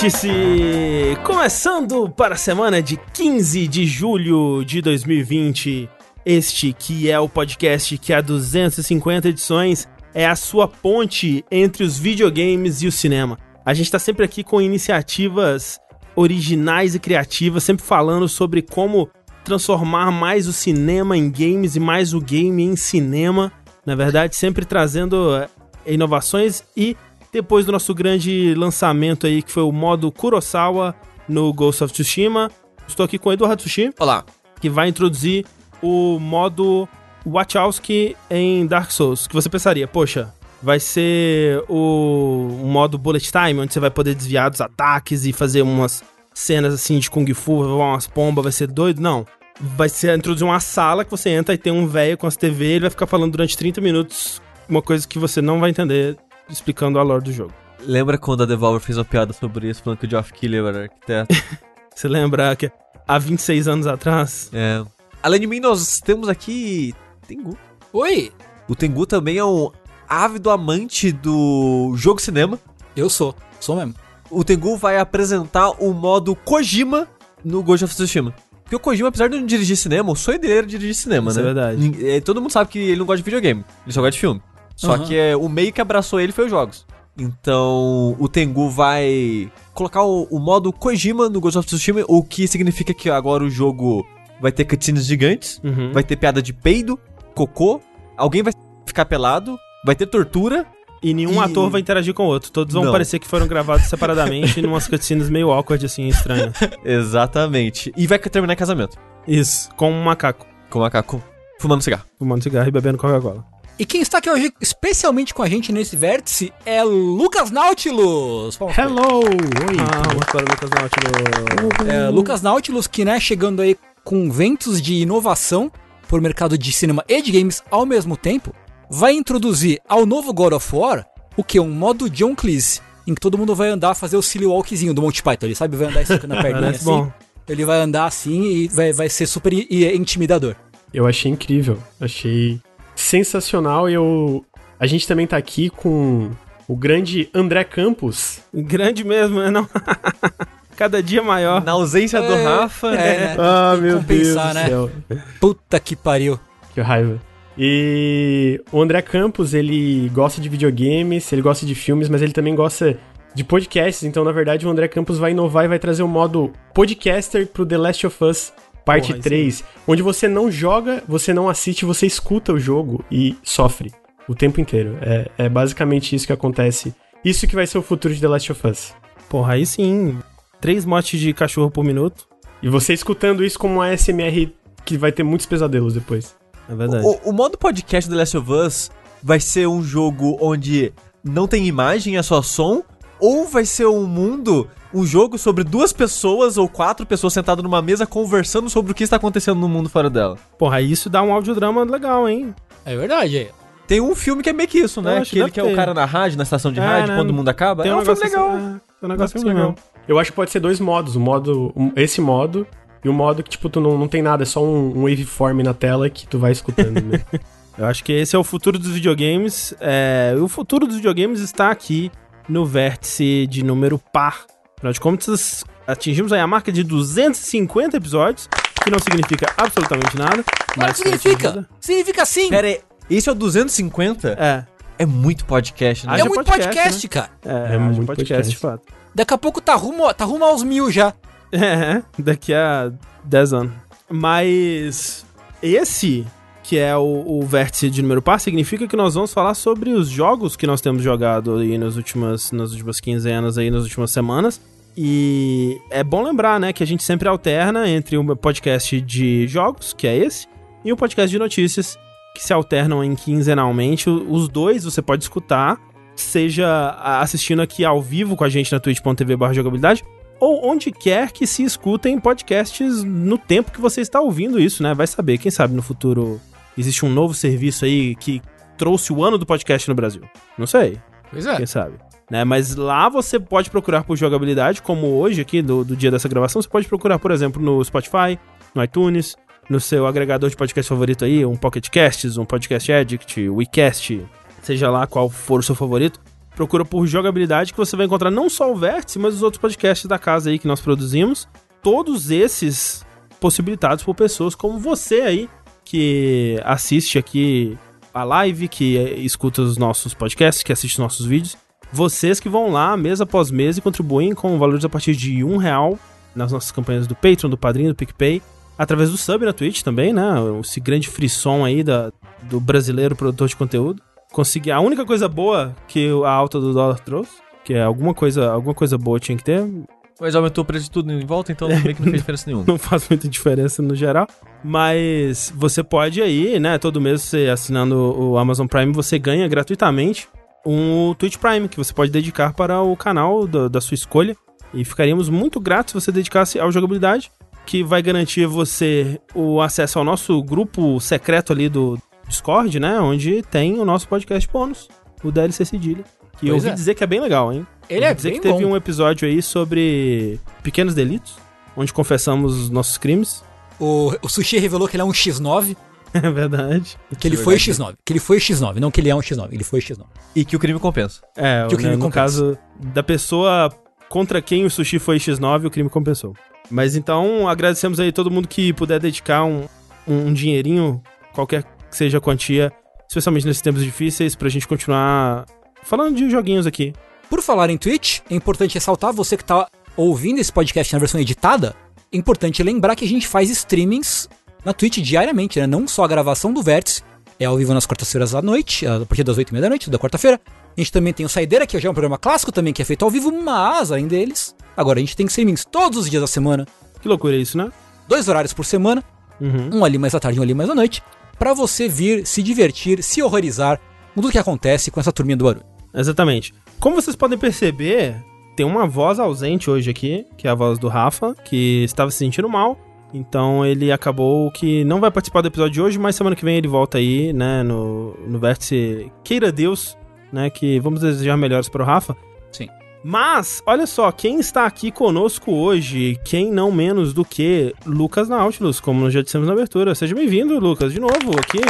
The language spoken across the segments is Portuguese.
Vértice! Começando para a semana de 15 de julho de 2020. Este que é o podcast que há 250 edições é a sua ponte entre os videogames e o cinema. A gente está sempre aqui com iniciativas originais e criativas, sempre falando sobre como transformar mais o cinema em games e mais o game em cinema. Na verdade, sempre trazendo eh, inovações e depois do nosso grande lançamento aí, que foi o modo Kurosawa no Ghost of Tsushima, estou aqui com o Eduardo Tsushi. Olá. Que vai introduzir o modo Wachowski em Dark Souls. Que você pensaria, poxa, vai ser o, modo Bullet Time, onde você vai poder desviar dos ataques e fazer umas cenas assim de Kung Fu, umas pombas, vai ser doido? Não. Vai ser introduzir uma sala que você entra e tem um velho com as TV, ele vai ficar falando durante 30 minutos uma coisa que você não vai entender explicando a lore do jogo. Lembra quando a Devolver fez uma piada sobre isso, falando que o Geoff Keighley era arquiteto? Você lembra que há 26 anos atrás? É. Além de mim, nós temos aqui Tengu. Oi! O Tengu também é um ávido amante do jogo cinema. Eu sou, sou mesmo. O Tengu vai apresentar o modo Kojima no Ghost of Tsushima. Porque o Kojima, apesar de não dirigir cinema, o sonho dele era dirigir cinema, Isso né? é verdade. É, Todo mundo sabe que ele não gosta de videogame, ele só gosta de filme. Só Aham. que é, o meio que abraçou ele foi os jogos. Então, o Tengu vai colocar o, o modo Kojima no Ghost of Tsushima, o que significa que agora o jogo vai ter cutscenes gigantes, Uhum. vai ter piada de peido, cocô, alguém vai ficar pelado, vai ter tortura. E nenhum E- ator vai interagir com o outro. Todos vão Não. parecer que foram gravados separadamente em umas cutscenes meio awkward, assim, estranhas. Exatamente. E vai terminar em casamento. Isso, com um macaco. Com o macaco fumando cigarro. Fumando cigarro e bebendo Coca-Cola. E quem está aqui hoje, especialmente com a gente nesse vértice, é Lucas Nautilus. Ele. Hello! Oi! Ah, vamos para o Lucas Nautilus. É, Lucas Nautilus, que né, chegando aí com ventos de inovação por mercado de cinema e de games ao mesmo tempo, vai introduzir ao novo God of War o que? Um modo John Cleese, em que todo mundo vai andar, fazer o silly walkzinho do Monty Python, ele sabe? Vai andar esticando a perninha assim. bom. Ele vai andar assim e vai, vai ser super intimidador. Eu achei incrível, achei sensacional e eu... A gente também tá aqui com o grande André Campos. Grande mesmo, né? Não? Cada dia maior. Na ausência do É, Rafa, é, né? Ah, meu compensar, Deus né? do céu. Puta que pariu. Que raiva. E o André Campos, ele gosta de videogames, ele gosta de filmes, mas ele também gosta de podcasts. Então, na verdade, o André Campos vai inovar e vai trazer o modo podcaster pro The Last of Us parte Porra, aí 3, onde você não joga, você não assiste, você escuta o jogo e sofre o tempo inteiro. É, é basicamente isso que acontece. Isso que vai ser o futuro de The Last of Us. Porra, aí sim. Três motes de cachorro por minuto. E você escutando isso como um ASMR que vai ter muitos pesadelos depois. É verdade. O, o modo podcast do The Last of Us vai ser um jogo onde não tem imagem, é só som? Ou vai ser um mundo, um jogo sobre duas pessoas ou quatro pessoas sentadas numa mesa conversando sobre o que está acontecendo no mundo fora dela? Porra, aí isso dá um audiodrama legal, hein? É verdade. Tem um filme que é meio que isso, né? que Aquele deve que é o cara na rádio, na estação de É, rádio, né? quando o mundo acaba. Tem é um filme negócio legal. assim, é, tem um negócio assim legal. mesmo. Eu acho que pode ser dois modos. O modo. um- esse modo e o modo que, tipo, tu não, não tem nada, é só um, um waveform na tela que tu vai escutando. Né? Eu acho que esse é o futuro dos videogames. É, o futuro dos videogames está aqui no vértice de número par. Afinal de contas, atingimos aí a marca de 250 episódios, que não significa absolutamente nada. Mas significa? atingida. Significa sim. Pera aí, esse é o 250? É, É muito podcast, né? é haja muito podcast, podcast, cara. é, É haja muito podcast, podcast. de fato. Daqui a pouco tá rumo, tá rumo aos mil já. É, daqui a 10 anos. Mas esse, que é o, o vértice de número par, significa que nós vamos falar sobre os jogos que nós temos jogado aí nas últimas, nas últimas quinzenas, aí nas últimas semanas. E é bom lembrar, né, que a gente sempre alterna entre o podcast de jogos, que é esse, e o podcast de notícias, que se alternam em quinzenalmente. Os dois você pode escutar, seja assistindo aqui ao vivo com a gente na twitch.tv jogabilidade, ou onde quer que se escutem podcasts no tempo que você está ouvindo isso, né? Vai saber, quem sabe no futuro existe um novo serviço aí que trouxe o ano do podcast no Brasil. Não sei, Pois é. quem sabe. Né? Mas lá você pode procurar por jogabilidade, como hoje aqui, do, do dia dessa gravação, você pode procurar, por exemplo, no Spotify, no iTunes, no seu agregador de podcast favorito aí, um Pocket Casts, um Podcast Addict, WeCast, seja lá qual for o seu favorito. procura por jogabilidade que você vai encontrar não só o Vértice, mas os outros podcasts da casa aí que nós produzimos. Todos esses possibilitados por pessoas como você aí, que assiste aqui a live, que escuta os nossos podcasts, que assiste os nossos vídeos. Vocês que vão lá, mês após mês, e contribuem com valores a partir de um real nas nossas campanhas do Patreon, do Padrinho, do PicPay, através do sub na Twitch também, né? Esse grande frisson aí da, do brasileiro produtor de conteúdo. Conseguir a única coisa boa que a alta do dólar trouxe, que é alguma coisa, alguma coisa boa tinha que ter, Mas aumentou o preço de tudo em volta, então meio que não fez diferença nenhuma. não faz muita diferença no geral. Mas você pode aí, né? Todo mês você assinando o Amazon Prime, você ganha gratuitamente um Twitch Prime, que você pode dedicar para o canal da, da sua escolha. E ficaríamos muito gratos se você dedicasse ao jogabilidade, que vai garantir você o acesso ao nosso grupo secreto ali do Discord, né? Onde tem o nosso podcast bônus, o DLC Cedilha. Que eu Pois ouvi é. dizer que é bem legal, hein? Ele Ouvi é dizer bem que teve bom. um episódio aí sobre pequenos delitos, onde confessamos os nossos crimes. O, o Sushi revelou que ele é um X9, É verdade. que ele foi X9. Que ele foi X9, não que ele é um X9, ele foi X9. E que o crime compensa. É, Que o crime né, no compensa. caso da pessoa contra quem o sushi foi X9, o crime compensou. Mas então, agradecemos aí todo mundo que puder dedicar um, um, um dinheirinho, qualquer que seja a quantia, especialmente nesses tempos difíceis, pra gente continuar falando de joguinhos aqui. Por falar em Twitch, é importante ressaltar, você que tá ouvindo esse podcast na versão editada, é importante lembrar que a gente faz streamings na Twitch diariamente, né? Não só a gravação do Vértice, é ao vivo nas quartas-feiras à noite, a partir das 8h30 da noite, da quarta-feira. A gente também tem o Saideira, que já é um programa clássico também, que é feito ao vivo, mas, além deles, agora a gente tem streamings todos os dias da semana, Que loucura isso, né? dois horários por semana, Uhum. um ali mais à tarde, um ali mais à noite, pra você vir se divertir, se horrorizar com tudo que acontece com essa turminha do barulho. Exatamente. Como vocês podem perceber, tem uma voz ausente hoje aqui, que é a voz do Rafa, que estava se sentindo mal. Então ele acabou que não vai participar do episódio de hoje, mas semana que vem ele volta aí, né, no, no vértice Queira Deus, né, que vamos desejar melhores para o Rafa. Sim. Mas, olha só, quem está aqui conosco hoje, quem não menos do que Lucas Nautilus, como nós já dissemos na abertura. Seja bem-vindo, Lucas, de novo aqui.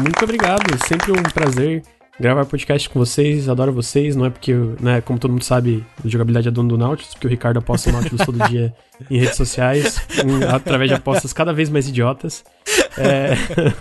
Muito obrigado, sempre um prazer gravar podcast com vocês, adoro vocês, não é porque, né, como todo mundo sabe, o jogabilidade é dono do Nautilus, porque o Ricardo aposta o Nautilus todo dia em redes sociais, um, através de apostas cada vez mais idiotas. É,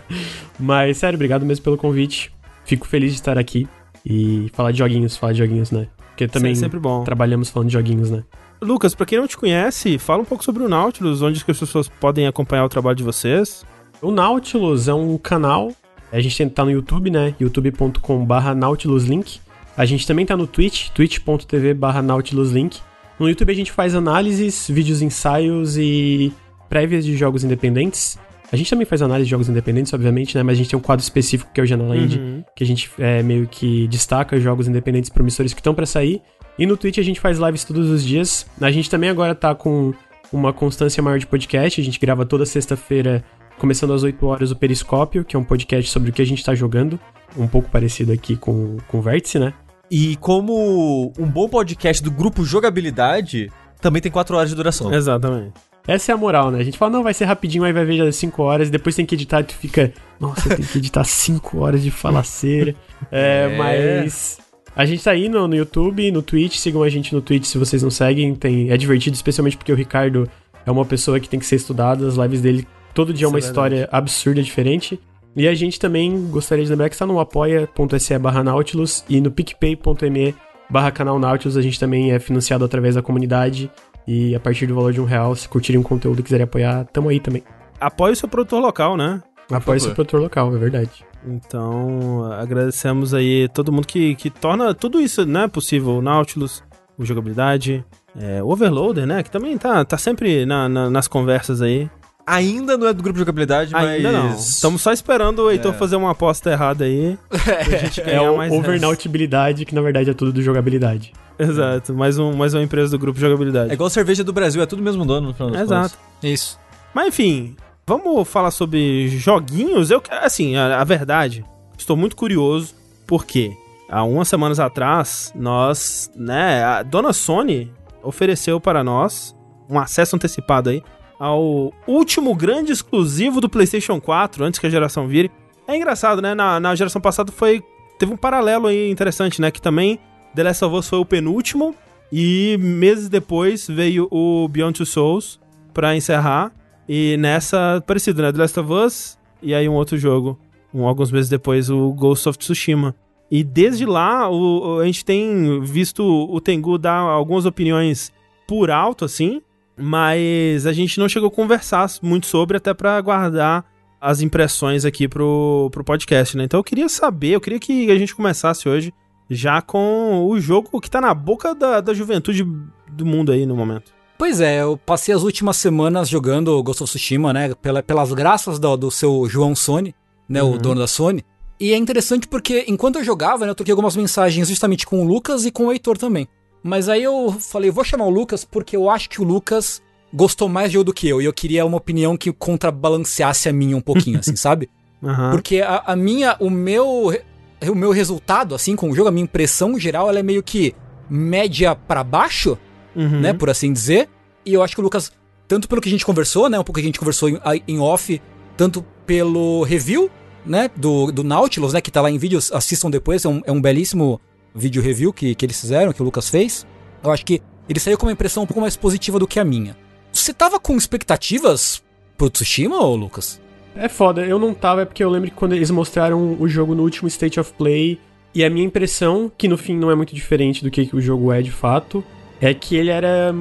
mas, sério, obrigado mesmo pelo convite, fico feliz de estar aqui e falar de joguinhos, falar de joguinhos, né, porque também sempre bom. trabalhamos falando de joguinhos, né. Lucas, pra quem não te conhece, fala um pouco sobre o Nautilus, onde as pessoas podem acompanhar o trabalho de vocês. O Nautilus é um canal. A gente tá no YouTube, né? youtube.com.br nautiluslink. A gente também tá no Twitch, twitch.tv nautiluslink. No YouTube a gente faz análises, vídeos ensaios e prévias de jogos independentes. A gente também faz análise de jogos independentes, obviamente, né? Mas a gente tem um quadro específico que é o Janela Indie, Uhum. que a gente é, meio que destaca jogos independentes promissores que estão pra sair. E no Twitch a gente faz lives todos os dias. A gente também agora tá com uma constância maior de podcast. A gente grava toda sexta-feira, começando às 8 horas, o Periscópio, que é um podcast sobre o que a gente tá jogando. Um pouco parecido aqui com, com o Vértice, né? E como um bom podcast do grupo Jogabilidade, também tem 4 horas de duração. Exatamente. Essa é a moral, né? A gente fala, não, vai ser rapidinho, aí vai ver já 5 horas, depois tem que editar e tu fica, nossa, tem que editar 5 horas de falaceira. É, É. mas a gente tá aí no, no YouTube, no Twitch, sigam a gente no Twitch se vocês não seguem, tem, é divertido, especialmente porque o Ricardo é uma pessoa que tem que ser estudada, as lives dele, todo dia é uma é história absurda, diferente. E a gente também gostaria de lembrar que está no apoia.se barra Nautilus e no picpay.me barra canal Nautilus a gente também é financiado através da comunidade e a partir do valor de um real, se curtirem o conteúdo e quiserem apoiar, tamo aí também. Apoie o seu produtor local, né? Apoie seu favor. produtor local, é verdade. Então, agradecemos aí todo mundo que, que torna tudo isso, né, possível. O Nautilus, o Jogabilidade, é, o Overloader, né, que também tá, tá sempre na- na- nas conversas aí. Ainda não é do grupo Jogabilidade, mas... Ainda não. Estamos só esperando o Heitor É. fazer uma aposta errada aí. pra gente É ganhar o mais overnautibilidade, que na verdade é tudo do jogabilidade. Exato, mais, um, mais uma empresa do grupo Jogabilidade. É igual cerveja do Brasil, é tudo mesmo dono no final das Exato. contas. Isso. Mas enfim, vamos falar sobre joguinhos. Eu, assim, a, a verdade, estou muito curioso, porque há umas semanas atrás, nós, né, a dona Sony ofereceu para nós um acesso antecipado aí ao último grande exclusivo do PlayStation 4, antes que a geração vire. É engraçado, né? Na, na geração passada foi. Teve um paralelo aí interessante, né? Que também The Last of Us foi o penúltimo. E meses depois veio o Beyond Two Souls pra encerrar. E nessa, parecido, né? The Last of Us e aí um outro jogo. Um, alguns meses depois, o Ghost of Tsushima. E desde lá, o, a gente tem visto o Tengu dar algumas opiniões por alto, assim, mas a gente não chegou a conversar muito sobre, até para guardar as impressões aqui pro, pro podcast, né? Então eu queria saber, eu queria que a gente começasse hoje já com o jogo que tá na boca da, da juventude do mundo aí no momento. Pois é, eu passei as últimas semanas jogando Ghost of Tsushima, né? Pela, pelas graças do, do seu João Sony, né? Uhum. O dono da Sony. E é interessante porque enquanto eu jogava, né, eu troquei algumas mensagens justamente com o Lucas e com o Heitor também. Mas aí eu falei, vou chamar o Lucas porque eu acho que o Lucas gostou mais de jogo do que eu. E eu queria uma opinião que contrabalanceasse a minha um pouquinho, assim, sabe? Uhum. Porque a, a, minha, o meu, o meu resultado, assim, com o jogo, a minha impressão geral, ela é meio que média para baixo, uhum. né, por assim dizer. E eu acho que o Lucas, tanto pelo que a gente conversou, né, um pouco que a gente conversou em, em off, tanto pelo review né, do, do Nautilus, né, que tá lá em vídeo, assistam depois, é um, é um belíssimo vídeo review que, que eles fizeram, que o Lucas fez. Eu acho que ele saiu com uma impressão um pouco mais positiva do que a minha. Você tava com expectativas pro Tsushima, ô Lucas? É foda, eu não tava, é porque eu lembro que quando eles mostraram o jogo no último State of Play, e a minha impressão, que no fim não é muito diferente do que o jogo é de fato, é que ele era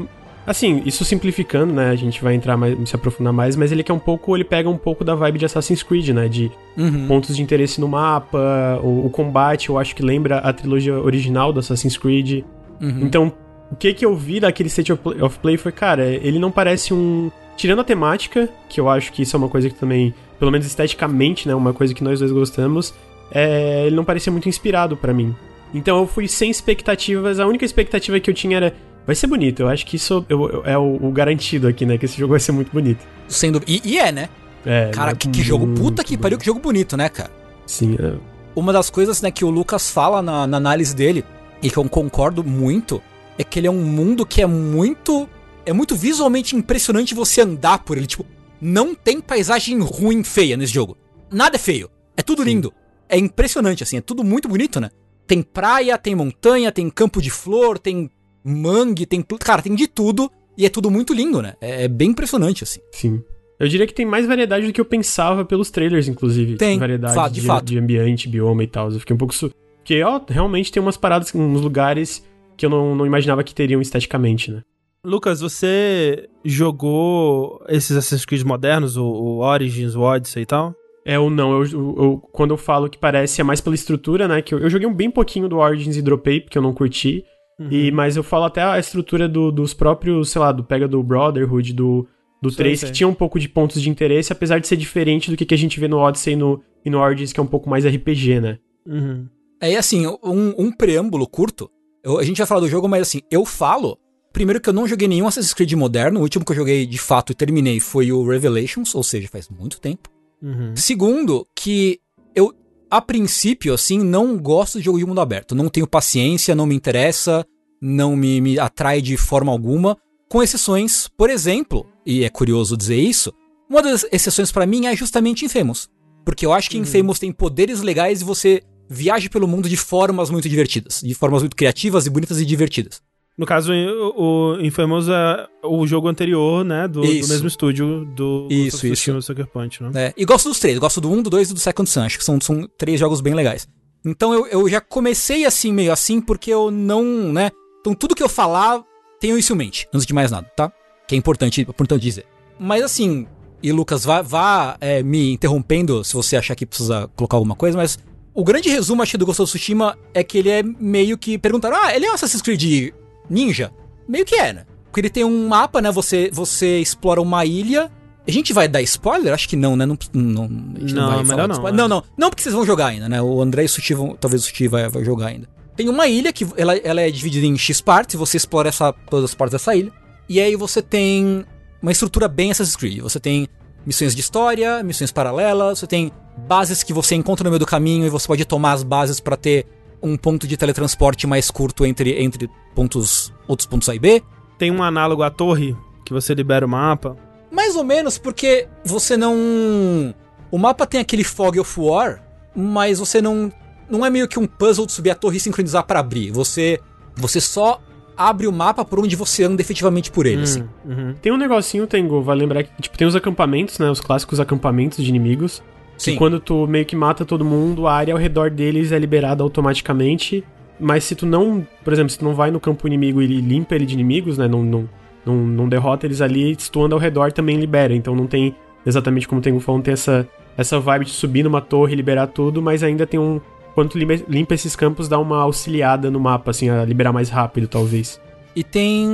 Assim, isso simplificando, né? A gente vai entrar mais, se aprofundar mais, mas ele quer um pouco, ele pega um pouco da vibe de Assassin's Creed, né? De uhum. pontos de interesse no mapa, o, o, combate, eu acho que lembra a trilogia original do Assassin's Creed. Uhum. Então, o que que eu vi daquele State of Play, of Play foi, cara, ele não parece um. Tirando a temática, que eu acho que isso é uma coisa que também, pelo menos esteticamente, né? Uma coisa que nós dois gostamos, é, ele não parecia muito inspirado para mim. Então eu fui sem expectativas, a única expectativa que eu tinha era Vai ser bonito, eu acho que isso é o, garantido aqui, né? Que esse jogo vai ser muito bonito. Sendo. E, e é, né? É. Cara, é que, que jogo. Puta que pariu, que jogo bonito, né, cara? Sim, é. Uma das coisas, né, que o Lucas fala na, na análise dele, e que eu concordo muito, é que ele é um mundo que é muito. É muito visualmente impressionante você andar por ele. Tipo, não tem paisagem ruim, feia nesse jogo. Nada é feio. É tudo Sim. lindo. É impressionante, assim, é tudo muito bonito, né? Tem praia, tem montanha, tem campo de flor, tem mangue, tem tudo. Cara, tem de tudo e é tudo muito lindo, né? É, é, bem impressionante, assim. Sim. Eu diria que tem mais variedade do que eu pensava pelos trailers, inclusive. Tem. Variedade fato, de, de, fato. de ambiente, bioma e tal. Eu fiquei um pouco. Su... Porque, ó, realmente tem umas paradas, uns lugares que eu não, não imaginava que teriam esteticamente, né? Lucas, você jogou esses Assassin's Creed modernos, o, o Origins, o Odyssey e tal? É ou não, eu, eu, eu, quando eu falo que parece é mais pela estrutura, né? Que eu, eu joguei um bem pouquinho do Origins e dropei, porque eu não curti. Uhum. E, mas eu falo até a estrutura do, dos próprios, sei lá, do pega do Brotherhood, do, do sei, 3, sei. que tinha um pouco de pontos de interesse, apesar de ser diferente do que, que a gente vê no Odyssey e no, e no Origins, que é um pouco mais RPG, né? Uhum. É assim, um, um preâmbulo curto. Eu, a gente vai falar do jogo, mas assim, eu falo. Primeiro que eu não joguei nenhum Assassin's Creed moderno. O último que eu joguei de fato e terminei foi o Revelations, ou seja, faz muito tempo. Uhum. Segundo, que eu a princípio, assim, não gosto de jogo de mundo aberto. Não tenho paciência, não me interessa, não me, me atrai de forma alguma. Com exceções, por exemplo, e é curioso dizer isso, uma das exceções para mim é justamente Infamous. Porque eu acho que uhum. Infamous tem poderes legais e você viaja pelo mundo de formas muito divertidas. De formas muito criativas e bonitas e divertidas. No caso, o, Infamous é o jogo anterior, né? Do, do mesmo estúdio do isso, isso. Sucker Punch, né? É, e gosto dos três. Gosto do 1, do 2 e do Second Sun. Acho que são, são três jogos bem legais. Então eu, eu já comecei assim, meio assim, porque eu não, né? Então tudo que eu falar, tenho isso em mente, antes de mais nada, tá? Que é importante, importante dizer. Mas assim, e Lucas, vá, vá é, me interrompendo se você achar que precisa colocar alguma coisa, mas o grande resumo, achei, do Ghost of Tsushima é que ele é meio que perguntaram: ah, ele é um Assassin's Creed ninja? Meio que é, né? Porque ele tem um mapa, né? Você, você explora uma ilha. A gente vai dar spoiler? Acho que não, né? Não, não, não, não vai melhor não. Né? Não, não. Não, porque vocês vão jogar ainda, né? O André e o Sushi vão. Talvez o Sushi vai, vai jogar ainda. Tem uma ilha que ela, ela é dividida em X partes, você explora essa, todas as partes dessa ilha. E aí você tem uma estrutura bem Assassin's Creed. Você tem missões de história, missões paralelas, você tem bases que você encontra no meio do caminho e você pode tomar as bases para ter um ponto de teletransporte mais curto entre, entre pontos outros pontos A e B. Tem um análogo à torre que você libera o mapa. Mais ou menos, porque você não. O mapa tem aquele Fog of War, mas você não não é meio que um puzzle de subir a torre e sincronizar para abrir. Você você só abre o mapa por onde você anda efetivamente por ele, assim. Uhum. Tem um negocinho, Tengo, vai lembrar que tipo, tem os acampamentos, né? Os clássicos acampamentos de inimigos. Sim. Que quando tu meio que mata todo mundo, a área ao redor deles é liberada automaticamente. Mas se tu não, por exemplo, se tu não vai no campo inimigo e limpa ele de inimigos, né? Não, não, não, não derrota eles ali, se tu anda ao redor também libera. Então não tem exatamente como o Tengu falou, não tem essa, essa vibe de subir numa torre e liberar tudo, mas ainda tem um. Quando tu limpa, limpa esses campos, dá uma auxiliada no mapa, assim, a liberar mais rápido, talvez. E tem,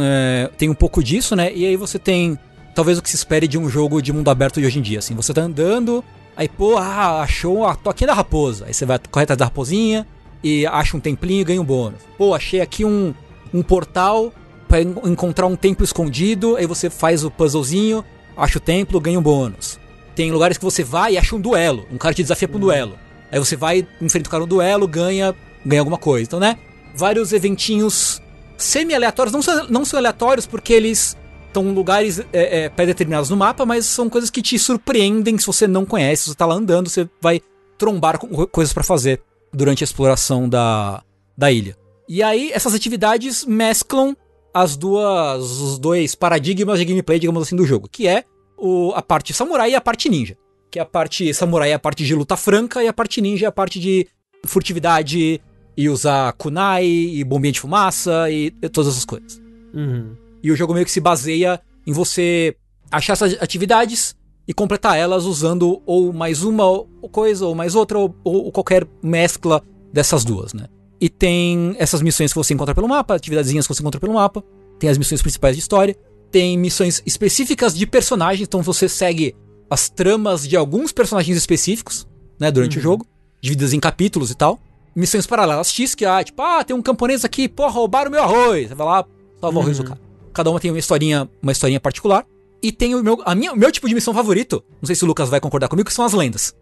é, tem um pouco disso, né? E aí você tem talvez o que se espere de um jogo de mundo aberto de hoje em dia, assim. Você tá andando, aí, pô, ah, achou a toquinha da raposa. Aí você vai correr atrás da raposinha e acha um templinho e ganha um bônus. Pô, achei aqui um, um portal pra en- encontrar um templo escondido, aí você faz o puzzlezinho, acha o templo, ganha um bônus. Tem lugares que você vai e acha um duelo, um cara te desafia pra um duelo. Aí você vai, enfrenta o cara no duelo, ganha, ganha alguma coisa. Então, né? Vários eventinhos semi-aleatórios, não são, não são aleatórios porque eles estão em lugares é, é, pré-determinados no mapa, mas são coisas que te surpreendem se você não conhece. Se você tá lá andando, você vai trombar com co- coisas pra fazer durante a exploração da, da ilha. E aí, essas atividades mesclam as duas, os dois paradigmas de gameplay, digamos assim, do jogo, que é o, a parte samurai e a parte ninja. Que a parte samurai é a parte de luta franca e a parte ninja é a parte de furtividade e usar kunai e bombinha de fumaça e, e todas essas coisas. Uhum. E o jogo meio que se baseia em você achar essas atividades e completar elas usando ou mais uma coisa ou mais outra ou, ou qualquer mescla dessas duas, né? E tem essas missões que você encontra pelo mapa, atividadezinhas que você encontra pelo mapa, tem as missões principais de história, tem missões específicas de personagens, então você segue as tramas de alguns personagens específicos, né, durante o jogo, divididas em capítulos e tal. Missões paralelas X, que ah, tipo, ah, tem um camponês aqui, pô, roubaram meu arroz. Você vai lá, salva o arroz do cara. Cada uma tem uma historinha, uma historinha particular. E tem o meu, a minha, o meu tipo de missão favorito, não sei se o Lucas vai concordar comigo, que são as lendas.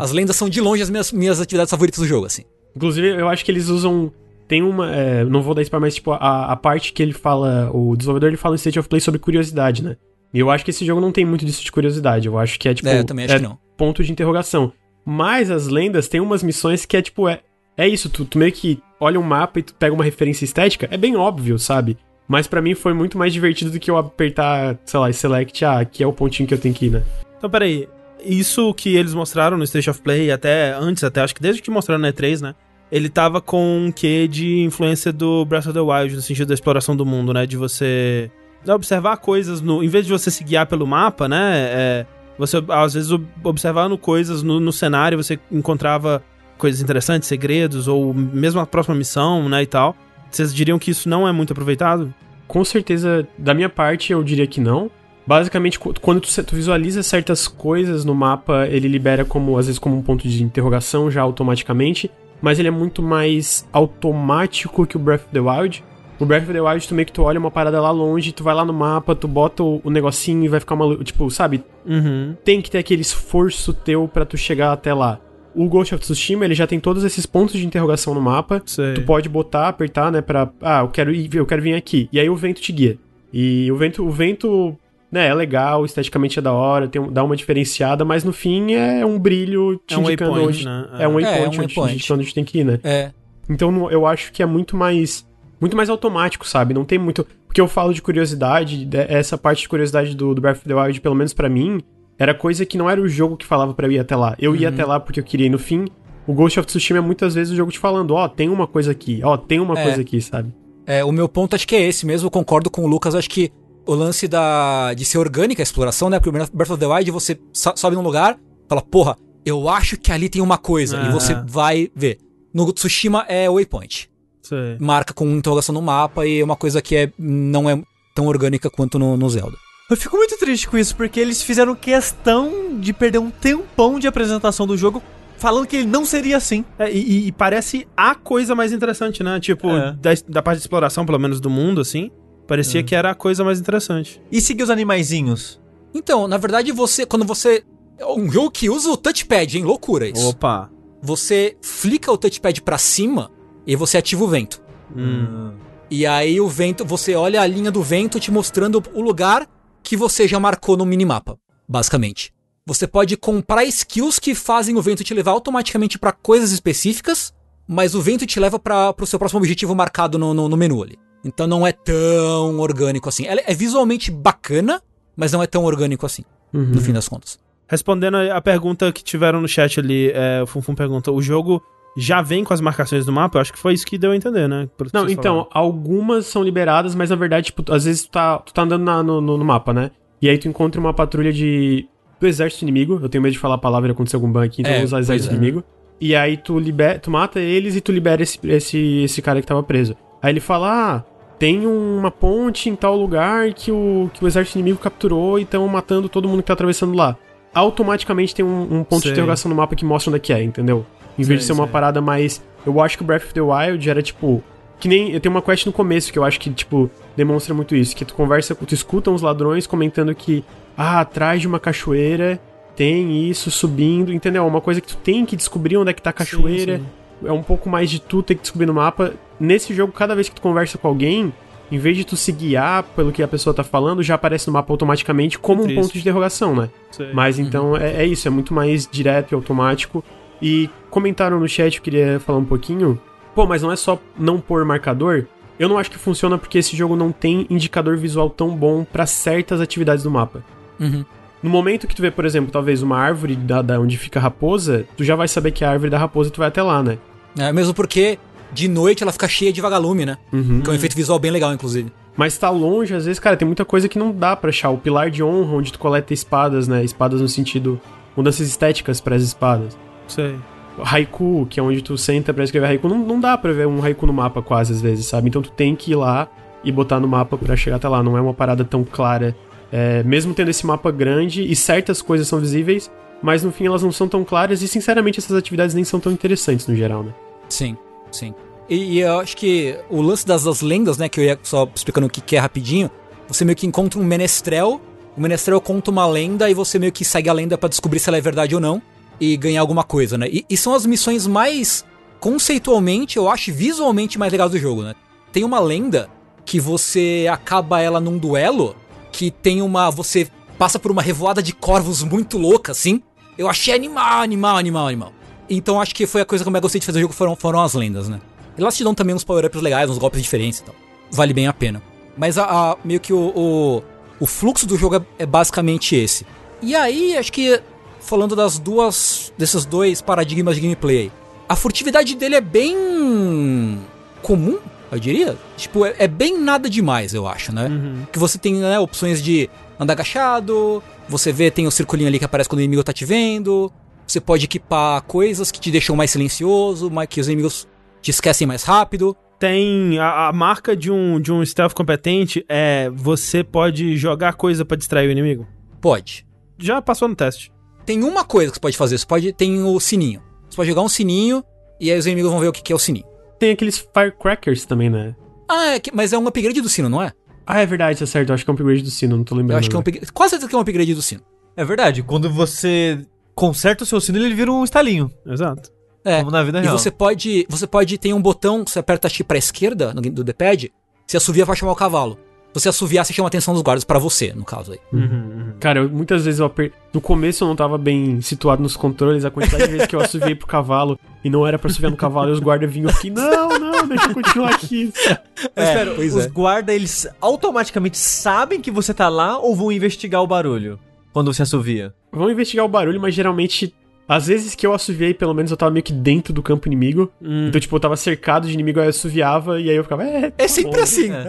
As lendas são de longe as minhas, minhas atividades favoritas do jogo, assim. inclusive, eu acho que eles usam. Tem uma. é, não vou dar spoiler, mas tipo, a, a parte que ele fala. O desenvolvedor ele fala em State of Play sobre curiosidade, né? E eu acho que esse jogo não tem muito disso de curiosidade. Eu acho que é tipo. é, eu também acho é que não. ponto de interrogação. Mas as lendas tem umas missões que é tipo, é, é isso, tu, tu meio que olha um mapa e tu pega uma referência estética, é bem óbvio, sabe? Mas pra mim foi muito mais divertido do que eu apertar, sei lá, select, ah, aqui é o pontinho que eu tenho que ir, né? Então, peraí. Isso que eles mostraram no State of Play, até antes, até acho que desde que mostraram na E3, né? Ele tava com um quê de influência do Breath of the Wild, no sentido da exploração do mundo, né? De você observar coisas no. Em vez de você se guiar pelo mapa, né? É, você, às vezes, ob- observando coisas no, no cenário, você encontrava coisas interessantes, segredos, ou mesmo a próxima missão, né? E tal. Vocês diriam que isso não é muito aproveitado? Com certeza, da minha parte, eu diria que não. Basicamente, qu- quando tu, tu visualiza certas coisas no mapa, ele libera como, às vezes, como um ponto de interrogação já automaticamente. Mas ele é muito mais automático que o Breath of the Wild. O Breath of the Wild, tu meio que tu olha uma parada lá longe, tu vai lá no mapa, tu bota o, o negocinho e vai ficar uma. Tipo, sabe? Uhum. Tem que ter aquele esforço teu pra tu chegar até lá. O Ghost of Tsushima, ele já tem todos esses pontos de interrogação no mapa. Sei. Tu pode botar, apertar, né, pra... Ah, eu quero ir, eu quero vir aqui. E aí o vento te guia. E o vento, o vento, né, é legal, esteticamente é da hora, tem, dá uma diferenciada, mas no fim é um brilho te É um indicando waypoint, onde... né? É um É, é waypoint, um onde, waypoint. onde, tem que ir, né? É. Então eu acho que é muito mais muito mais automático, sabe? Não tem muito. Porque eu falo de curiosidade, de- essa parte de curiosidade do, do Breath of the Wild, pelo menos pra mim, era coisa que não era o jogo que falava pra eu ir até lá. Eu Uhum. ia até lá porque eu queria ir no fim. O Ghost of Tsushima é muitas vezes o jogo te falando, ó, tem uma coisa aqui, ó, tem uma É. coisa aqui, sabe? É, o meu ponto acho que é esse mesmo, eu concordo com o Lucas, acho que o lance da de ser orgânica a exploração, né? Porque Breath of the Wild você so- sobe num lugar, fala, porra, eu acho que ali tem uma coisa, e você vai ver. No Tsushima é waypoint. Sei. Marca com interrogação no mapa e é uma coisa que é, não é tão orgânica quanto no, no Zelda. Eu fico muito triste com isso, porque eles fizeram questão de perder um tempão de apresentação do jogo falando que ele não seria assim. É, e, e parece a coisa mais interessante, né? Tipo, É. da, da parte de exploração, pelo menos do mundo, assim. Parecia que era a coisa mais interessante. E seguir os animaizinhos. Então, na verdade, você, quando você. É um jogo que usa o touchpad, hein? Loucura isso. Opa. Você flica o touchpad pra cima e você ativa o vento. Hum. E aí o vento, você olha a linha do vento te mostrando o lugar que você já marcou no minimapa, basicamente. Você pode comprar skills que fazem o vento te levar automaticamente pra coisas específicas, mas o vento te leva para o seu próximo objetivo marcado no, no, no, menu ali. Então não é tão orgânico assim. Ela é visualmente bacana, mas não é tão orgânico assim, uhum. no fim das contas. Respondendo a pergunta que tiveram no chat ali, é, o Funfun pergunta: o jogo já vem com as marcações do mapa? Eu acho que foi isso que deu a entender, né? Não, então, falaram. algumas são liberadas, mas na verdade, tipo, às vezes tu tá, tu tá andando na, no, no, mapa, né? E aí tu encontra uma patrulha de do exército inimigo. Eu tenho medo de falar a palavra e acontecer algum ban aqui, então é, vou usar exército é. inimigo. E aí tu, libera, tu mata eles e tu libera esse, esse, esse cara que tava preso. Aí ele fala: Ah, tem uma ponte em tal lugar que o, que o exército inimigo capturou e estão matando todo mundo que tá atravessando lá. Automaticamente tem um, um ponto sei. de interrogação no mapa que mostra onde é que é, entendeu? Em vez sei, de ser uma parada mais. Eu acho que o Breath of the Wild era tipo. Que nem. Eu tenho uma quest no começo que eu acho que, tipo, demonstra muito isso. Que tu conversa, tu escuta uns ladrões comentando que. Ah, atrás de uma cachoeira tem isso subindo, entendeu? Uma coisa que tu tem que descobrir onde é que tá a cachoeira. Sim, sim. É um pouco mais de tu ter que descobrir no mapa. Nesse jogo, cada vez que tu conversa com alguém, em vez de tu se guiar pelo que a pessoa tá falando, já aparece no mapa automaticamente como um ponto de interrogação, né? Sei. Mas uhum. então uhum. é, é, isso, é muito mais direto e automático. E comentaram no chat, eu queria falar um pouquinho. Pô, mas não é só não pôr marcador. Eu não acho que funciona porque esse jogo não tem indicador visual tão bom para certas atividades do mapa. Uhum. No momento que tu vê, por exemplo, talvez uma árvore da, da onde fica a raposa, tu já vai saber que é a árvore da raposa e tu vai até lá, né? É, mesmo porque de noite ela fica cheia de vagalume, né? Uhum. Que é um efeito visual bem legal, inclusive. Mas tá longe, às vezes, cara, tem muita coisa que não dá pra achar. O pilar de honra, onde tu coleta espadas, né? Espadas no sentido. mudanças estéticas para as espadas. Sei. Haiku, que é onde tu senta pra escrever haiku, não, não dá pra ver um haiku no mapa quase, às vezes, sabe? Então tu tem que ir lá e botar no mapa para chegar até lá. Não é uma parada tão clara é, mesmo tendo esse mapa grande e certas coisas são visíveis, mas no fim elas não são tão claras e sinceramente essas atividades nem são tão interessantes no geral, né? Sim, sim. E, e eu acho que o lance das, das, lendas, né, que eu ia só explicando o que, que é rapidinho, você meio que encontra um menestrel, o menestrel conta uma lenda e você meio que segue a lenda para descobrir se ela é verdade ou não e ganhar alguma coisa, né? E, e são as missões mais conceitualmente, eu acho, visualmente mais legais do jogo, né? Tem uma lenda que você acaba ela num duelo que tem uma. Você passa por uma revoada de corvos muito louca, assim. Eu achei animal, animal, animal, animal. Então acho que foi a coisa que eu mais gostei de fazer o jogo foram, foram as lendas, né? Elas te dão também uns power-ups legais, uns golpes diferentes e tal. Vale bem a pena. Mas a, a meio que o, o, o, fluxo do jogo é, é basicamente esse. E aí, acho que falando das duas. desses dois paradigmas de gameplay. A furtividade dele é bem comum eu diria. Tipo, é, é bem nada demais, eu acho, né? Uhum. Que você tem né, opções de andar agachado, você vê, tem o circulinho ali que aparece quando o inimigo tá te vendo. Você pode equipar coisas que te deixam mais silencioso, que os inimigos te esquecem mais rápido. Tem a, a marca de um, de um stealth competente é você pode jogar coisa para distrair o inimigo? Pode. Já passou no teste. Tem uma coisa que você pode fazer, você pode tem o sininho. Você pode jogar um sininho e aí os inimigos vão ver o que, que é o sininho tem aqueles firecrackers também, né? Ah, é que, mas é um upgrade do sino, não é? Ah, é verdade, tá certo. Eu acho que é um upgrade do sino, não tô lembrando. Eu acho que é um upgrade. Quase certeza que é um upgrade do sino. É verdade, quando você conserta o seu sino, ele vira um estalinho. Exato. É. Como na vida real. E você pode. Você pode ter um botão, você aperta X pra esquerda no, do D-pad, você assovia vai chamar o cavalo você assoviar, você chama a atenção dos guardas para você, no caso aí. Uhum, uhum. Cara, eu, muitas vezes eu aper... no começo eu não tava bem situado nos controles, a quantidade de vezes que eu assoviei pro cavalo e não era pra assoviar no cavalo e os guardas vinham aqui, não, não, deixa eu continuar aqui. Mas é, espera, os é. guardas, eles automaticamente sabem que você tá lá ou vão investigar o barulho? Quando você assovia? Vão investigar o barulho, mas geralmente às vezes que eu assoviei, pelo menos eu tava meio que dentro do campo inimigo. Hum. Então, tipo, eu tava cercado de inimigo, aí eu assoviava e aí eu ficava, é. Tá é sempre bom, assim. É.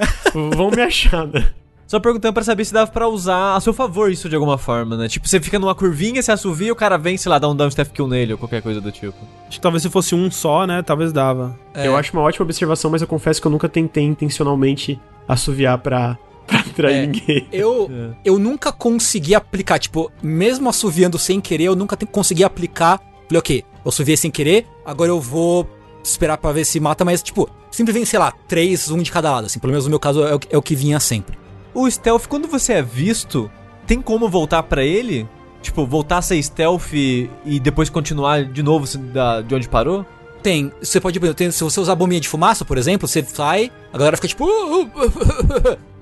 Vão me achar, né? Só perguntando para saber se dava para usar a seu favor isso de alguma forma, né? Tipo, você fica numa curvinha, você assovia, o cara vem, sei lá, dá um down step kill nele ou qualquer coisa do tipo. Acho que talvez se fosse um só, né? Talvez dava. É. Eu acho uma ótima observação, mas eu confesso que eu nunca tentei intencionalmente assoviar pra, pra atrair é, ninguém. Eu, é. eu nunca consegui aplicar, tipo, mesmo assoviando sem querer, eu nunca consegui aplicar Falei, ok, eu subi sem querer, agora eu vou esperar para ver se mata, mas, tipo, sempre vem, sei lá, três, um de cada lado, assim. Pelo menos no meu caso é o, é o que vinha sempre. O stealth, quando você é visto, tem como voltar para ele? Tipo, voltar a ser stealth e, e depois continuar de novo da, de onde parou? Tem. Você pode. Tem, se você usar bombinha de fumaça, por exemplo, você sai, a galera fica tipo.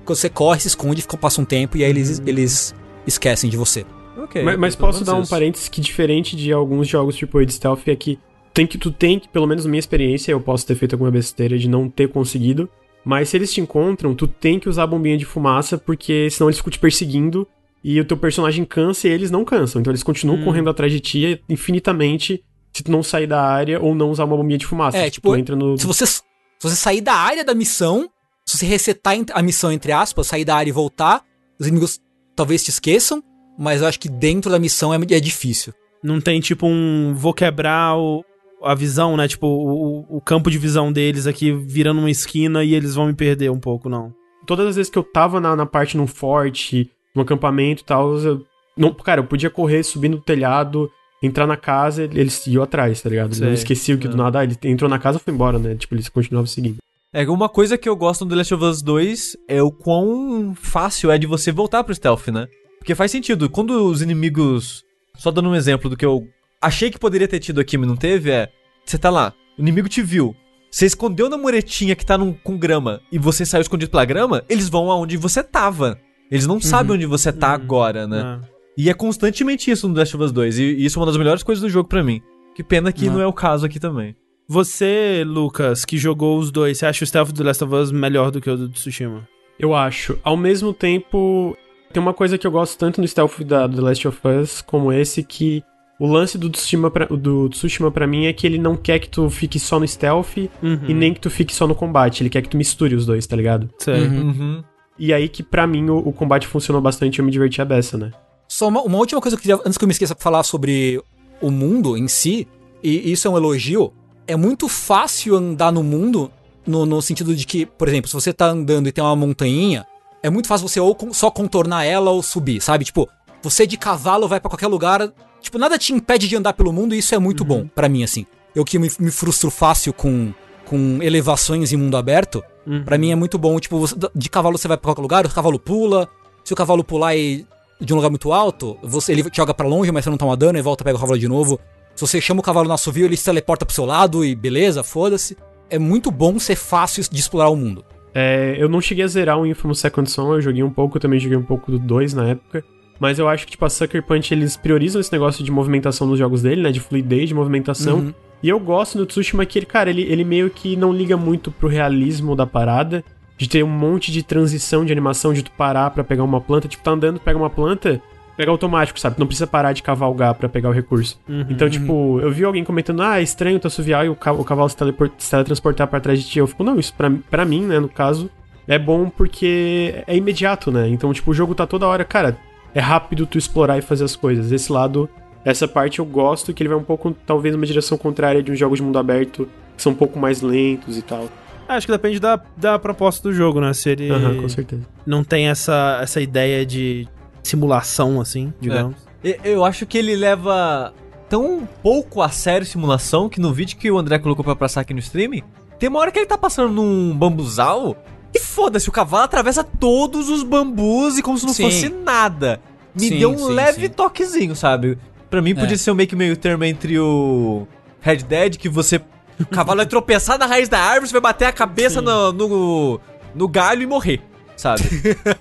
Você corre, se esconde, fica, passa um tempo e aí eles, eles esquecem de você. Ok. mas, mas pelo posso dar um parênteses que diferente de alguns jogos AAA de stealth é que tem que tu tem que, pelo menos na minha experiência, eu posso ter feito alguma besteira de não ter conseguido, mas se eles te encontram, tu tem que usar a bombinha de fumaça, porque senão eles ficam te perseguindo e o teu personagem cansa e eles não cansam. Então eles continuam Hum. correndo atrás de ti infinitamente se tu não sair da área ou não usar uma bombinha de fumaça. É, Se tipo, tu entra no. Se você, se você sair da área da missão, se você resetar a missão, entre aspas, sair da área e voltar, os inimigos talvez te esqueçam, mas eu acho que dentro da missão é, é difícil. Não tem tipo um. Vou quebrar o- a visão, né? Tipo, o, o campo de visão deles aqui virando uma esquina e eles vão me perder um pouco, não. Todas as vezes que eu tava na, na parte num forte, num acampamento e tal, eu. Não, cara, eu podia correr, subir no telhado, entrar na casa, eles iam atrás, tá ligado? Sei. não esqueciam que do nada, ah, ele entrou na casa e foi embora, né? Tipo, eles continuavam seguindo. É, uma coisa que eu gosto no The Last of Us 2 é o quão fácil é de você voltar pro stealth, né? Porque faz sentido. Quando os inimigos. Só dando um exemplo do que eu achei que poderia ter tido aqui, mas não teve, é. Você tá lá, o inimigo te viu. Você escondeu na muretinha que tá num- com grama e você saiu escondido pela grama, eles vão aonde você tava. Eles não sabem onde você tá agora, né? É. E é constantemente isso no The Last of Us 2. E e isso é uma das melhores coisas do jogo pra mim. Que pena que Não. não é o caso aqui também. Você, Lucas, que jogou os dois, você acha o stealth do Last of Us melhor do que o do Tsushima? Eu acho. Ao mesmo tempo, tem uma coisa que eu gosto tanto no stealth da, do The Last of Us como esse, que o lance do Tsushima pra, do Tsushima pra mim é que ele não quer que tu fique só no stealth Uhum. e nem que tu fique só no combate. Ele quer que tu misture os dois, tá ligado? Sei. Uhum. Uhum. E aí que pra mim o, o combate funcionou bastante e eu me diverti a beça, né? Só uma, uma última coisa que eu queria, antes que eu me esqueça de falar sobre o mundo em si, e isso é um elogio, é muito fácil andar no mundo, no, no sentido de que, por exemplo, se você tá andando e tem uma montanha, é muito fácil você ou só contornar ela ou subir, sabe? Tipo, você de cavalo vai pra qualquer lugar, tipo, nada te impede de andar pelo mundo e isso é muito bom pra mim, assim. Eu que me, me frustro fácil com, com elevações em mundo aberto, Uhum. Pra mim é muito bom, tipo, você- de cavalo você vai pra qualquer lugar, o cavalo pula. Se o cavalo pular e de um lugar muito alto, você, ele te joga pra longe, mas você não toma dano e volta, pega o cavalo de novo. Se você chama o cavalo no assovio, ele se teleporta pro seu lado e beleza, foda-se. É muito bom ser fácil de explorar o mundo. É, eu não cheguei a zerar o Infamous Second Son, eu joguei um pouco, eu também joguei um pouco do 2 na época. Mas eu acho que, tipo, a Sucker Punch, eles priorizam esse negócio de movimentação nos jogos dele, né? De fluidez, de movimentação. Uhum. E eu gosto no Tsushima que ele, cara, ele, ele meio que não liga muito pro realismo da parada. De ter um monte de transição de animação, de tu parar pra pegar uma planta. Tipo, tá andando, pega uma planta, pega automático, sabe? Não precisa parar de cavalgar pra pegar o recurso. Uhum. Então, tipo, eu vi alguém comentando, ah, é estranho tu assoviar e o, ca- o cavalo se, se teletransportar pra trás de ti. Eu fico, não, isso pra, pra mim, né, no caso, é bom porque é imediato, né? Então, tipo, o jogo tá toda hora, cara, é rápido tu explorar e fazer as coisas. Esse lado, essa parte eu gosto, que ele vai um pouco, talvez, numa direção contrária de uns jogos de mundo aberto, que são um pouco mais lentos e tal. Acho que depende da, da proposta do jogo, né? Se ele Aham, com certeza. não tem essa, essa ideia de simulação, assim, digamos. E- Eu acho que ele leva tão pouco a sério simulação que no vídeo que o André colocou pra passar aqui no stream, tem uma hora que ele tá passando num bambuzal e foda-se, o cavalo atravessa todos os bambus e como se não Sim. fosse nada. Me Sim, deu um sim, leve sim. toquezinho, sabe? Pra mim podia É. ser um meio que meio termo entre o Red Dead, que você. O cavalo vai tropeçar na raiz da árvore, você vai bater a cabeça no, no, no galho e morrer, sabe?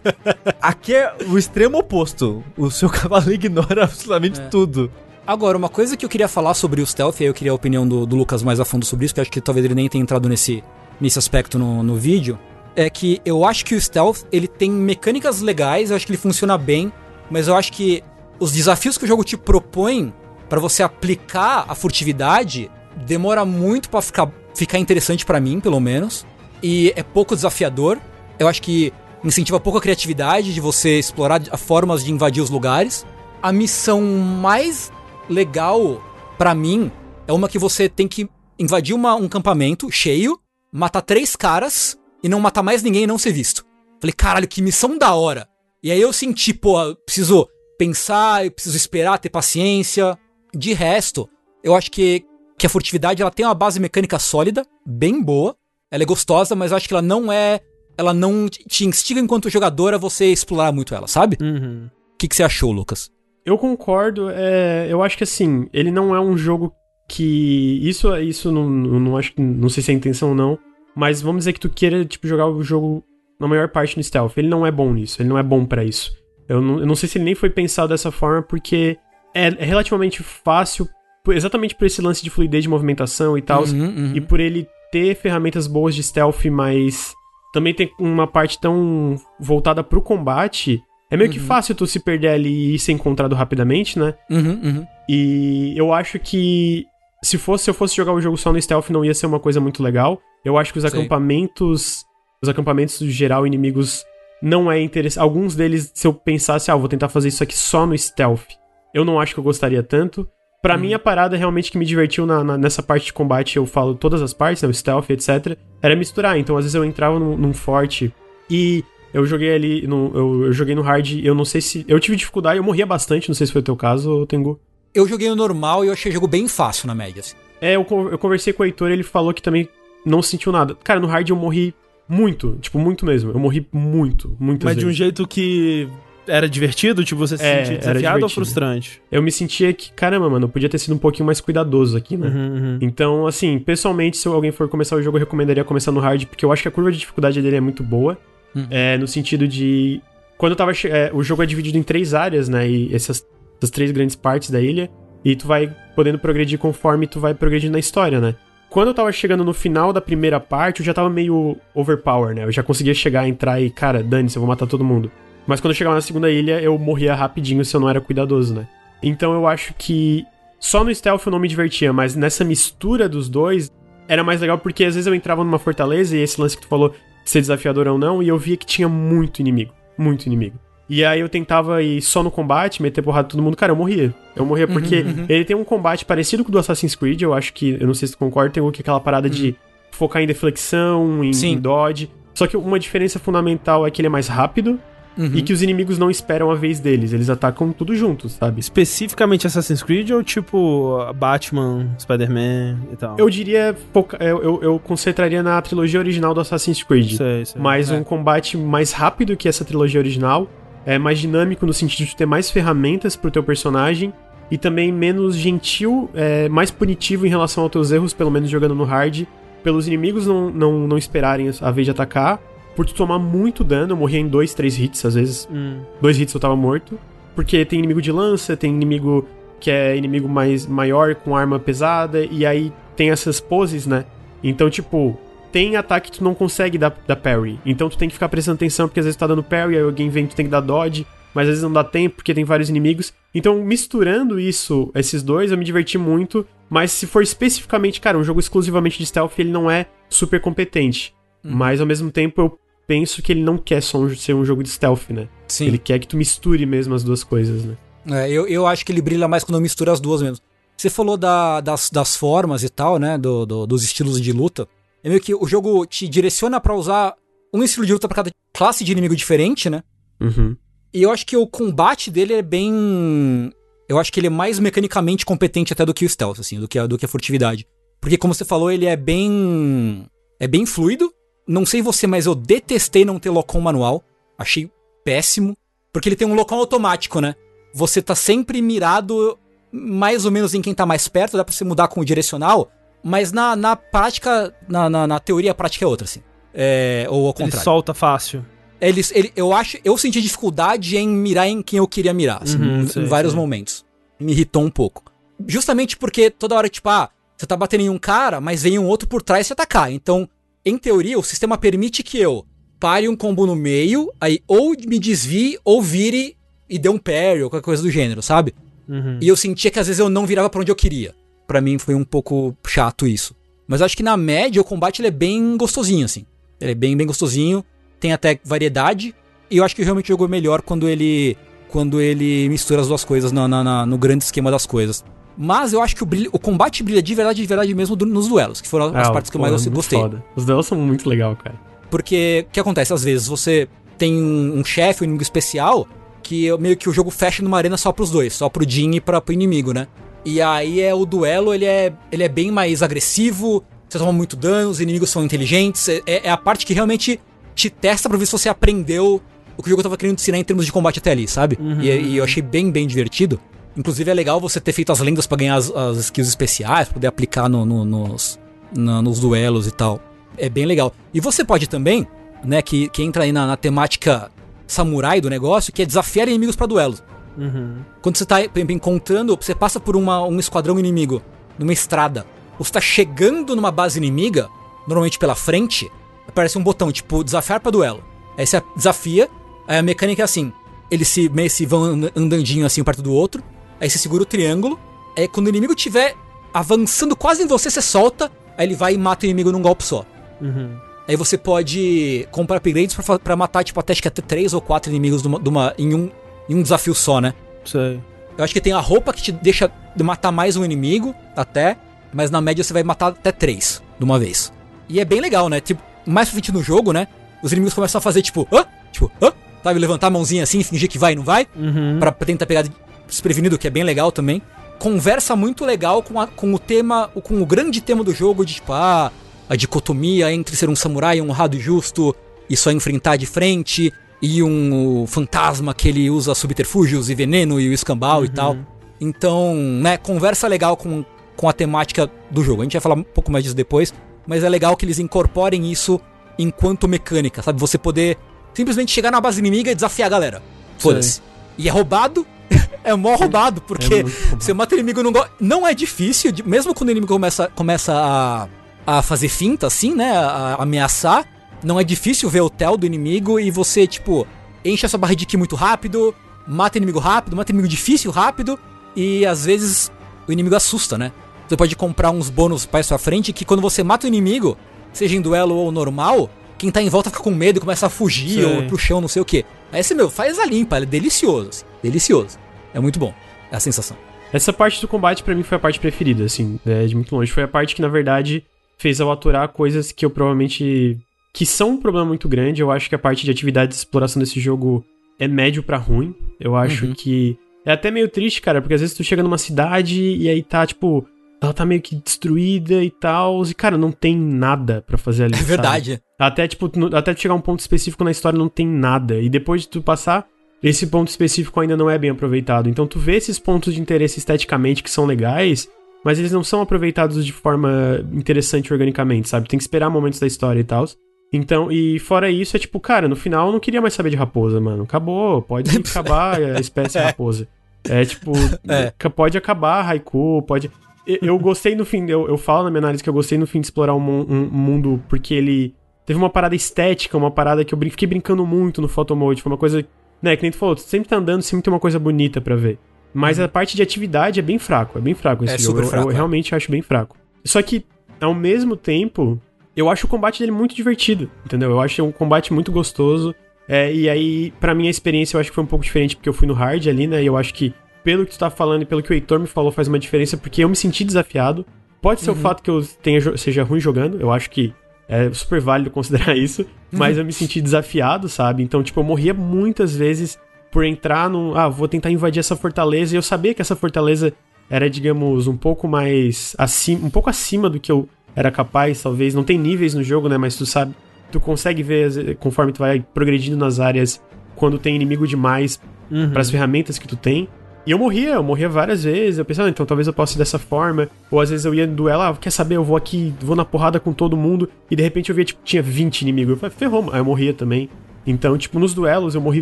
Aqui é o extremo oposto. O seu cavalo ignora absolutamente É. tudo. Agora, uma coisa que eu queria falar sobre o stealth, e aí eu queria a opinião do, do Lucas mais a fundo sobre isso, que acho que talvez ele nem tenha entrado nesse, nesse aspecto no, no vídeo, é que eu acho que o stealth, ele tem mecânicas legais, eu acho que ele funciona bem, mas eu acho que os desafios que o jogo te propõe pra você aplicar a furtividade demora muito pra ficar, ficar interessante pra mim, pelo menos, e é pouco desafiador. Eu acho que incentiva pouco a criatividade de você explorar formas de invadir os lugares. A missão mais legal pra mim é uma que você tem que invadir uma- um campamento cheio, matar três caras e não matar mais ninguém e não ser visto. Falei, caralho, que missão da hora. E aí eu senti, pô, preciso pensar, eu preciso esperar, ter paciência. De resto, eu acho que, que a furtividade ela tem uma base mecânica sólida, bem boa. Ela é gostosa, mas eu acho que ela não é. Ela não te instiga enquanto jogador a você explorar muito ela, sabe? O Uhum. que, que você achou, Lucas? Eu concordo, é, eu acho que assim, ele não é um jogo que. Isso, isso não, não, acho que. Não sei se é a intenção ou não. Mas vamos dizer que tu queira, tipo, jogar o jogo na maior parte no stealth. Ele não é bom nisso, ele não é bom pra isso. Eu não, eu não sei se ele nem foi pensado dessa forma, porque é, é relativamente fácil, exatamente por esse lance de fluidez de movimentação e tal, Uhum, uhum. e por ele ter ferramentas boas de stealth, mas também tem uma parte tão voltada pro combate. É meio que Uhum. fácil tu se perder ali e ser encontrado rapidamente, né? Uhum, uhum. E eu acho que se fosse se eu fosse jogar o jogo só no stealth não ia ser uma coisa muito legal. Eu acho que os Sim. acampamentos, os acampamentos do geral inimigos não é interessante. Alguns deles se eu pensasse, ah, eu vou tentar fazer isso aqui só no stealth, eu não acho que eu gostaria tanto. Pra mim, a parada realmente que me divertiu na- na- nessa parte de combate, eu falo todas as partes, né, o stealth, etc., era misturar. Então, às vezes eu entrava num, num forte e eu joguei ali, no, eu, eu joguei no hard, eu não sei se... Eu tive dificuldade, eu morria bastante, não sei se foi o teu caso, Tengu. Eu joguei no normal e eu achei o jogo bem fácil na média. assim. É, eu, eu conversei com o Heitor ele falou que também não sentiu nada. Cara, no hard eu morri muito, tipo, muito mesmo. Eu morri muito, muitas Mas de um vezes. jeito que era divertido, tipo, você se É, sentia desafiado ou frustrante? Eu me sentia que, caramba, mano, eu podia ter sido um pouquinho mais cuidadoso aqui, né? Uhum, uhum. Então, assim, pessoalmente, se alguém for começar o jogo, eu recomendaria começar no hard, porque eu acho que a curva de dificuldade dele é muito boa. Uhum. É, no sentido de. Quando eu tava. é, o jogo é dividido em três áreas, né? E essas, essas três grandes partes da ilha. E tu vai podendo progredir conforme tu vai progredindo na história, né? Quando eu tava chegando no final da primeira parte, eu já tava meio overpower, né? Eu já conseguia chegar, entrar e, cara, dane-se, eu vou matar todo mundo. Mas quando eu chegava na segunda ilha, eu morria rapidinho se eu não era cuidadoso, né? Então eu acho que só no stealth eu não me divertia, mas nessa mistura dos dois era mais legal porque às vezes eu entrava numa fortaleza e esse lance que tu falou ser desafiador ou não, e eu via que tinha muito inimigo. Muito inimigo. E aí eu tentava ir só no combate, meter porrada em todo mundo, cara, eu morria. Eu morria porque ele tem um combate parecido com o do Assassin's Creed, eu acho que, eu não sei se tu concorda, tem é aquela parada de focar em deflexão, em, em dodge. Só que uma diferença fundamental é que ele é mais rápido Uhum. e que os inimigos não esperam a vez deles, eles atacam tudo juntos, sabe? Especificamente Assassin's Creed ou tipo Batman, Spider-Man e tal? Eu diria, eu, eu, eu concentraria na trilogia original do Assassin's Creed. sei, sei. mas É. um combate mais rápido que essa trilogia original, é mais dinâmico no sentido de ter mais ferramentas pro teu personagem e também menos gentil, é, mais punitivo em relação aos teus erros, pelo menos jogando no hard, pelos inimigos não, não, não esperarem a vez de atacar, por tu tomar muito dano, eu morria em dois, três hits, às vezes Hum. dois hits eu tava morto, porque tem inimigo de lança, tem inimigo que é inimigo mais maior com arma pesada, e aí tem essas poses, né? Então, tipo, tem ataque que tu não consegue dar, dar parry. Então tu tem que ficar prestando atenção, porque às vezes tu tá dando parry, aí alguém vem, tu tem que dar dodge, mas às vezes não dá tempo, porque tem vários inimigos. Então, misturando isso, esses dois, eu me diverti muito, mas se for especificamente, cara, um jogo exclusivamente de stealth, ele não é super competente. Mas ao mesmo tempo eu penso que ele não quer só um- ser um jogo de stealth, né? Sim. Ele quer que tu misture mesmo as duas coisas, né? É, eu, eu acho que ele brilha mais quando mistura as duas mesmo. Você falou da- das, das formas e tal, né? do- do- dos estilos de luta. É meio que o jogo te direciona pra usar um estilo de luta pra cada classe de inimigo diferente, né? Uhum. E eu acho que o combate dele é bem. Eu acho que ele é mais mecanicamente competente até do que o stealth, assim, do que a, do que a furtividade. Porque, como você falou, ele é bem. É bem fluido. Não sei você, mas eu detestei não ter local manual. Achei péssimo. Porque ele tem um local automático, né? Você tá sempre mirado mais ou menos em quem tá mais perto, dá pra você mudar com o direcional. Mas na, na prática, na, na, na teoria, a prática é outra, assim. É, ou ao Ele contrário. solta fácil. Eles, ele, eu acho, eu senti dificuldade em mirar em quem eu queria mirar, assim, Uhum, em, sei, em vários sei. momentos. Me irritou um pouco. Justamente porque toda hora, tipo, ah, você tá batendo em um cara, mas vem um outro por trás te atacar. Então, em teoria, o sistema permite que eu pare um combo no meio, aí ou me desvie, ou vire e dê um parry, ou qualquer coisa do gênero, sabe? Uhum. E eu sentia que às vezes eu não virava pra onde eu queria. Pra mim foi um pouco chato isso. Mas acho que na média o combate ele é bem gostosinho, assim. Ele é bem, bem gostosinho. Tem até variedade. E eu acho que realmente o jogo é melhor quando ele. Quando ele mistura as duas coisas na- na- na- no grande esquema das coisas. Mas eu acho que o, brilho- o combate brilha de verdade, de verdade mesmo do- nos duelos, que foram as Ah, partes que eu mais é gostei. foda. Os duelos são muito legal, cara. Porque o que acontece? Às vezes você tem um, um chefe, um inimigo especial, que é meio que o jogo fecha numa arena só pros dois, só pro Jin e pra, pro inimigo, né? E aí é o duelo, ele é, ele é bem mais agressivo, você toma muito dano, os inimigos são inteligentes, é, é a parte que realmente te testa pra ver se você aprendeu o que o jogo tava querendo ensinar em termos de combate até ali, sabe? E, e eu achei bem, bem divertido. Inclusive é legal você ter feito as lendas pra ganhar as, as skills especiais, poder aplicar no- no- nos, na- nos duelos e tal. É bem legal. E você pode também, né, que, que entra aí na, na temática samurai do negócio, que é desafiar inimigos pra duelos. Uhum. Quando você tá por exemplo, encontrando, você passa por uma, um esquadrão inimigo numa estrada, ou você tá chegando numa base inimiga, normalmente pela frente, aparece um botão tipo desafiar pra duelo. Aí você desafia, aí a mecânica é assim: eles se, meio se vão and- andandinho assim um perto do outro, aí você segura o triângulo, aí quando o inimigo estiver avançando quase em você, você solta, aí ele vai e mata o inimigo num golpe só. Uhum. Aí você pode comprar upgrades pra, pra matar, tipo, até acho que até 3 ou 4 inimigos numa, numa- em, um, em um desafio só, né? Sei. Eu acho que tem a roupa que te deixa matar mais um inimigo, até, mas na média você vai matar até 3 de uma vez. E é bem legal, né? Tipo, mais pra frente no jogo, né? Os inimigos começam a fazer tipo, hã? Tipo, hã? Sabe, levantar a mãozinha assim, fingir que vai e não vai, Uhum. pra tentar pegar desprevenido, que é bem legal também. Conversa muito legal com, a- com o tema, com o grande tema do jogo de tipo, ah, a dicotomia entre ser um samurai honrado e justo e só enfrentar de frente, e um fantasma que ele usa subterfúgios e veneno e o escambau e tal. Então, né, conversa legal com, com a temática do jogo. A gente vai falar um pouco mais disso depois, mas é legal que eles incorporem isso enquanto mecânica, sabe? Você poder simplesmente chegar na base inimiga e desafiar a galera. Foda-se. E é roubado. é mó roubado, porque É muito roubado. você mata o inimigo não, não é difícil, mesmo quando o inimigo começa, começa a, a fazer finta, assim, né? A, a ameaçar. Não é difícil ver o tel do inimigo e você, tipo, enche a sua barra de ki muito rápido, mata inimigo rápido, mata inimigo difícil rápido, e às vezes o inimigo assusta, né? Você pode comprar uns bônus pra sua frente que quando você mata o inimigo, seja em duelo ou normal, quem tá em volta fica com medo e começa a fugir Sei. ou pro chão, não sei o que. Aí você, meu, faz a limpa, é delicioso, assim, delicioso. É muito bom, é a sensação. Essa parte do combate pra mim foi a parte preferida, assim, é, de muito longe. Foi a parte que, na verdade, fez eu aturar coisas que eu provavelmente. que são um problema muito grande. Eu acho que a parte de atividade de exploração desse jogo é médio pra ruim. Eu acho Uhum. que. É até meio triste, cara, porque às vezes tu chega numa cidade e aí tá, tipo. Ela tá meio que destruída e tal. E, cara, não tem nada pra fazer ali. É sabe? Até, tipo, até chegar a um ponto específico na história não tem nada. E depois de tu passar, esse ponto específico ainda não é bem aproveitado. Então tu vê esses pontos de interesse esteticamente que são legais, mas eles não são aproveitados de forma interessante organicamente, sabe? Tem que esperar momentos da história e tal. Então, e fora isso, é tipo, cara, no final eu não queria mais saber de raposa, mano. Acabou, pode acabar a espécie raposa. É tipo, É. pode acabar a haiku, pode. Eu, eu gostei no fim, eu, eu falo na minha análise que eu gostei no fim de explorar um, mu- um mundo porque ele teve uma parada estética, uma parada que eu fiquei brincando muito no photo mode. Foi uma coisa, né, que nem tu falou, tu sempre tá andando, sempre tem uma coisa bonita pra ver. Mas a parte de atividade é bem fraco, é bem fraco esse É jogo. super Eu- fraco, eu é. realmente acho bem fraco. Só que, ao mesmo tempo, eu acho o combate dele muito divertido, entendeu? Eu acho um combate muito gostoso. É, e aí, pra mim, a experiência eu acho que foi um pouco diferente, porque eu fui no hard ali, né? E eu acho que, pelo que tu tá falando e pelo que o Heitor me falou, faz uma diferença, porque eu me senti desafiado. Pode ser o fato que eu tenha, seja ruim jogando, eu acho que é super válido considerar isso, mas eu me senti desafiado, sabe? Então, tipo, eu morria muitas vezes por entrar num. Ah, vou tentar invadir essa fortaleza, e eu sabia que essa fortaleza era, digamos, um pouco mais acima, um pouco acima do que eu era capaz, talvez. Não tem níveis no jogo, né? Mas tu sabe, tu consegue ver conforme tu vai progredindo nas áreas quando tem inimigo demais Uhum. para as ferramentas que tu tem. E eu morria, eu morria várias vezes. Eu pensava, ah, então talvez eu possa ir dessa forma. Ou às vezes eu ia no duelo, ah, quer saber? Eu vou aqui, vou na porrada com todo mundo. E de repente eu via, tipo, tinha 20 inimigos. Eu falei, ferrou, aí eu morria também. Então, tipo, nos duelos eu morri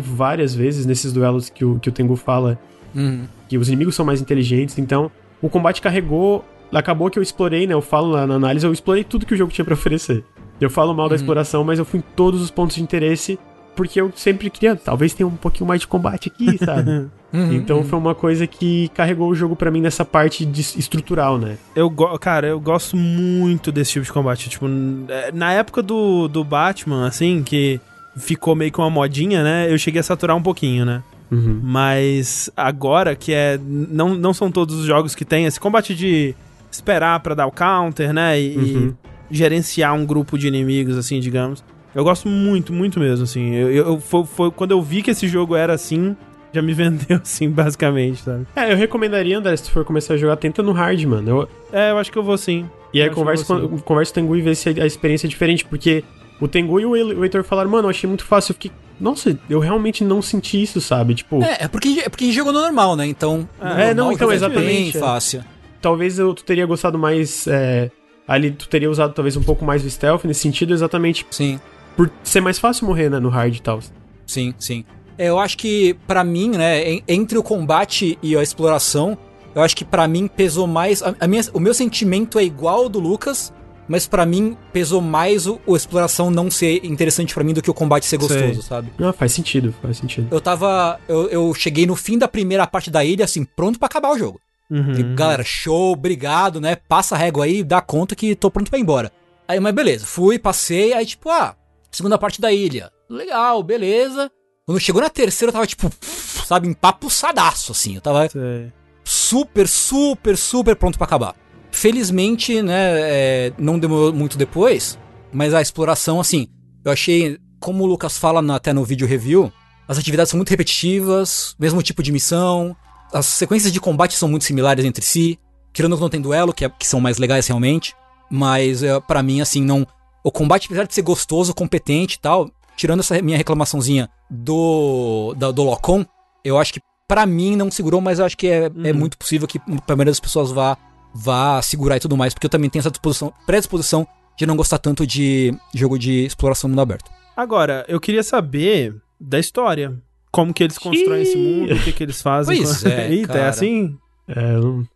várias vezes, nesses duelos que o, que o Tengu fala Uhum. que os inimigos são mais inteligentes, então o combate carregou. Acabou que eu explorei, né? Eu falo lá na análise, eu explorei tudo que o jogo tinha pra oferecer. Eu falo mal da exploração, mas eu fui em todos os pontos de interesse, porque eu sempre queria, talvez tenha um pouquinho mais de combate aqui, sabe? Uhum. então foi uma coisa que carregou o jogo pra mim nessa parte de estrutural, né? Eu, go- cara, eu gosto muito desse tipo de combate. Tipo, é, na época do, do Batman, assim, que ficou meio que uma modinha, né? Eu cheguei a saturar um pouquinho, né? Uhum. Mas agora que é. Não, não são todos os jogos que tem esse combate de esperar pra dar o counter, né? E, e Uhum. gerenciar um grupo de inimigos, assim, digamos. Eu gosto muito, muito mesmo, assim. Eu, eu- eu- foi, foi quando eu vi que esse jogo era assim, já me vendeu, assim, basicamente, sabe? É, eu recomendaria, André, se tu for começar a jogar, tenta no hard, mano. Eu- É, eu acho que eu vou sim. E aí conversa com, conversa com o Tengu e vê se a experiência é diferente, porque o Tengu e o He- o Heitor falaram, mano, eu achei muito fácil. Eu fiquei, nossa, eu realmente não senti isso, sabe? Tipo, É, é porque, é porque a gente jogou no normal, né? Então. no É, não, normal então, jogar é exatamente, Bem é. fácil. talvez eu, tu teria gostado mais. é, ali tu teria usado talvez um pouco mais do stealth nesse sentido, exatamente Sim, por ser mais fácil morrer, né, no hard e tal. sim, sim. É, Eu acho que, pra mim, né, en- entre o combate e a exploração, eu acho que pra mim pesou mais. A, a minha, o meu sentimento é igual ao do Lucas, mas pra mim pesou mais o, o exploração não ser interessante pra mim do que o combate ser gostoso, Sei. sabe? Ah, faz sentido, faz sentido. Eu tava. Eu, eu cheguei no fim da primeira parte da ilha, assim, pronto pra acabar o jogo. Uhum. E, galera, show, obrigado, né? Passa a régua aí, dá conta que tô pronto pra ir embora. Aí, mas beleza, fui, passei, aí tipo, ah, segunda parte da ilha. Legal, beleza. Quando chegou na terceira, eu tava tipo, sabe, empapuçadaço, assim. Eu tava Sei. super, super, super pronto pra acabar. Felizmente, né, é, não demorou muito depois, mas a exploração, assim, eu achei, como o Lucas fala na- até no vídeo review, as atividades são muito repetitivas, mesmo tipo de missão, as sequências de combate são muito similares entre si, tirando que não tem duelo, que, é- que são mais legais realmente, mas é, para mim, assim, não. O combate, apesar de ser gostoso, competente e tal, tirando essa minha reclamaçãozinha do, da- do Locom, eu acho que pra mim não segurou, mas eu acho que é, é muito possível que a maioria das pessoas vá, vá segurar e tudo mais, porque eu também tenho essa disposição, predisposição de não gostar tanto de jogo de exploração no mundo aberto. Agora, eu queria saber da história. Como que eles constroem esse mundo, o que que eles fazem. Pois com- é, Eita, é assim? É,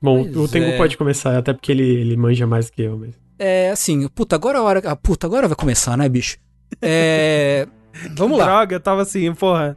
bom, Pois o Tengu é. pode começar, até porque ele, ele manja mais que eu. Mas... É assim, puta, agora a hora. Ah, puta, agora vai começar, né, bicho? É. Vamos lá. Droga, eu tava assim, porra.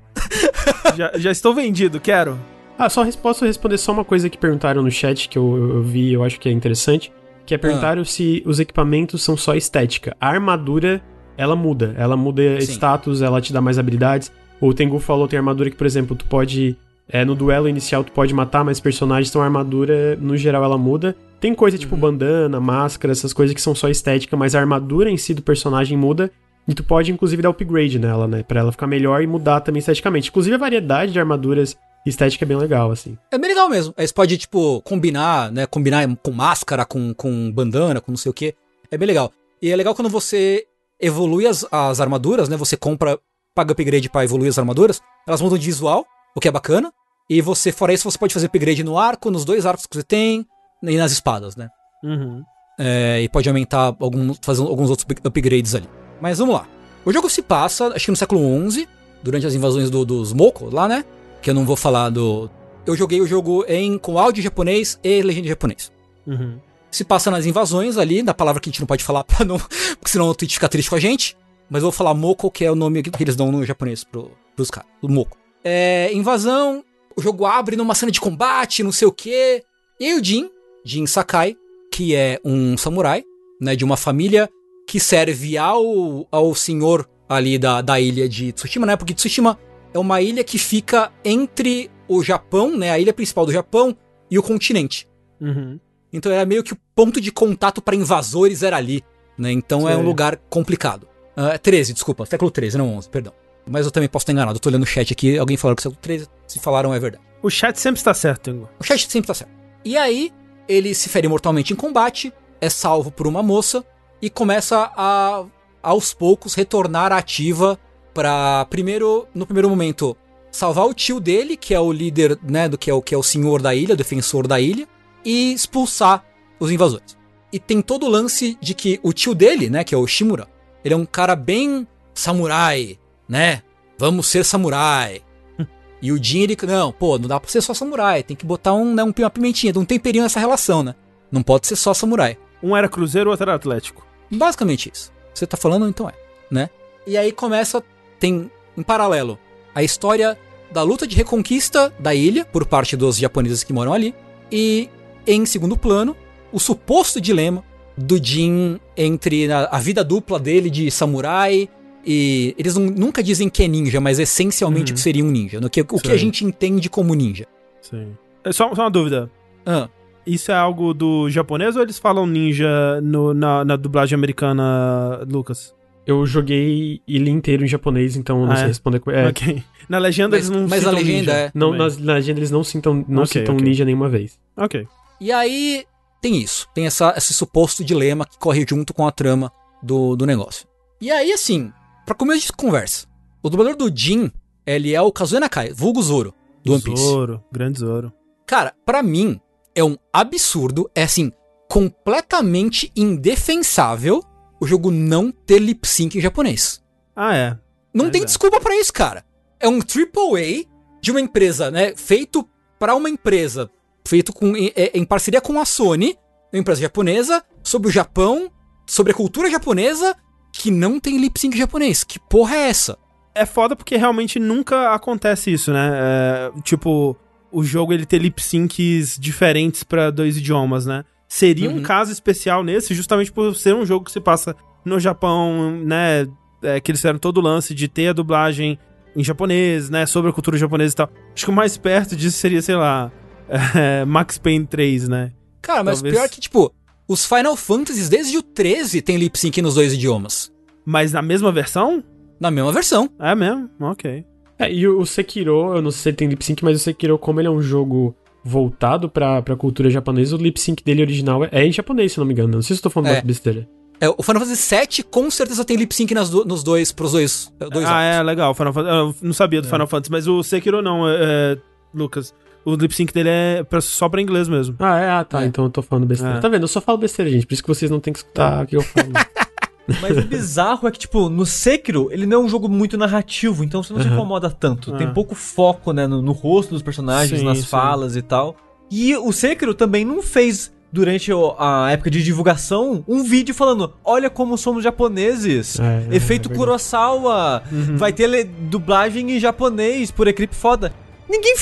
já, já estou vendido, quero. Ah, só posso responder só uma coisa que perguntaram no chat que eu, eu vi e eu acho que é interessante. Que é perguntaram se os equipamentos são só estética. A armadura, ela muda. Ela muda Sim. status, ela te dá mais habilidades. O Tengu falou, tem armadura que, por exemplo, tu pode... É, no duelo inicial tu pode matar mais personagens, então a armadura, no geral, ela muda. Tem coisa tipo bandana, máscara, essas coisas que são só estética, mas a armadura em si do personagem muda. E tu pode, inclusive, dar upgrade nela, né? Pra ela ficar melhor e mudar também esteticamente. Inclusive, a variedade de armaduras estética é bem legal, assim. É bem legal mesmo. Aí você pode, tipo, combinar, né? Combinar com máscara, com, com bandana, com não sei o que. É bem legal. E é legal quando você evolui as, as armaduras, né? Você compra, paga upgrade pra evoluir as armaduras. Elas mudam de visual, o que é bacana. E você, fora isso, você pode fazer upgrade no arco, nos dois arcos que você tem, e nas espadas, né? Uhum. É, e pode aumentar alguns, fazer alguns outros up- upgrades ali. Mas vamos lá. O jogo se passa, acho que no século XI, durante as invasões do- dos Moko, lá, né? Que eu não vou falar do. Eu joguei o jogo em com áudio japonês e legenda japonês. Uhum. Se passa nas invasões ali, da palavra que a gente não pode falar pra não. Porque senão o Twitch fica triste com a gente. Mas eu vou falar Moko, que é o nome que eles dão no japonês pro, pros caras. Moko. É, invasão, o jogo abre numa cena de combate, não sei o quê. E aí o Jin, Jin Sakai, que é um samurai, né, de uma família que serve ao, ao senhor ali da, da ilha de Tsushima, né? Porque Tsushima é uma ilha que fica entre o Japão, né, a ilha principal do Japão, e o continente. Uhum. Então era meio que o ponto de contato para invasores era ali, né? Então é Sei. um lugar complicado. Ah, 13, desculpa, século 13, não 11, perdão. Mas eu também posso estar enganado, eu tô olhando o chat aqui, alguém falou que século 13, se falaram é verdade. O chat sempre está certo, Tengu. O chat sempre tá certo. E aí, ele se fere mortalmente em combate, é salvo por uma moça e começa a, aos poucos, retornar à ativa pra, primeiro, no primeiro momento, salvar o tio dele, que é o líder, né, do que é o, que é o senhor da ilha, o defensor da ilha, e expulsar os invasores. E tem todo o lance de que o tio dele, né, que é o Shimura, ele é um cara bem samurai, né? Vamos ser samurai. E o Jin, ele, não, pô, não dá pra ser só samurai, tem que botar um, né, um, uma pimentinha, um temperinho nessa relação, né? Não pode ser só samurai. Um era Cruzeiro, o outro era Atlético. Basicamente isso. Você tá falando, então é, né? E aí começa, tem em paralelo a história da luta de reconquista da ilha por parte dos japoneses que moram ali e em segundo plano o suposto dilema do Jin entre a, a vida dupla dele de samurai e eles não- nunca dizem que é ninja, mas essencialmente o que seria um ninja, no que, o que a gente entende como ninja. Sim. É só, só uma dúvida. Ah, Isso é algo do japonês ou eles falam ninja no- na, na dublagem americana, Lucas? Eu joguei ele inteiro em japonês, então eu não Ah, sei é? responder. É, Ok. Na legenda Mas- eles não mas a citam legenda ninja é- Não, nas, na legenda eles não citam, não Ok, citam ok. ninja nenhuma vez. Ok. E aí tem isso, tem essa, esse suposto dilema que corre junto com a trama do, do negócio. E aí, assim, pra começo de conversa, o dublador do Jin, ele é o Kazuya Nakai, vulgo Zoro, do One Piece. Zoro, grande Zoro. Cara, pra mim, é um absurdo, é assim, completamente indefensável o jogo não ter lip sync em japonês. Ah, é. Não tem é. desculpa pra isso, cara. é um AAA de uma empresa, né? Feito para uma empresa, feito com, em, é, em parceria com a Sony, uma empresa japonesa, sobre o Japão, sobre a cultura japonesa, que não tem lip sync japonês. Que porra é essa? É foda porque realmente nunca acontece isso, né? É, tipo, o jogo ele ter lip syncs diferentes para dois idiomas, né? Seria Uhum. um caso especial nesse, justamente por ser um jogo que se passa no Japão, né? É, que eles fizeram todo o lance de ter a dublagem em japonês, né? Sobre a cultura japonesa e tal. Acho que o mais perto disso seria, sei lá, é, Max Payne 3, né? Cara, mas Talvez- pior que, tipo, os Final Fantasies desde o 13 tem lip sync nos dois idiomas. Mas na mesma versão? Na mesma versão. É mesmo? Ok. É, e o Sekiro, eu não sei se ele tem lip sync, mas o Sekiro, como ele é um jogo voltado pra, pra cultura japonesa, o lip sync dele original é, é em japonês, se não me engano. Não sei se eu tô falando É. besteira. É, o Final Fantasy VII com certeza tem lip sync nas do- nos dois, pros dois, é, dois ah, é, legal. Final Fantasy, eu não sabia do Final Fantasy, mas o Sekiro não, é, é, Lucas. O lip sync dele é pra- só pra inglês mesmo. Ah, é? Ah, tá. É. Então eu tô falando besteira. É. Tá vendo? Eu só falo besteira, gente. Por isso que vocês não têm que escutar o que eu falo. Mas o bizarro é que, tipo, no Sekiro, ele não é um jogo muito narrativo, então você não se Aham. incomoda tanto. Tem Ah. pouco foco, né, no, no rosto dos personagens, Sim, nas sim. falas e tal. E o Sekiro também não fez, durante a época de divulgação, um vídeo falando: olha como somos japoneses. É, é, Efeito é. Kurosawa. Vai ter dublagem em japonês por equipe foda. Ninguém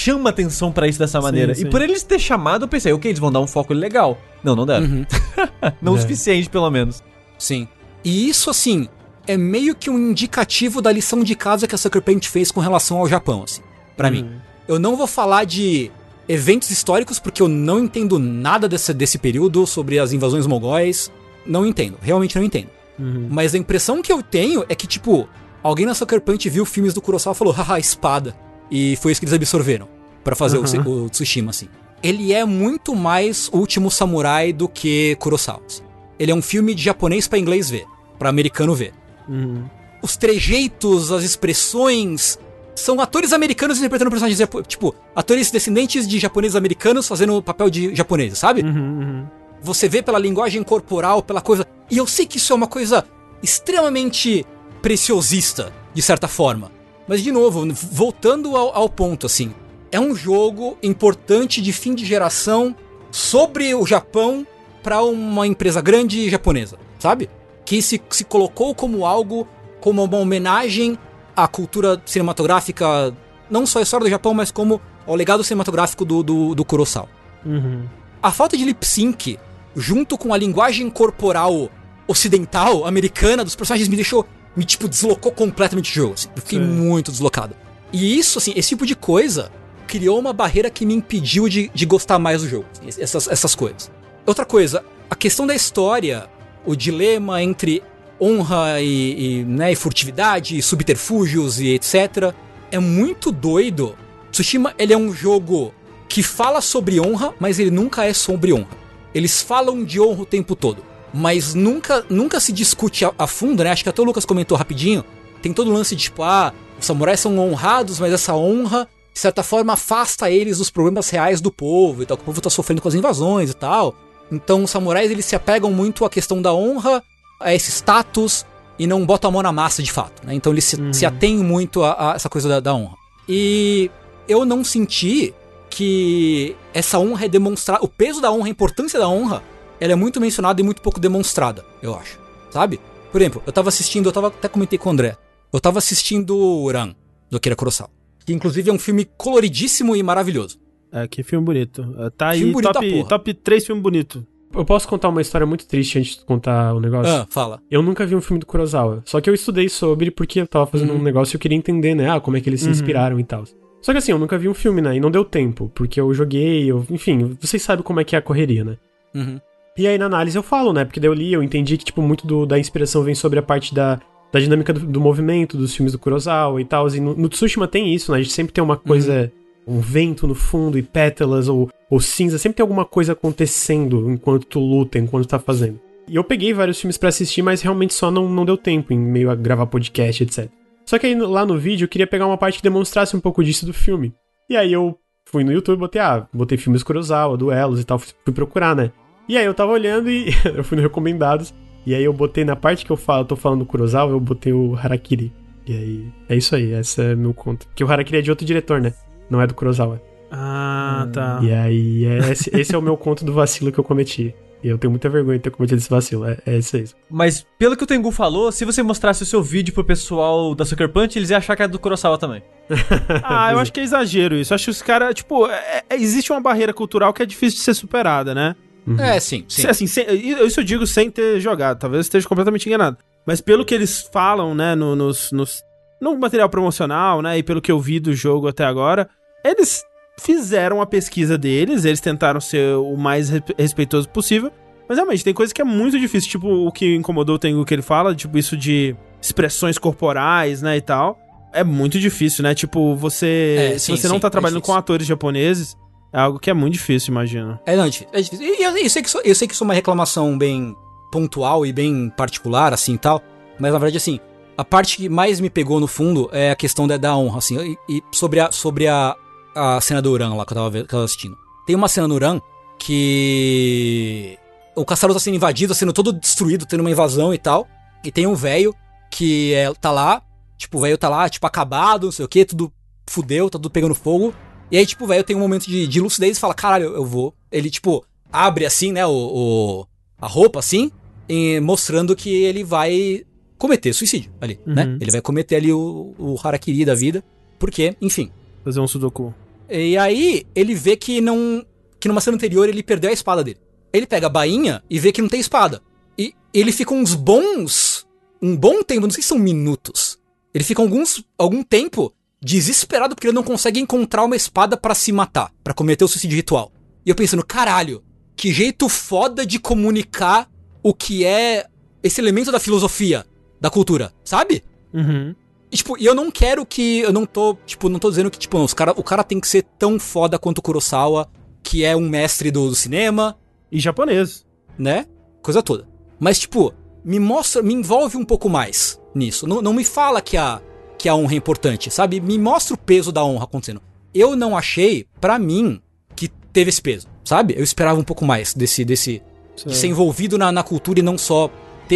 chama atenção pra isso dessa Sim, maneira. sim. E por eles ter chamado, eu pensei, ok, eles vão dar um foco legal. Não, não deram. Uhum. Não o É. suficiente, pelo menos. Sim. E isso, assim, é meio que um indicativo da lição de casa que a Sucker Paint fez com relação ao Japão, assim, pra mim. Eu não vou falar de eventos históricos, porque eu não entendo nada desse, desse período, sobre as invasões mogóis. Não entendo, realmente não entendo. Uhum. Mas a impressão que eu tenho é que, tipo, alguém na Sucker Punch viu filmes do Kurosawa e falou, haha, espada. E foi isso que eles absorveram pra fazer o, Aham. o Tsushima, assim. Ele é muito mais Último Samurai do que Kurosawa. assim. Ele é um filme de japonês pra inglês ver, pra americano ver. Uhum. Os trejeitos, as expressões. São atores americanos interpretando personagens, tipo, atores descendentes de japoneses americanos fazendo o papel de japoneses, sabe? Uhum, uhum. Você vê pela linguagem corporal, pela coisa. E eu sei que isso é uma coisa extremamente preciosista, de certa forma. Mas, de novo, voltando ao, ao ponto, assim. É um jogo importante de fim de geração sobre o Japão para uma empresa grande japonesa, sabe? Que se, se colocou como algo, como uma homenagem à cultura cinematográfica, não só a história do Japão, mas como ao legado cinematográfico do, do, do Kurosawa. Uhum. A falta de lip sync, junto com a linguagem corporal ocidental, americana dos personagens, me deixou. Me, tipo, deslocou completamente do jogo. assim. Eu fiquei Sim. muito deslocado. E isso, assim, esse tipo de coisa criou uma barreira que me impediu de, de gostar mais do jogo. assim, Essas, essas coisas. Outra coisa, a questão da história, o dilema entre honra e, e, né, e furtividade, e subterfúgios e etc. É muito doido. Tsushima, ele é um jogo que fala sobre honra, mas ele nunca é sobre honra. Eles falam de honra o tempo todo, mas nunca, nunca se discute a, a fundo, né? Acho que até o Lucas comentou rapidinho. Tem todo o lance de tipo, ah, os samurais são honrados, mas essa honra, de certa forma, afasta eles dos problemas reais do povo e tal, que o povo tá sofrendo com as invasões e tal. Então, os samurais eles se apegam muito à questão da honra, a esse status e não botam a mão na massa de fato, né? Então eles se, se atêm muito a, a essa coisa da, da honra. E eu não senti que essa honra é demonstrada. O peso da honra, a importância da honra, ela é muito mencionada e muito pouco demonstrada, eu acho. Sabe? Por exemplo, eu tava assistindo, eu tava até comentei com o André. Eu tava assistindo Uran, do Akira Kurosawa. Que inclusive é um filme coloridíssimo e maravilhoso. É, que filme bonito. É, Tá aí, Filme bonito da top, top 3 filme bonito. Eu posso contar uma história muito triste antes de contar o negócio? Ah, fala. Eu nunca vi um filme do Kurosawa. Só que eu estudei sobre porque eu tava fazendo Uhum. um negócio e eu queria entender, né? Ah, como é que eles se Uhum. inspiraram e tal. Só que assim, eu nunca vi um filme, né? E não deu tempo, porque eu joguei, eu... enfim, vocês sabem como é que é a correria, né? Uhum. E aí na análise eu falo, né? Porque daí eu li, eu entendi que, tipo, muito do- da inspiração vem sobre a parte da, da dinâmica do, do movimento, dos filmes do Kurosawa e tal. E no, no Tsushima tem isso, né? A gente sempre tem uma coisa, um vento no fundo e pétalas ou, ou cinza. Sempre tem alguma coisa acontecendo enquanto tu luta, enquanto tu tá fazendo. E eu peguei vários filmes pra assistir, mas realmente só não, não deu tempo em meio a gravar podcast, etc. Só que aí lá no vídeo eu queria pegar uma parte que demonstrasse um pouco disso do filme. E aí eu fui no YouTube e botei, ah, botei filmes Kurosawa, duelos e tal, fui procurar, né? E aí eu tava olhando e eu fui no recomendados. E aí eu botei na parte que eu falo, tô falando do Kurosawa, eu botei o Harakiri. E aí, é isso aí, essa é meu conto. Porque o Harakiri é de outro diretor, né? Não é do Kurosawa. Ah, tá. E aí, é- esse, esse é o meu conto do vacilo que eu cometi. E eu tenho muita vergonha de ter cometido esse vacilo. É, é isso aí. Mas pelo que o Tengu falou, se você mostrasse o seu vídeo pro pessoal da Sucker Punch, eles iam achar que era do Kurosawa também. Ah, eu acho que é exagero isso. Acho que os caras, tipo, é- é- existe uma barreira cultural que é difícil de ser superada, né? É, sim, sim. Se- Assim, sem- isso eu digo sem ter jogado, talvez eu esteja completamente enganado. Mas pelo que eles falam, né, no, nos, nos- no material promocional, né, e pelo que eu vi do jogo até agora, eles fizeram a pesquisa deles, eles tentaram ser o mais re- respeitoso possível, mas realmente tem coisa que é muito difícil, tipo o que incomodou o Tengu que ele fala, tipo isso de expressões corporais, né, e tal. É muito difícil, né? Tipo, você. É, se sim, você não sim, tá é trabalhando com difícil. atores japoneses, é algo que é muito difícil, imagino. É, não, é difícil. É difícil. E eu, eu sei que isso, eu sei que isso é uma reclamação bem pontual e bem particular, assim tal. Mas na verdade, assim, a parte que mais me pegou no fundo é a questão da, da honra, assim. E, e sobre, a, sobre a, a cena do Uran lá que eu, tava, que eu tava assistindo. Tem uma cena no Uran que. O castelo tá sendo invadido, sendo todo destruído, tendo uma invasão e tal. E tem um velho que é, tá lá, tipo, o velho tá lá, tipo, acabado, não sei o que, tudo fudeu, tá tudo pegando fogo. E aí, tipo, velho tem um momento de, de lucidez e fala, caralho, eu vou. Ele, tipo, abre assim, né, o, o- a roupa assim, e mostrando que ele vai cometer suicídio ali, Uhum. né? Ele vai cometer ali o, o harakiri da vida, porque, enfim. Fazer um sudoku. E aí, ele vê que não. que numa cena anterior ele perdeu a espada dele. Ele pega a bainha e vê que não tem espada. E ele fica uns bons. um bom tempo, não sei se são minutos. Ele fica alguns, algum tempo desesperado porque ele não consegue encontrar uma espada pra se matar, pra cometer o suicídio ritual. E eu pensando, caralho, que jeito foda de comunicar o que é esse elemento da filosofia, da cultura, sabe? Uhum. E, tipo, e eu não quero que. Eu não tô, tipo, não tô dizendo que, tipo, não, os cara, o cara tem que ser tão foda quanto o Kurosawa, que é um mestre do, do cinema, E japonês. né? Coisa toda. Mas, tipo, me mostra, me envolve um pouco mais nisso. Não, não me fala que a, que a honra é importante, sabe? Me mostra o peso da honra acontecendo. Eu não achei, pra mim, que teve esse peso, sabe? Eu esperava um pouco mais desse, desse, de ser envolvido na, na cultura e não só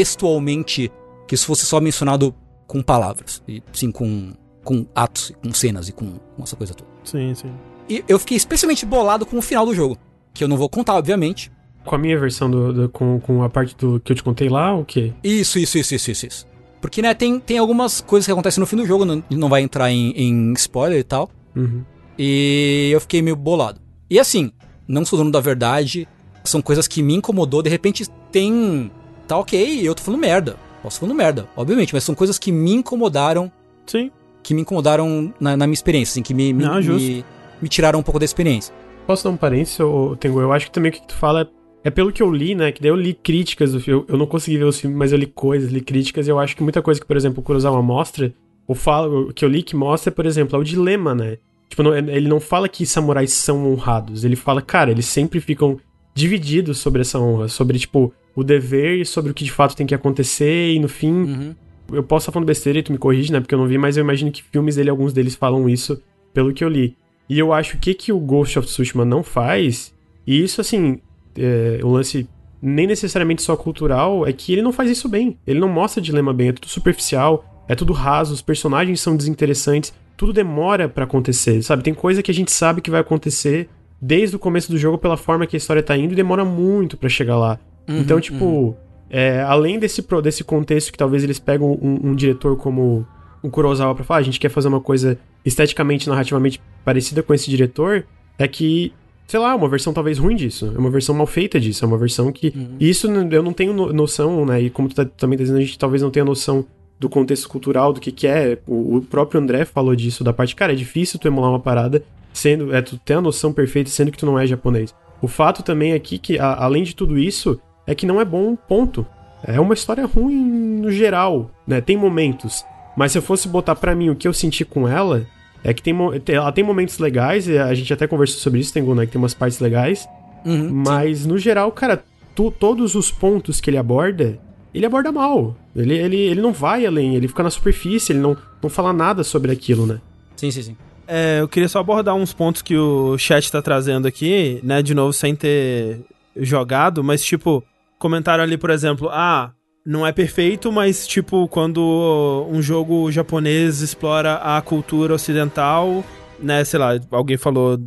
textualmente, que isso fosse só mencionado com palavras, e sim com, com atos, com cenas e com, com essa coisa toda. Sim, sim. E eu fiquei especialmente bolado com o final do jogo, que eu não vou contar, obviamente. Com a minha versão do, do- com, com a parte do que eu te contei lá, o quê? Isso, isso, isso, isso, isso. isso. Porque, né, tem, tem algumas coisas que acontecem no fim do jogo, não, não vai entrar em, em spoiler e tal. Uhum. E eu fiquei meio bolado. E assim, não sou dono da verdade, são coisas que me incomodou, de repente tem. Tá ok, eu tô falando merda. Posso falando merda, obviamente, mas são coisas que me incomodaram, Sim. que me incomodaram na, na minha experiência, assim, que me, me, Não, me, me tiraram um pouco da experiência. Posso dar um parênteses, Tengu? Eu acho que também o que tu fala é, é pelo que eu li, né? Que daí eu li críticas do filme. Eu não consegui ver os filmes, mas eu li coisas, li críticas. E eu acho que muita coisa que, por exemplo, o Kurosawa mostra, ou fala, o que eu li que mostra, por exemplo, é o dilema, né? Tipo, não- ele não fala que samurais são honrados. Ele fala, cara, eles sempre ficam divididos sobre essa honra. Sobre, tipo, o dever e sobre o que de fato tem que acontecer. E no fim, Uhum. eu posso estar falando besteira e tu me corrige, né? Porque eu não vi, mas eu imagino que filmes dele, alguns deles falam isso, pelo que eu li. E eu acho que o que, que o Ghost of Tsushima não faz, e isso, assim, é, o lance nem necessariamente só cultural, é que ele não faz isso bem. Ele não mostra dilema bem, é tudo superficial, é tudo raso, os personagens são desinteressantes, tudo demora pra acontecer, sabe? Tem coisa que a gente sabe que vai acontecer desde o começo do jogo pela forma que a história tá indo e demora muito pra chegar lá. Uhum, então, tipo, é, além desse, pro- desse contexto que talvez eles pegam um, um diretor como o Kurosawa pra falar, "Ah, a gente quer fazer uma coisa esteticamente, narrativamente parecida com esse diretor, é que, sei lá, é uma versão talvez ruim disso, é uma versão mal feita disso, é uma versão que... Uhum. Isso eu não tenho no- noção, né, e como tu tá, também tá dizendo, a gente talvez não tenha noção do contexto cultural, do que que é, o, o próprio André falou disso, da parte, cara, é difícil tu emular uma parada, sendo, é, tu ter a noção perfeita, sendo que tu não é japonês. O fato também aqui que, a- além de tudo isso, é que não é bom, ponto. É uma história ruim no geral, né? Tem momentos. Mas se eu fosse botar pra mim o que eu senti com ela, é que tem, ela tem momentos legais, e a gente até conversou sobre isso, tem, né, que tem umas partes legais, Uhum. mas no geral, cara, tu- todos os pontos que ele aborda, ele aborda mal. Ele, ele, ele não vai além, ele fica na superfície, ele não, não fala nada sobre aquilo, né? Sim, sim, sim. É, eu queria só abordar uns pontos que o chat tá trazendo aqui, né? De novo, sem ter jogado, mas tipo, comentaram ali, por exemplo, ah, não é perfeito, mas tipo, quando um jogo japonês explora a cultura ocidental, né, sei lá, alguém falou,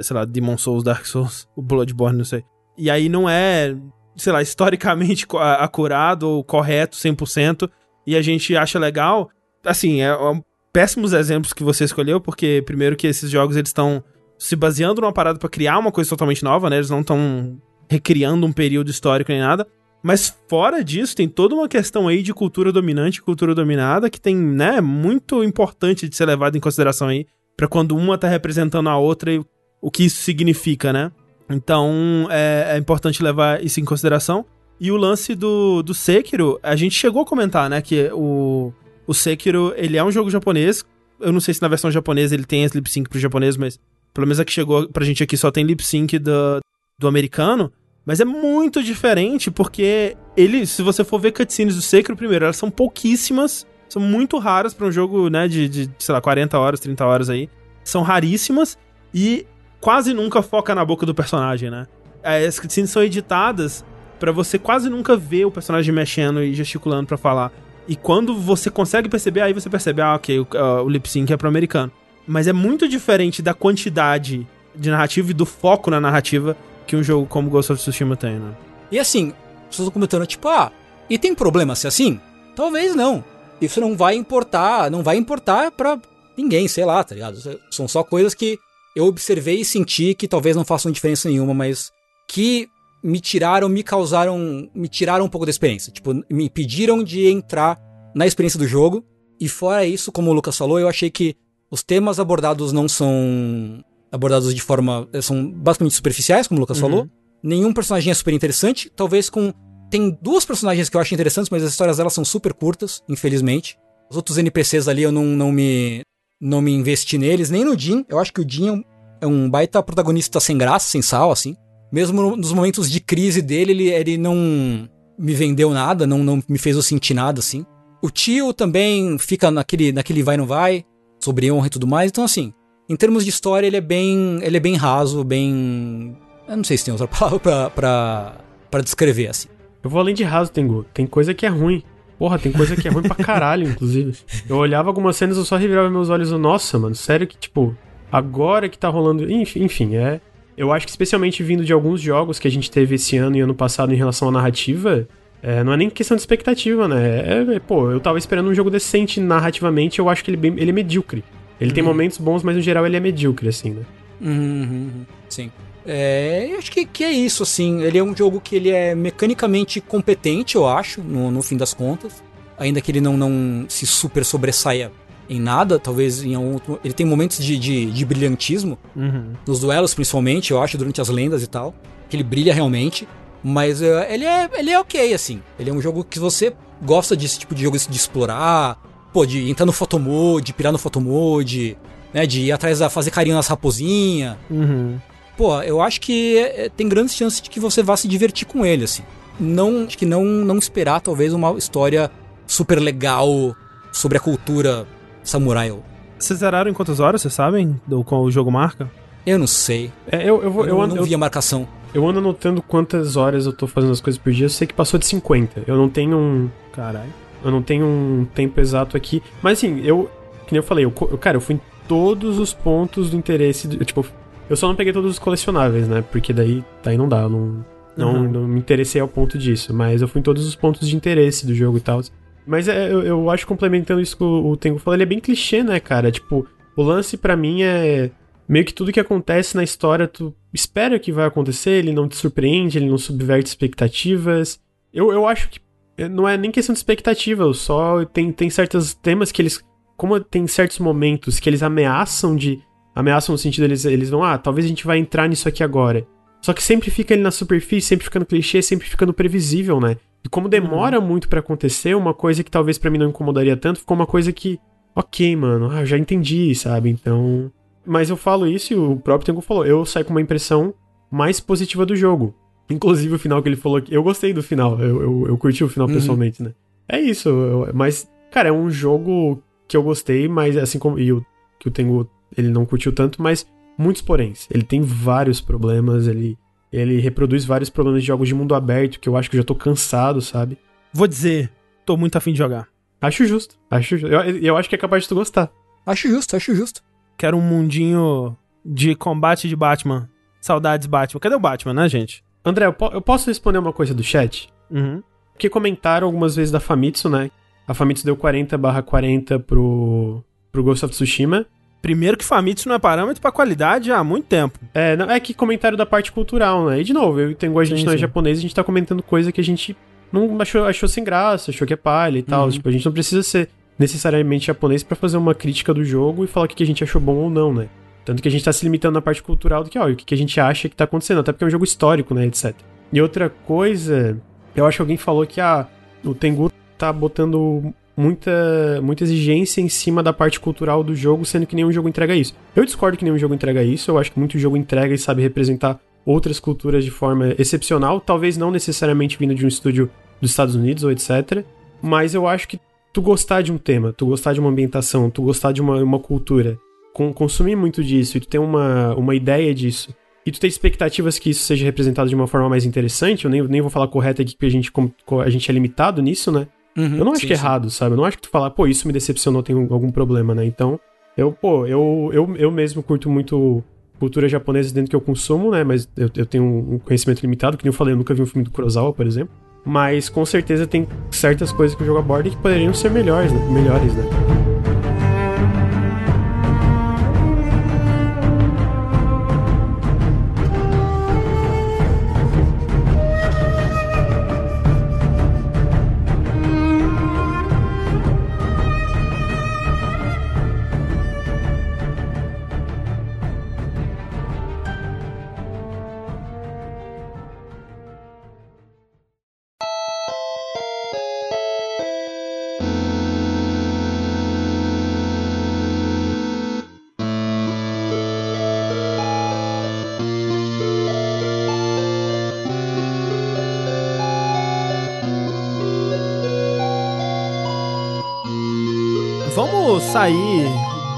sei lá, Demon Souls, Dark Souls, o Bloodborne, não sei. E aí não é, sei lá, historicamente acurado ou correto 100%, e a gente acha legal. Assim, é, é péssimos exemplos que você escolheu, porque primeiro que esses jogos eles estão se baseando numa parada para criar uma coisa totalmente nova, né? Eles não estão recriando um período histórico nem nada. Mas fora disso, tem toda uma questão aí de cultura dominante e cultura dominada que tem, né, muito importante de ser levado em consideração aí para quando uma tá representando a outra e o que isso significa, né? Então é, é, importante levar isso em consideração. E o lance do, do Sekiro, a gente chegou a comentar, né, que o, o Sekiro, ele é um jogo japonês. Eu não sei se na versão japonesa ele tem as lip sync pro japonês, mas pelo menos a que chegou pra gente aqui só tem lip sync do, do americano. Mas é muito diferente porque ele, se você for ver cutscenes do Sekiro, primeiro, elas são pouquíssimas, são muito raras para um jogo, né, de, de, sei lá, 40 horas, 30 horas aí. São raríssimas e quase nunca foca na boca do personagem, né? As cutscenes são editadas para você quase nunca ver o personagem mexendo e gesticulando para falar. E quando você consegue perceber, aí você percebe, ah, ok, o, uh, o lip sync é pro americano. Mas é muito diferente da quantidade de narrativa e do foco na narrativa que um jogo como Ghost of Tsushima tem, né? E assim, vocês estão comentando, tipo, ah, e tem problema se assim? Talvez não. Isso não vai importar, não vai importar pra ninguém, sei lá, tá ligado? São só coisas que eu observei e senti que talvez não façam diferença nenhuma, mas que me tiraram, me causaram, me tiraram um pouco da experiência. Tipo, me pediram de entrar na experiência do jogo. E fora isso, como o Lucas falou, eu achei que os temas abordados não são abordados de forma. Eh, são basicamente superficiais, como o Lucas uhum. falou. Nenhum personagem é super interessante. Talvez com. Tem duas personagens que eu acho interessantes, mas as histórias delas são super curtas, infelizmente. Os outros NPCs ali eu não, não me. Não me investi neles, nem no Jin. Eu acho que o Jin é um é baita protagonista sem graça, sem sal, assim. Mesmo nos momentos de crise dele, ele, ele não me vendeu nada, não, não me fez eu sentir nada, assim. O tio também fica naquele, naquele vai não vai, sobre honra e tudo mais. Então, assim, em termos de história, ele é bem, ele é bem raso, bem. Eu não sei se tem outra palavra pra, pra, pra descrever, assim. Eu vou além de raso, Tengu. Tem coisa que é ruim. Porra, tem coisa que é ruim pra caralho, inclusive. Eu olhava algumas cenas e eu só revirava meus olhos e nossa, mano, sério que, tipo, agora que tá rolando. Enfim, enfim, é. Eu acho que especialmente vindo de alguns jogos que a gente teve esse ano e ano passado em relação à narrativa, é, não é nem questão de expectativa, né? É, é, pô, eu tava esperando um jogo decente narrativamente, eu acho que ele, bem, ele é medíocre. Ele uhum. tem momentos bons, mas no geral ele é medíocre, assim, né? Uhum, uhum, sim. É, acho que, que é isso, assim. Ele é um jogo que ele é mecanicamente competente, eu acho, no, no fim das contas. Ainda que ele não, não se super sobressaia em nada, talvez em outro. Ele tem momentos de, de, de brilhantismo, uhum. nos duelos principalmente, eu acho, durante as lendas e tal. Que ele brilha realmente. Mas uh, ele, é, ele é ok, assim. Ele é um jogo que você gosta desse tipo de jogo de explorar, pô, de entrar no photomode, pirar no photomode, né? De ir atrás da fazer carinho nas raposinhas. Uhum. Pô, eu acho que é, tem grandes chances de que você vá se divertir com ele, assim. Não, acho que não, não esperar, talvez, uma história super legal sobre a cultura samurai. Vocês zeraram em quantas horas, vocês sabem? Do qual o jogo marca? Eu não sei. É, eu, eu, vou, eu, eu ando, não vi a marcação. Eu ando anotando quantas horas eu tô fazendo as coisas por dia. Eu sei que passou de 50. Eu não tenho um. Caralho. Eu não tenho um tempo exato aqui. Mas assim, eu. Que nem eu falei, eu, cara, eu fui em todos os pontos do interesse. Do, tipo, eu só não peguei todos os colecionáveis, né? Porque daí, daí não dá. Eu não, não, uhum. não me interessei ao ponto disso. Mas eu fui em todos os pontos de interesse do jogo e tal. Mas é, eu, eu acho complementando isso que o, o Tengu falou, ele é bem clichê, né, cara? Tipo, o lance para mim é. Meio que tudo que acontece na história, tu espera que vai acontecer, ele não te surpreende, ele não subverte expectativas. Eu, eu acho que não é nem questão de expectativa, só tem, tem certos temas que eles. Como tem certos momentos que eles ameaçam de. Ameaçam no sentido, eles, eles vão, ah, talvez a gente vai entrar nisso aqui agora. Só que sempre fica ele na superfície, sempre ficando clichê, sempre ficando previsível, né? E como demora uhum. muito para acontecer, uma coisa que talvez para mim não incomodaria tanto, ficou uma coisa que, ok, mano, ah, já entendi, sabe? Então. Mas eu falo isso e o próprio Tengu falou, eu saio com uma impressão mais positiva do jogo. Inclusive o final que ele falou aqui. Eu gostei do final. Eu, eu, eu curti o final uhum. pessoalmente, né? É isso. Eu, mas, cara, é um jogo que eu gostei, mas assim como. E o que o Tengu ele não curtiu tanto, mas muitos poréns. Ele tem vários problemas, ele, ele reproduz vários problemas de jogos de mundo aberto que eu acho que eu já tô cansado, sabe? vou dizer, tô muito afim de jogar. Acho justo. Acho justo. Eu, eu acho que é capaz de tu gostar. Acho justo, acho justo. Quero um mundinho de combate de Batman. Saudades Batman. Cadê o Batman, né, gente? André, eu, po- eu posso responder uma coisa do chat? Uhum. Porque comentaram algumas vezes da Famitsu, né? A Famitsu deu 40 barra 40 pro, pro Ghost of Tsushima. Primeiro que Famitsu não é parâmetro pra qualidade há muito tempo. É, não, é que comentário da parte cultural, né? E de novo, eu o Tengu, a gente Sim, não é sim. japonês, a gente tá comentando coisa que a gente não achou, achou sem graça, achou que é palha e tal. Uhum. Tipo, a gente não precisa ser necessariamente japonês pra fazer uma crítica do jogo e falar o que a gente achou bom ou não, né? Tanto que a gente tá se limitando na parte cultural do que, ó, o que a gente acha que tá acontecendo, até porque é um jogo histórico, né, etc. E outra coisa, eu acho que alguém falou que ah, o Tengu tá botando muita, muita exigência em cima da parte cultural do jogo, sendo que nenhum jogo entrega isso. Eu discordo que nenhum jogo entrega isso, eu acho que muito jogo entrega e sabe representar outras culturas de forma excepcional, talvez não necessariamente vindo de um estúdio dos Estados Unidos ou etc. Mas eu acho que tu gostar de um tema, tu gostar de uma ambientação, tu gostar de uma, uma cultura, com, consumir muito disso e tu ter uma, uma ideia disso, e tu ter expectativas que isso seja representado de uma forma mais interessante, eu nem, nem vou falar correta aqui porque a gente, a gente é limitado nisso, né? Uhum, Eu não acho sim, que é sim. errado, sabe? Eu não acho que tu falar, pô, isso me decepcionou, tem um- algum problema, né? Então, eu, pô, eu, eu, eu mesmo curto muito cultura japonesa dentro que eu consumo, né? Mas eu, eu tenho um conhecimento limitado, que nem eu falei, eu nunca vi um filme do Kurosawa, por exemplo. Mas com certeza tem certas coisas que o jogo aborda que poderiam ser melhores, né? Melhores, né?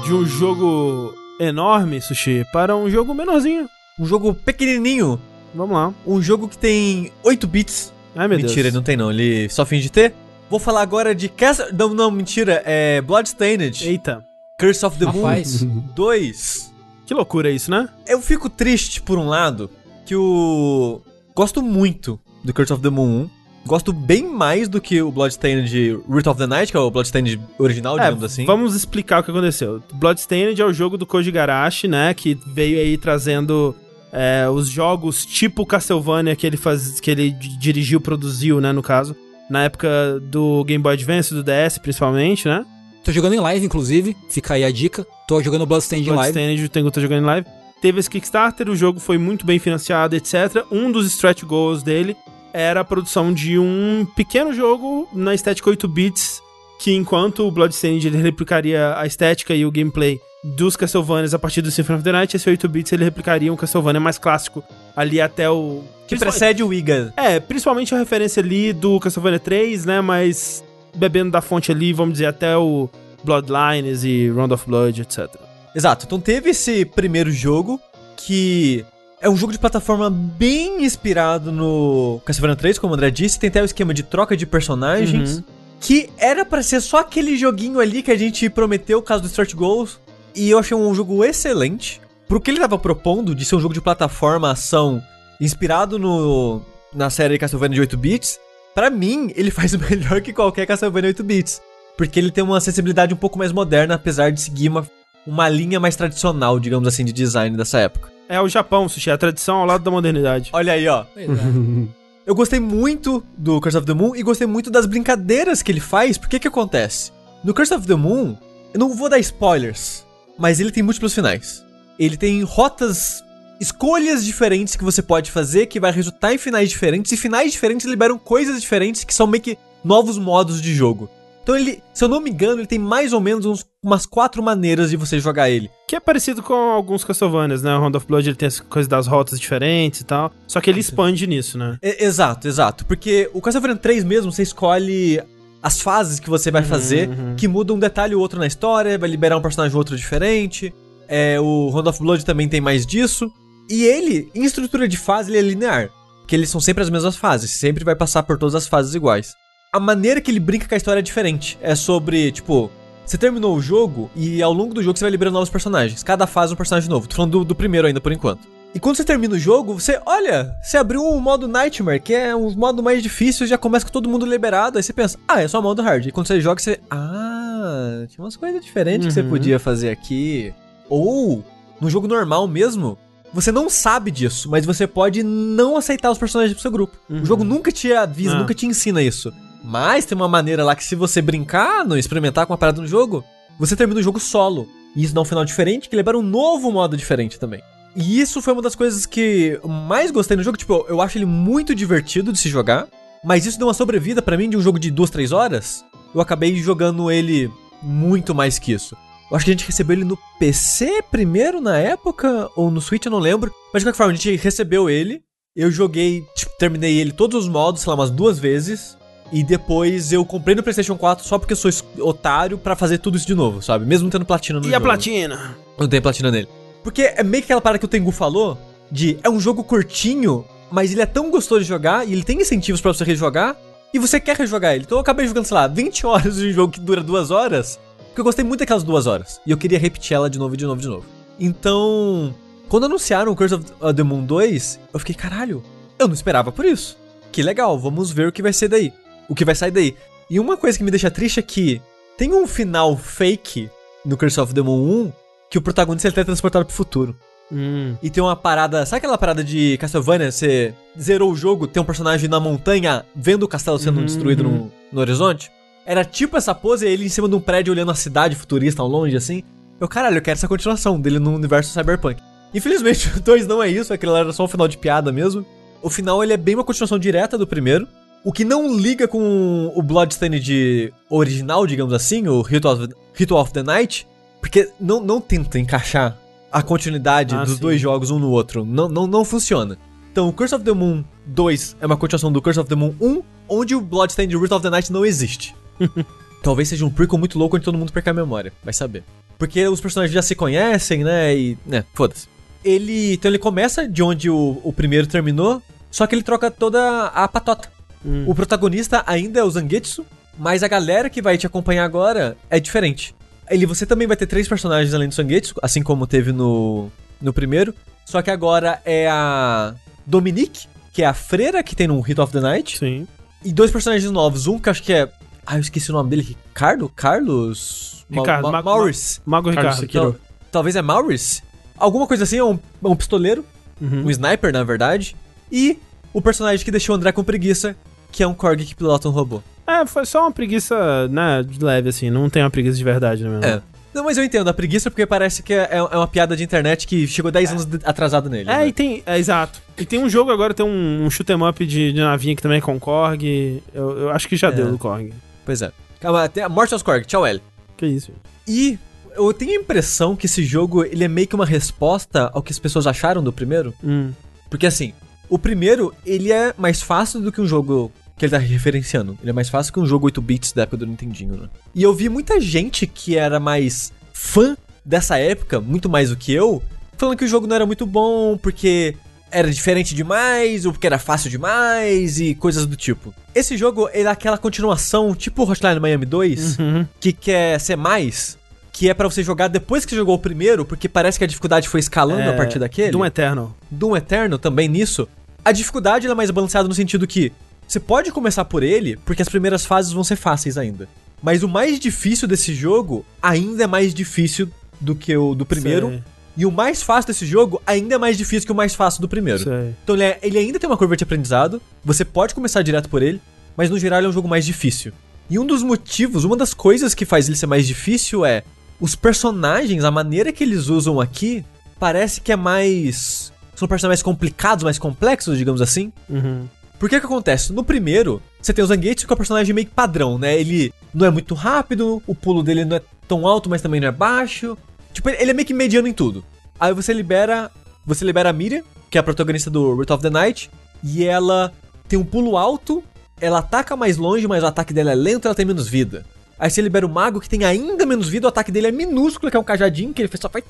De um jogo enorme, Sushi, para um jogo menorzinho. Um jogo pequenininho, Vamos lá. um jogo que tem 8 bits. Ai, meu mentira, Deus. não tem não, ele só finge ter. Vou falar agora de Castle... Não, não, mentira, é Bloodstained, Eita, Curse of the Rapaz. Moon 2. que loucura isso, né? Eu fico triste, por um lado, que o... Gosto muito do Curse of the Moon 1. Gosto bem mais do que o Bloodstained Root of the Night, que é o Bloodstained original, É, digamos assim. vamos explicar o que aconteceu. Bloodstained é o jogo do Koji Garashi, né? Que veio aí trazendo é, os jogos tipo Castlevania que ele, faz, que ele di- dirigiu, produziu, né? No caso. Na época do Game Boy Advance, do DS principalmente, né? Tô jogando em live, inclusive. Fica aí a dica. Tô jogando Bloodstained em live. Bloodstained, tá jogando em live. Teve esse Kickstarter, o jogo foi muito bem financiado, etc. Um dos stretch goals dele era a produção de um pequeno jogo na estética 8 bits, que enquanto o Bloodstained ele replicaria a estética e o gameplay dos Castlevanias a partir do Symphony of the Night, esse 8 bits ele replicaria um Castlevania mais clássico ali até o Que precede o Iga. É, principalmente a referência ali do Castlevania 3, né, mas bebendo da fonte ali, vamos dizer, até o Bloodlines e Round of Blood, etc. Exato, então teve esse primeiro jogo que é um jogo de plataforma bem inspirado no Castlevania 3, como o André disse, tem até o esquema de troca de personagens, Uhum. que era pra ser só aquele joguinho ali que a gente prometeu, caso do Start Goals, e eu achei um jogo excelente. Pro que ele tava propondo de ser um jogo de plataforma ação inspirado no na série Castlevania de 8 bits, pra mim ele faz melhor que qualquer Castlevania 8 bits, porque ele tem uma sensibilidade um pouco mais moderna, apesar de seguir uma uma linha mais tradicional, digamos assim, de design dessa época. É o Japão, Sushi, é a tradição ao lado da modernidade. Olha aí, ó. Pois é. Eu gostei muito do Curse of the Moon e gostei muito das brincadeiras que ele faz, porque que acontece? No Curse of the Moon, eu não vou dar spoilers, mas ele tem múltiplos finais. Ele tem rotas, escolhas diferentes que você pode fazer que vai resultar em finais diferentes, e finais diferentes liberam coisas diferentes que são meio que novos modos de jogo. Então ele, se eu não me engano, ele tem mais ou menos uns- umas quatro maneiras de você jogar ele. Que é parecido com alguns Castlevanias, né? O Round of Blood ele tem essa coisa das rotas diferentes e tal. Só que ele expande nisso, né? E- exato, exato. Porque o Castlevania 3 mesmo, você escolhe as fases que você vai fazer, uhum. que muda um detalhe ou outro na história, vai liberar um personagem ou outro diferente. É, o Round of Blood também tem mais disso. E ele, em estrutura de fase, ele é linear. Porque eles são sempre as mesmas fases, sempre vai passar por todas as fases iguais. A maneira que ele brinca com a história é diferente. É sobre, tipo, você terminou o jogo e ao longo do jogo você vai liberando novos personagens. Cada fase um personagem novo. Tô falando do, do primeiro ainda por enquanto. E quando você termina o jogo, você, olha, você abriu um modo Nightmare, que é um modo mais difícil, já começa com todo mundo liberado. Aí você pensa, ah, é só modo hard. E quando você joga, você, ah, tinha umas coisas diferentes que você Uhum. podia fazer aqui. Ou, no jogo normal mesmo, você não sabe disso, mas você pode não aceitar os personagens do seu grupo. Uhum. O jogo nunca te avisa, Ah. nunca te ensina isso. Mas tem uma maneira lá que se você brincar, não experimentar com uma parada no jogo, você termina o jogo solo. E isso dá um final diferente, que libera um novo modo diferente também. E isso foi uma das coisas que mais gostei no jogo. Tipo, eu acho ele muito divertido de se jogar. Mas isso deu uma sobrevida pra mim de um jogo de duas, três horas. Eu acabei jogando ele muito mais que isso. Eu acho que a gente recebeu ele no PC primeiro na época, ou no Switch, eu não lembro. Mas de qualquer forma, a gente recebeu ele. Eu joguei, tipo, terminei ele todos os modos, sei lá, umas duas vezes. E depois eu comprei no PlayStation 4 só porque eu sou otário pra fazer tudo isso de novo, sabe? Mesmo tendo platina no E jogo. a platina? Não tem platina nele. Porque é meio que aquela parada que o Tengu falou, de é um jogo curtinho, mas ele é tão gostoso de jogar, e ele tem incentivos pra você rejogar, e você quer rejogar ele. Então eu acabei jogando, sei lá, 20 horas de um jogo que dura duas horas, porque eu gostei muito daquelas duas horas. E eu queria repetir ela de novo, de novo, de novo. Então, quando anunciaram o Curse of the Moon 2, eu fiquei, caralho, eu não esperava por isso. Que legal, vamos ver o que vai ser daí. O que vai sair daí. E uma coisa que me deixa triste é que tem um final fake no Curse of the Moon 1 que o protagonista ele é transportado pro futuro. Hum. E tem uma parada. Sabe aquela parada de Castlevania? Você zerou o jogo, tem um personagem na montanha vendo o castelo sendo Uhum, destruído no, no horizonte? Era tipo essa pose, ele em cima de um prédio olhando a cidade futurista ao longe, assim. Eu, caralho, eu quero essa continuação dele no universo cyberpunk. Infelizmente, o 2 não é isso, aquele era só um final de piada mesmo. O final, ele é bem uma continuação direta do primeiro. O que não liga com o Bloodstained original, digamos assim, o Ritual of, Ritual of the Night, porque não, não tenta encaixar a continuidade Ah, dos sim. dois jogos um no outro. Não, não, não funciona. Então, o Curse of the Moon 2 é uma continuação do Curse of the Moon 1, onde o Bloodstained Ritual of the Night não existe. Talvez seja um prequel muito louco onde todo mundo perca a memória, vai saber. Porque os personagens já se conhecem, né? E. né, foda-se. Ele. Então ele começa de onde o, o primeiro terminou, só que ele troca toda a patota. Hum. O protagonista ainda é o Zangetsu, mas a galera que vai te acompanhar agora é diferente. Ele, você também vai ter três personagens além do Zangetsu, assim como teve no, no primeiro. Só que agora é a Dominique, que é a freira que tem no Hit of the Night. Sim. E dois personagens novos. Um que eu acho que é. Ah, eu esqueci o nome dele. Ricardo? Carlos? Ricardo, Ma Ma- Maurice. Mago Carlos Ricardo. Sekiro. Tal- talvez é Maurice? Alguma coisa assim, é um, é um pistoleiro. Uhum. Um sniper, na verdade. E o personagem que deixou o André com preguiça, que é um Korg que pilota um robô. É, foi só uma preguiça, né, de leve, assim. Não tem uma preguiça de verdade, né? É. Não, mas eu entendo a preguiça porque parece que é, é uma piada de internet que chegou 10 anos de- atrasado nele. É, né? e tem. É, exato. E tem um jogo agora, tem um, um shoot 'em up de, de navinha que também é com Korg. Eu, eu acho que já É. deu do Korg. Pois é. Calma, tem a Morte aos Korg. Tchau, L. Que isso. E eu tenho a impressão que esse jogo ele é meio que uma resposta ao que as pessoas acharam do primeiro. Hum. Porque assim, o primeiro, ele é mais fácil do que um jogo que ele tá referenciando. Ele é mais fácil que um jogo 8 bits da época do Nintendinho, né? E eu vi muita gente que era mais fã dessa época, muito mais do que eu, falando que o jogo não era muito bom porque era diferente demais, ou porque era fácil demais e coisas do tipo. Esse jogo, ele é aquela continuação, tipo Hotline Miami 2, Uhum. que quer ser mais, que é pra você jogar depois que você jogou o primeiro, porque parece que a dificuldade foi escalando É, a partir daquele. Doom Eternal. Doom Eterno também nisso, a dificuldade ela é mais balanceada no sentido que você pode começar por ele, porque as primeiras fases vão ser fáceis ainda. Mas o mais difícil desse jogo ainda é mais difícil do que o do primeiro. Sei, E o mais fácil desse jogo ainda é mais difícil que o mais fácil do primeiro. sei. Então ele, é- ele ainda tem uma curva de aprendizado, você pode começar direto por ele, mas no geral ele é um jogo mais difícil. E um dos motivos, uma das coisas que faz ele ser mais difícil é os personagens, a maneira que eles usam aqui, parece que é mais. São personagens mais complicados, mais complexos, digamos assim. Uhum. Por que que acontece? No primeiro, você tem o Zangetsu que é um personagem meio que padrão, né? Ele não é muito rápido, o pulo dele não é tão alto, mas também não é baixo. Tipo, ele é meio que mediano em tudo. Aí você libera, você libera a Miriam, que é a protagonista do Ritual of the Night, e ela tem um pulo alto, ela ataca mais longe, mas o ataque dela é lento e ela tem menos vida. Aí você libera o mago, que tem ainda menos vida, o ataque dele é minúsculo, que é um cajadinho, que ele só faz...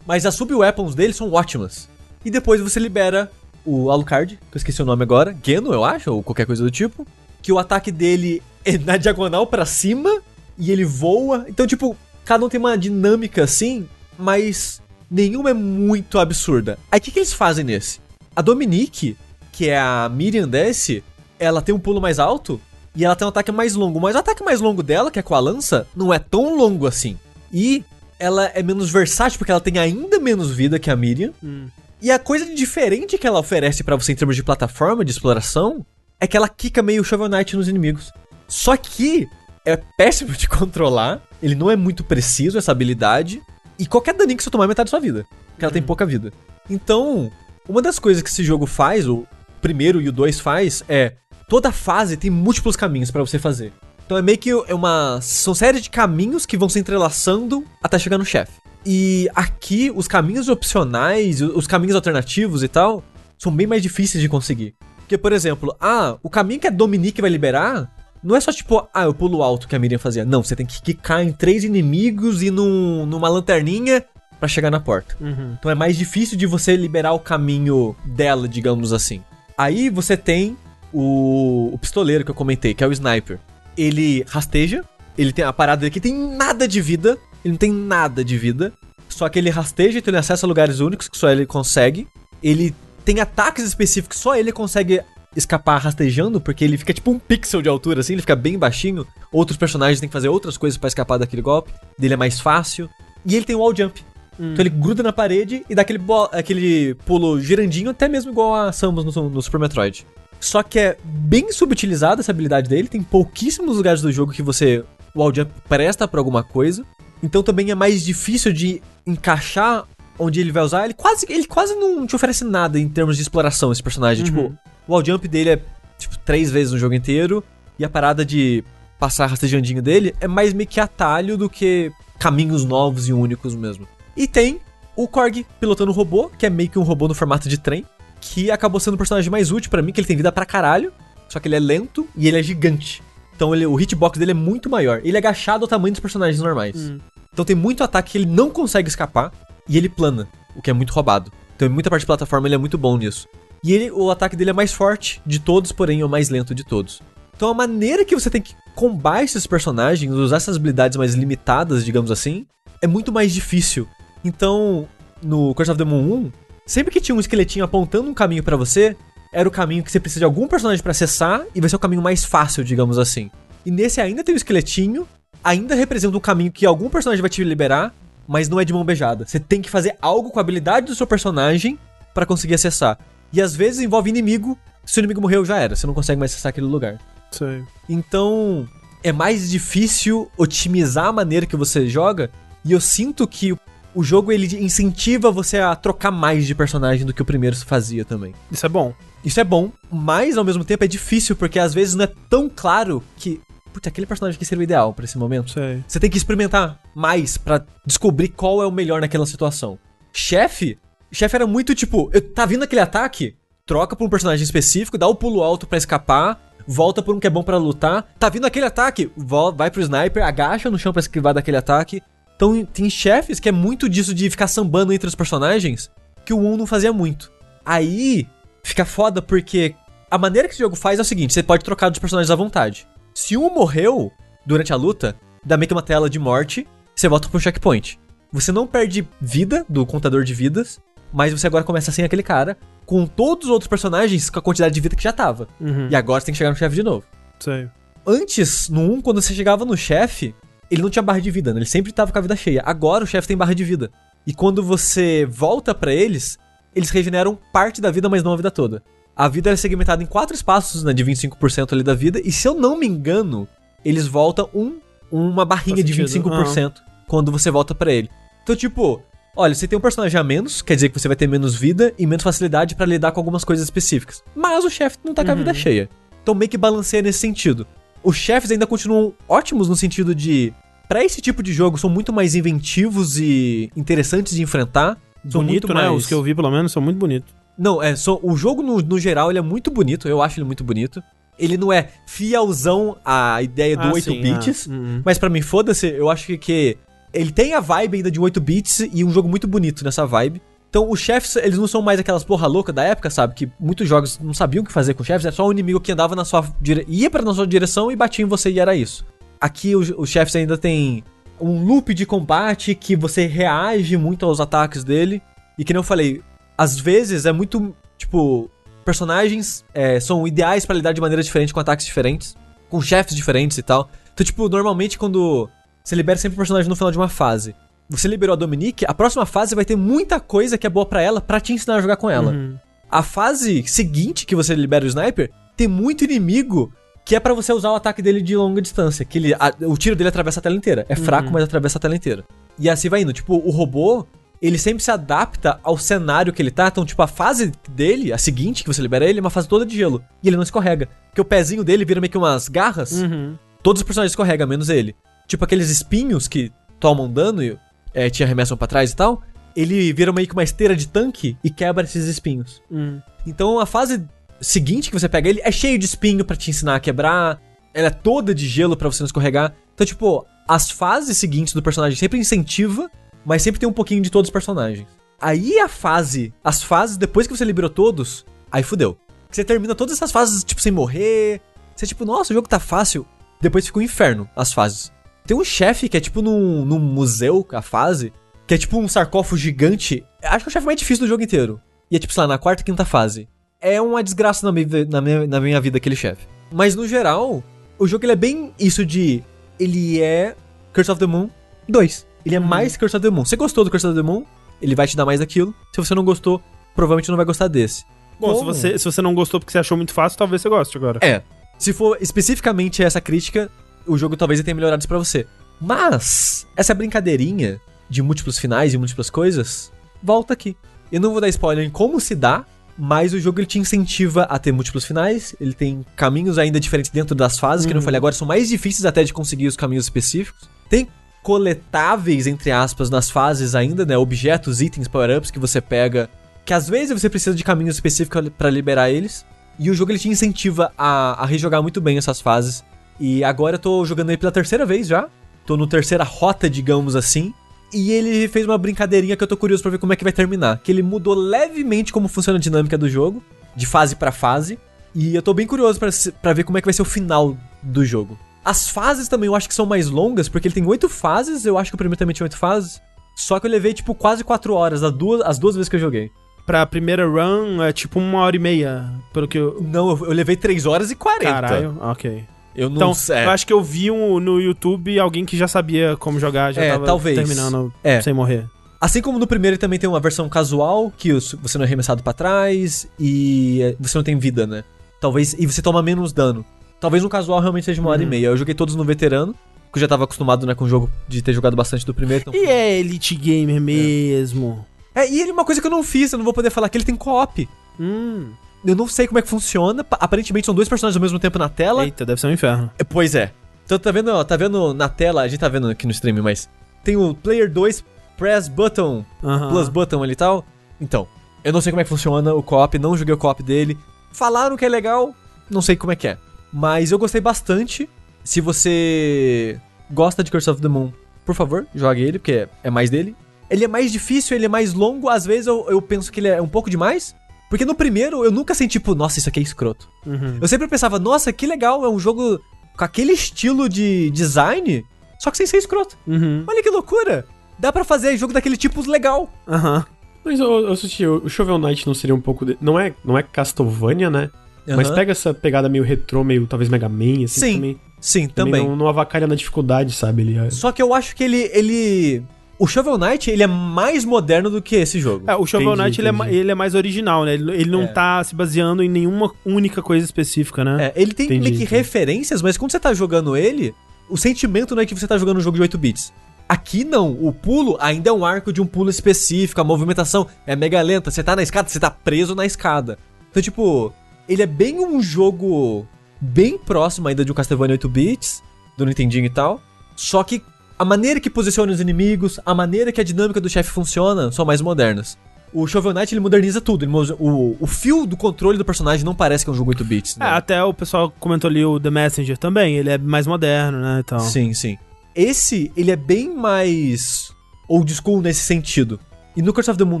Mas as sub-weapons dele são ótimas. E depois você libera o Alucard, que eu esqueci o nome agora, Geno, eu acho, ou qualquer coisa do tipo, que o ataque dele é na diagonal pra cima e ele voa. Então, tipo, cada um tem uma dinâmica assim, mas nenhuma é muito absurda. Aí o que, que eles fazem nesse? A Dominique, que é a Miriam desse, ela tem um pulo mais alto e ela tem um ataque mais longo. Mas o ataque mais longo dela, que é com a lança, não é tão longo assim. E ela é menos versátil porque ela tem ainda menos vida que a Miriam. Hum. E a coisa diferente que ela oferece pra você em termos de plataforma, de exploração, é que ela quica meio Shovel Knight nos inimigos. Só que é péssimo de controlar, ele não é muito preciso essa habilidade, e qualquer daninho que você tomar é metade da sua vida, porque ela tem pouca vida. Então, uma das coisas que esse jogo faz, o primeiro e o dois faz, é toda fase tem múltiplos caminhos pra você fazer. Então é meio que é uma. São série de caminhos que vão se entrelaçando até chegar no chefe. E aqui, os caminhos opcionais, os caminhos alternativos e tal, são bem mais difíceis de conseguir. Porque, por exemplo, ah, o caminho que a Dominique vai liberar não é só tipo, ah, eu pulo alto que a Miriam fazia. Não, você tem que quicar em três inimigos e num, numa lanterninha pra chegar na porta. Uhum. Então é mais difícil de você liberar o caminho dela, digamos assim. Aí você tem o, o pistoleiro que eu comentei, que é o sniper. Ele rasteja, ele tem a parada dele que tem nada de vida, ele não tem nada de vida. Só que ele rasteja, então ele acessa lugares únicos que só ele consegue. Ele tem ataques específicos que só ele consegue escapar rastejando, porque ele fica tipo um pixel de altura, assim, ele fica bem baixinho. Outros personagens têm que fazer outras coisas pra escapar daquele golpe. Dele é mais fácil. E ele tem wall jump. Então ele gruda na parede e dá aquele, aquele pulo girandinho, até mesmo igual a Samus no, no Super Metroid. Só que é bem subutilizada essa habilidade dele, tem pouquíssimos lugares do jogo que você. O wall jump presta pra alguma coisa. Então também é mais difícil de encaixar onde ele vai usar. Ele quase, ele quase não te oferece nada em termos de exploração, esse personagem. Uhum. Tipo, o wall jump dele é tipo três vezes no jogo inteiro. E a parada de passar rastejandinho dele é mais meio que atalho do que caminhos novos e únicos mesmo. E tem o Korg pilotando o robô, que é meio que um robô no formato de trem, que acabou sendo o personagem mais útil pra mim, que ele tem vida pra caralho, só que ele é lento e ele é gigante. Então ele, o hitbox dele é muito maior. Ele é agachado ao tamanho dos personagens normais. Hum. Então tem muito ataque que ele não consegue escapar e ele plana, o que é muito roubado. Então em muita parte de plataforma ele é muito bom nisso. E ele, o ataque dele é mais forte de todos, porém é o mais lento de todos. Então a maneira que você tem que combar esses personagens, usar essas habilidades mais limitadas, digamos assim, é muito mais difícil. Então, no Curse of the Moon 1, sempre que tinha um esqueletinho apontando um caminho pra você, era o caminho que você precisa de algum personagem pra acessar e vai ser o caminho mais fácil, digamos assim. E nesse ainda tem o esqueletinho, ainda representa um caminho que algum personagem vai te liberar, mas não é de mão beijada. Você tem que fazer algo com a habilidade do seu personagem pra conseguir acessar. E às vezes envolve inimigo, se o inimigo morreu já era, você não consegue mais acessar aquele lugar. Sei. Então, é mais difícil otimizar a maneira que você joga, e eu sinto que o jogo ele incentiva você a trocar mais de personagem do que o primeiro fazia também. Isso é bom. Isso é bom, mas ao mesmo tempo é difícil porque às vezes não é tão claro que, putz, aquele personagem aqui seria o ideal pra esse momento. Sei. Você tem que experimentar mais pra descobrir qual é o melhor naquela situação. Chefe, chefe era muito tipo, tá vindo aquele ataque, troca pra um personagem específico, dá o pulo alto pra escapar, volta por um que é bom pra lutar. Tá vindo aquele ataque, vai pro sniper, agacha no chão pra esquivar daquele ataque. Então tem chefes que é muito disso de ficar sambando entre os personagens, que o 1 não fazia muito. Aí fica foda porque a maneira que esse jogo faz é o seguinte: você pode trocar dos personagens à vontade. Se um morreu durante a luta, dá meio que uma tela de morte, você volta pro checkpoint. Você não perde vida do contador de vidas, mas você agora começa sem aquele cara, com todos os outros personagens com a quantidade de vida que já tava. Uhum. E agora você tem que chegar no chefe de novo. Sei. Antes, no 1, quando você chegava no chefe, ele não tinha barra de vida, né? Ele sempre tava com a vida cheia. Agora o chefe tem barra de vida. E quando você volta pra eles, eles regeneram parte da vida, mas não a vida toda. A vida é segmentada em quatro espaços, né? De 25% ali da vida. E se eu não me engano, eles voltam um, uma barrinha de sentido. 25% quando você volta pra ele. Então, tipo, olha, você tem um personagem a menos, quer dizer que você vai ter menos vida e menos facilidade pra lidar com algumas coisas específicas. Mas o chefe não tá com a vida cheia. Então meio que balanceia nesse sentido. Os chefes ainda continuam ótimos no sentido de. Pra esse tipo de jogo, são muito mais inventivos e interessantes de enfrentar. São Bonito, muito né? mais- Os que eu vi, pelo menos, são muito bonitos. Não, é só. O jogo, no, no geral, ele é muito bonito. Eu acho ele muito bonito. Ele não é fielzão à ideia do Ah, 8 sim, bits. ah, uhum. Mas pra mim, foda-se, eu acho que, que ele tem a vibe ainda de 8 bits e um jogo muito bonito nessa vibe. Então, os chefes, eles não são mais aquelas porra louca da época, sabe? Que muitos jogos não sabiam o que fazer com chefes, é só um inimigo que andava na sua dire... ia para na sua direção e batia em você e era isso. Aqui os, os chefes ainda tem um loop de combate que você reage muito aos ataques dele. E que nem eu falei, às vezes é muito, tipo, personagens é, são ideais para lidar de maneira diferente com ataques diferentes, com chefes diferentes e tal. Então, tipo, normalmente quando você libera sempre o personagem no final de uma fase você liberou a Dominique, a próxima fase vai ter muita coisa que é boa para ela para te ensinar a jogar com ela. Uhum. A fase seguinte que você libera o sniper, tem muito inimigo que é para você usar o ataque dele de longa distância, que ele, a, o tiro dele atravessa a tela inteira. É fraco, uhum. mas atravessa a tela inteira. E assim vai indo. Tipo, o robô, ele sempre se adapta ao cenário que ele tá. Então, tipo, a fase dele, a seguinte que você libera ele, é uma fase toda de gelo. E ele não escorrega. Porque o pezinho dele vira meio que umas garras. Uhum. Todos os personagens escorregam, menos ele. Tipo aqueles espinhos que tomam dano e é, te arremessam para trás e tal, ele vira meio que uma esteira de tanque e quebra esses espinhos. Hum. Então a fase seguinte que você pega ele é cheio de espinho para te ensinar a quebrar, ela é toda de gelo para você não escorregar. Então, tipo, as fases seguintes do personagem sempre incentiva, mas sempre tem um pouquinho de todos os personagens. Aí a fase, as fases depois que você liberou todos, aí fudeu. Você termina todas essas fases, tipo, sem morrer. Você, tipo, nossa, o jogo tá fácil. Depois fica um inferno as fases. Tem um chefe que é tipo num, num museu, a fase, que é tipo um sarcófago gigante. Acho que é o chefe mais difícil do jogo inteiro. E é tipo, sei lá, na quarta, quinta fase. É uma desgraça na minha, na minha, na minha vida aquele chefe. Mas no geral, o jogo ele é bem isso de. Ele é Curse of the Moon 2. Ele é uhum. mais Curse of the Moon. Você gostou do Curse of the Moon? Ele vai te dar mais daquilo. Se você não gostou, provavelmente não vai gostar desse. Bom, se você, se você não gostou porque você achou muito fácil, talvez você goste agora. É. Se for especificamente essa crítica, o jogo talvez tenha melhorado isso pra você. Mas, essa brincadeirinha de múltiplos finais e múltiplas coisas, volta aqui. Eu não vou dar spoiler em como se dá, mas o jogo ele te incentiva a ter múltiplos finais, ele tem caminhos ainda diferentes dentro das fases, uhum. que eu não falei agora, são mais difíceis até de conseguir os caminhos específicos. Tem coletáveis, entre aspas, nas fases ainda, né? Objetos, itens, power-ups que você pega, que às vezes você precisa de caminhos específicos para liberar eles. E o jogo ele te incentiva a, a rejogar muito bem essas fases. E agora eu tô jogando ele pela terceira vez já. Tô no terceira rota, digamos assim. E ele fez uma brincadeirinha que eu tô curioso para ver como é que vai terminar. Que ele mudou levemente como funciona a dinâmica do jogo, de fase para fase. E eu tô bem curioso para ver como é que vai ser o final do jogo. As fases também eu acho que são mais longas, porque ele tem oito fases, eu acho que o primeiro também tinha oito fases. Só que eu levei, tipo, quase quatro horas, as duas, as duas vezes que eu joguei. Pra primeira run é tipo uma hora e meia, pelo que eu... Não, eu, eu levei três horas e quarenta. Caralho, ok. Eu não então, sei. eu acho que eu vi um, no YouTube alguém que já sabia como jogar, já é, tava talvez. terminando é. sem morrer. Assim como no primeiro ele também tem uma versão casual, que você não é arremessado para trás e é, você não tem vida, né? Talvez. E você toma menos dano. Talvez no casual realmente seja uma hora e uhum. meia. Eu joguei todos no veterano, porque eu já tava acostumado né, com o jogo de ter jogado bastante do primeiro. Então... E é Elite Gamer mesmo. É. é, e ele é uma coisa que eu não fiz, eu não vou poder falar que ele tem co-op. Hum. Eu não sei como é que funciona. Aparentemente são dois personagens ao mesmo tempo na tela. Eita, deve ser um inferno. É, pois é. Então tá vendo, ó, tá vendo na tela, a gente tá vendo aqui no stream, mas tem o player 2 press button, plus button ali e tal. Então, eu não sei como é que funciona o co-op, não joguei o co-op dele. Falaram que é legal, não sei como é que é. Mas eu gostei bastante. Se você gosta de Curse of the Moon, por favor, jogue ele, porque é mais dele. Ele é mais difícil, ele é mais longo, às vezes eu, eu penso que ele é um pouco demais. Porque no primeiro eu nunca senti, tipo, nossa, isso aqui é escroto. Uhum. Eu sempre pensava, nossa, que legal, é um jogo com aquele estilo de design, só que sem ser escroto. Uhum. Olha que loucura! Dá para fazer jogo daquele tipo legal. Aham. Uhum. Mas eu, eu assisti, o Shovel Knight não seria um pouco. De... Não é não é Castlevania, né? Mas pega essa pegada meio retrô, meio talvez Mega Man, assim sim, também. Sim, também. também. Não, não avacalha na dificuldade, sabe? Ele é... Só que eu acho que ele, ele o Shovel Knight, ele é mais moderno do que esse jogo. É, o Shovel entendi, Knight, ele é, ele é, mais original, né? Ele, ele não é. tá se baseando em nenhuma única coisa específica, né? É, ele tem entendi, meio que entendi. referências, mas quando você tá jogando ele, o sentimento não é que você tá jogando um jogo de 8 bits. Aqui não, o pulo ainda é um arco de um pulo específico, a movimentação é mega lenta, você tá na escada, você tá preso na escada. Então, tipo, ele é bem um jogo bem próximo ainda de um Castlevania 8 bits, do Nintendinho e tal, só que a maneira que posiciona os inimigos, a maneira que a dinâmica do chefe funciona são mais modernas. O Shovel Knight ele moderniza tudo. Ele, o, o fio do controle do personagem não parece que é um jogo 8 bits. Né? É, até o pessoal comentou ali o The Messenger também. Ele é mais moderno, né? Então. Sim, sim. Esse, ele é bem mais old school nesse sentido. E no Curse of the Moon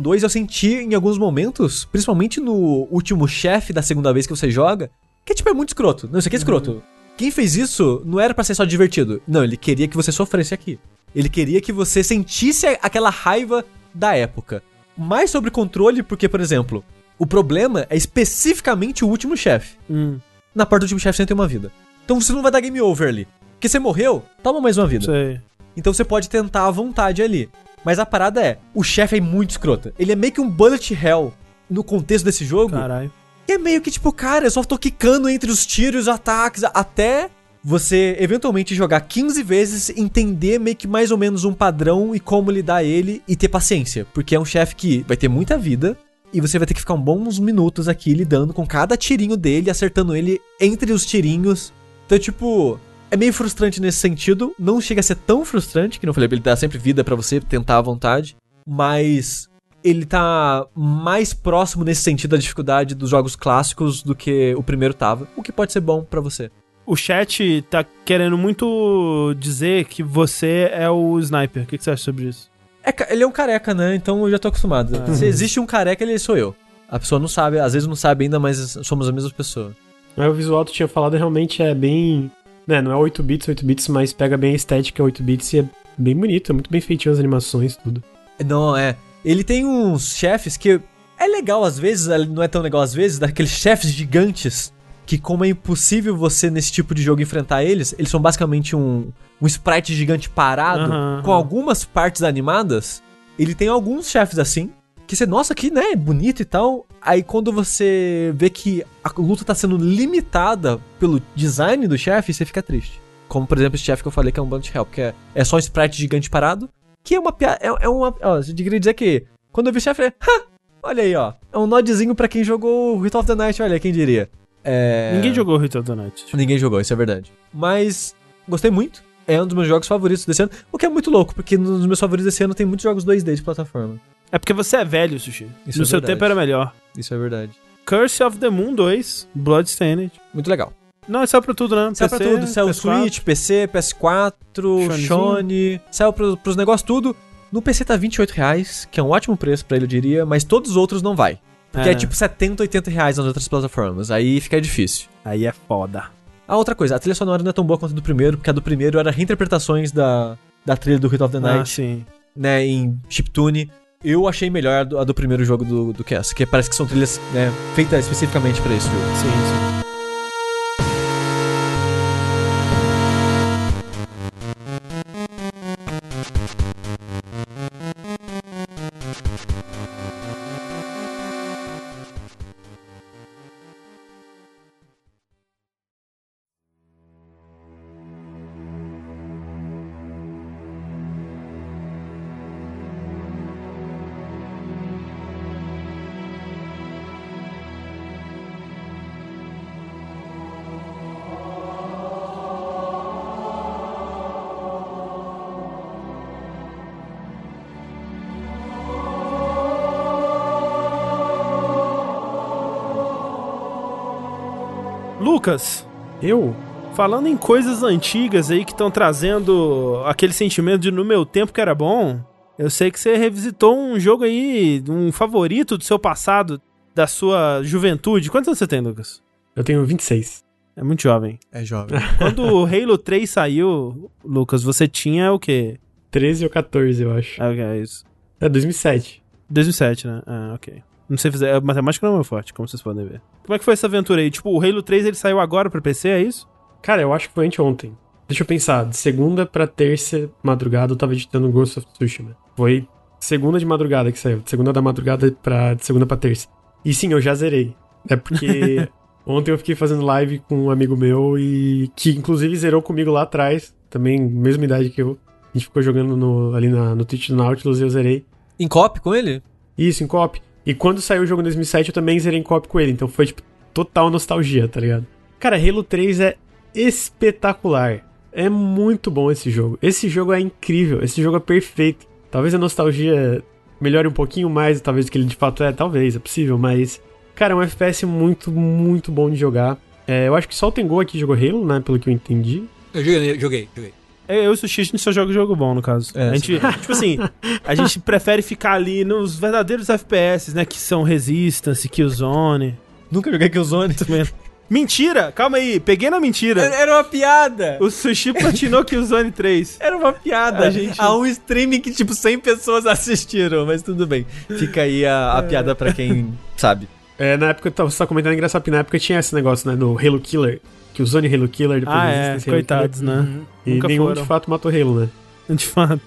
2 eu senti em alguns momentos, principalmente no último chefe da segunda vez que você joga, que tipo é muito escroto. Não, isso aqui é escroto. Quem fez isso não era pra ser só divertido. Não, ele queria que você sofresse aqui. Ele queria que você sentisse aquela raiva da época. Mais sobre controle, porque, por exemplo, o problema é especificamente o último chefe. Hum, Na parte do último chefe você tem uma vida. Então você não vai dar game over ali. Porque você morreu, toma mais uma vida. sei. Então você pode tentar à vontade ali. Mas a parada é, o chefe é muito escrota. Ele é meio que um bullet hell no contexto desse jogo. Caralho. E é meio que tipo, cara, eu só tô quicando entre os tiros os ataques até você eventualmente jogar 15 vezes, entender meio que mais ou menos um padrão e como lidar ele e ter paciência. Porque é um chefe que vai ter muita vida e você vai ter que ficar uns bons minutos aqui lidando com cada tirinho dele, acertando ele entre os tirinhos. Então, tipo, é meio frustrante nesse sentido. Não chega a ser tão frustrante, que não falei, ele dá sempre vida pra você tentar à vontade. Mas ele tá mais próximo nesse sentido da dificuldade dos jogos clássicos do que o primeiro tava, o que pode ser bom pra você. O chat tá querendo muito dizer que você é o sniper. O que, que você acha sobre isso? É, ele é um careca, né? Então eu já tô acostumado. Ah. Se existe um careca, ele sou eu. A pessoa não sabe, às vezes não sabe ainda, mas somos a mesma pessoa. Mas o visual que tu tinha falado realmente é bem. Né, não é 8 bits, 8 bits, mas pega bem a estética 8 bits e é bem bonito, é muito bem feitinho as animações, tudo. Não, é. Ele tem uns chefes que é legal às vezes, não é tão legal às vezes, daqueles chefes gigantes que como é impossível você nesse tipo de jogo enfrentar eles, eles são basicamente um, um sprite gigante parado Aham, com algumas partes animadas. Ele tem alguns chefes assim, que você, nossa, que né, bonito e tal. Aí quando você vê que a luta tá sendo limitada pelo design do chefe, você fica triste. Como, por exemplo, esse chefe que eu falei que é um Bullet Hell, que é, é só um sprite gigante parado, que é uma piada. É, é uma. Ó, eu queria dizer que. Quando eu vi o chefe, falei, ha! Olha aí, ó. É um nodzinho pra quem jogou Ritual of the Night, olha, quem diria. É... Ninguém jogou Ritual of the Night. Ninguém jogou, isso é verdade. Mas gostei muito. É um dos meus jogos favoritos desse ano. O que é muito louco, porque nos meus favoritos desse ano tem muitos jogos 2D de plataforma. É porque você é velho, Sushi. Isso no é seu verdade. tempo era melhor. Isso é verdade. Curse of the Moon 2, Bloodstained. Muito legal. Não, saiu pra tudo, né? Saiu pra tudo. Saiu PS4. Switch, PC, PS4, Shonezinho. Shone. Saiu pro, pros negócios tudo. No PC tá 28 reais, que é um ótimo preço pra ele, eu diria. Mas todos os outros não vai. Porque é, É. tipo 70, 80 reais nas outras plataformas. Aí fica difícil. Aí é foda. A outra coisa, a trilha sonora não é tão boa quanto a do primeiro, porque a do primeiro era reinterpretações da, da trilha do Ritual of the Ah, Night, sim. né, em chiptune. Eu achei melhor a do, a do primeiro jogo do, do essa, que parece que são trilhas né, feitas especificamente pra esse jogo. Sim, sim. Lucas, Eu? falando em coisas antigas aí que estão trazendo aquele sentimento de no meu tempo que era bom, eu sei que você revisitou um jogo aí, um favorito do seu passado, da sua juventude. Quantos anos você tem, Lucas? Eu tenho 26. É muito jovem. É jovem. Quando o Halo 3 saiu, Lucas, você tinha o quê? 13 ou 14, eu acho. Ah, ok, é isso. É 2007. 2007, né? Ah, ok. Não sei fazer. A matemática não é meu forte, como vocês podem ver. Como é que foi essa aventura aí? Tipo, o Halo 3 ele saiu agora pra PC, é isso? Cara, eu acho que foi anteontem. Deixa eu pensar. De segunda pra terça madrugada eu tava editando Ghost of Tsushima. Foi segunda de madrugada que saiu. De segunda da madrugada pra de segunda pra terça. E sim, eu já zerei. É porque ontem eu fiquei fazendo live com um amigo meu e que inclusive zerou comigo lá atrás. Também, mesma idade que eu. A gente ficou jogando no- ali na- no Twitch do Nautilus e eu zerei. Em cop com ele? Isso, em co-op. E quando saiu o jogo em 2007, eu também zerei em co-op com ele. Então foi, tipo, total nostalgia, tá ligado? Cara, Halo 3 é espetacular. É muito bom esse jogo. Esse jogo é incrível. Esse jogo é perfeito. Talvez a nostalgia melhore um pouquinho mais, talvez, que ele de fato é. Talvez, é possível. Mas, cara, é um FPS muito, muito bom de jogar. É, eu acho que só o Tengu aqui jogou Halo, né? Pelo que eu entendi. Eu joguei, joguei, joguei. Eu e o Sushi, a gente só joga jogo bom, no caso. É, a gente, tipo assim, a gente prefere ficar ali nos verdadeiros FPS, né? Que são Resistance, Killzone. Nunca joguei Killzone. Mentira! Calma aí, peguei na mentira. Era uma piada. O Sushi platinou Killzone 3. Era uma piada. A gente- Há um streaming que, tipo, 100 pessoas assistiram, mas tudo bem. Fica aí a, a piada pra quem sabe. É, na época, eu tava- você tava comentando, é engraçado, porque na época tinha esse negócio, né, do Halo Killer, que o Zone Halo Killer, depois Ah, é, coitados, né? Killer, e Nunca nenhum foram. de fato matou Halo, né? De fato.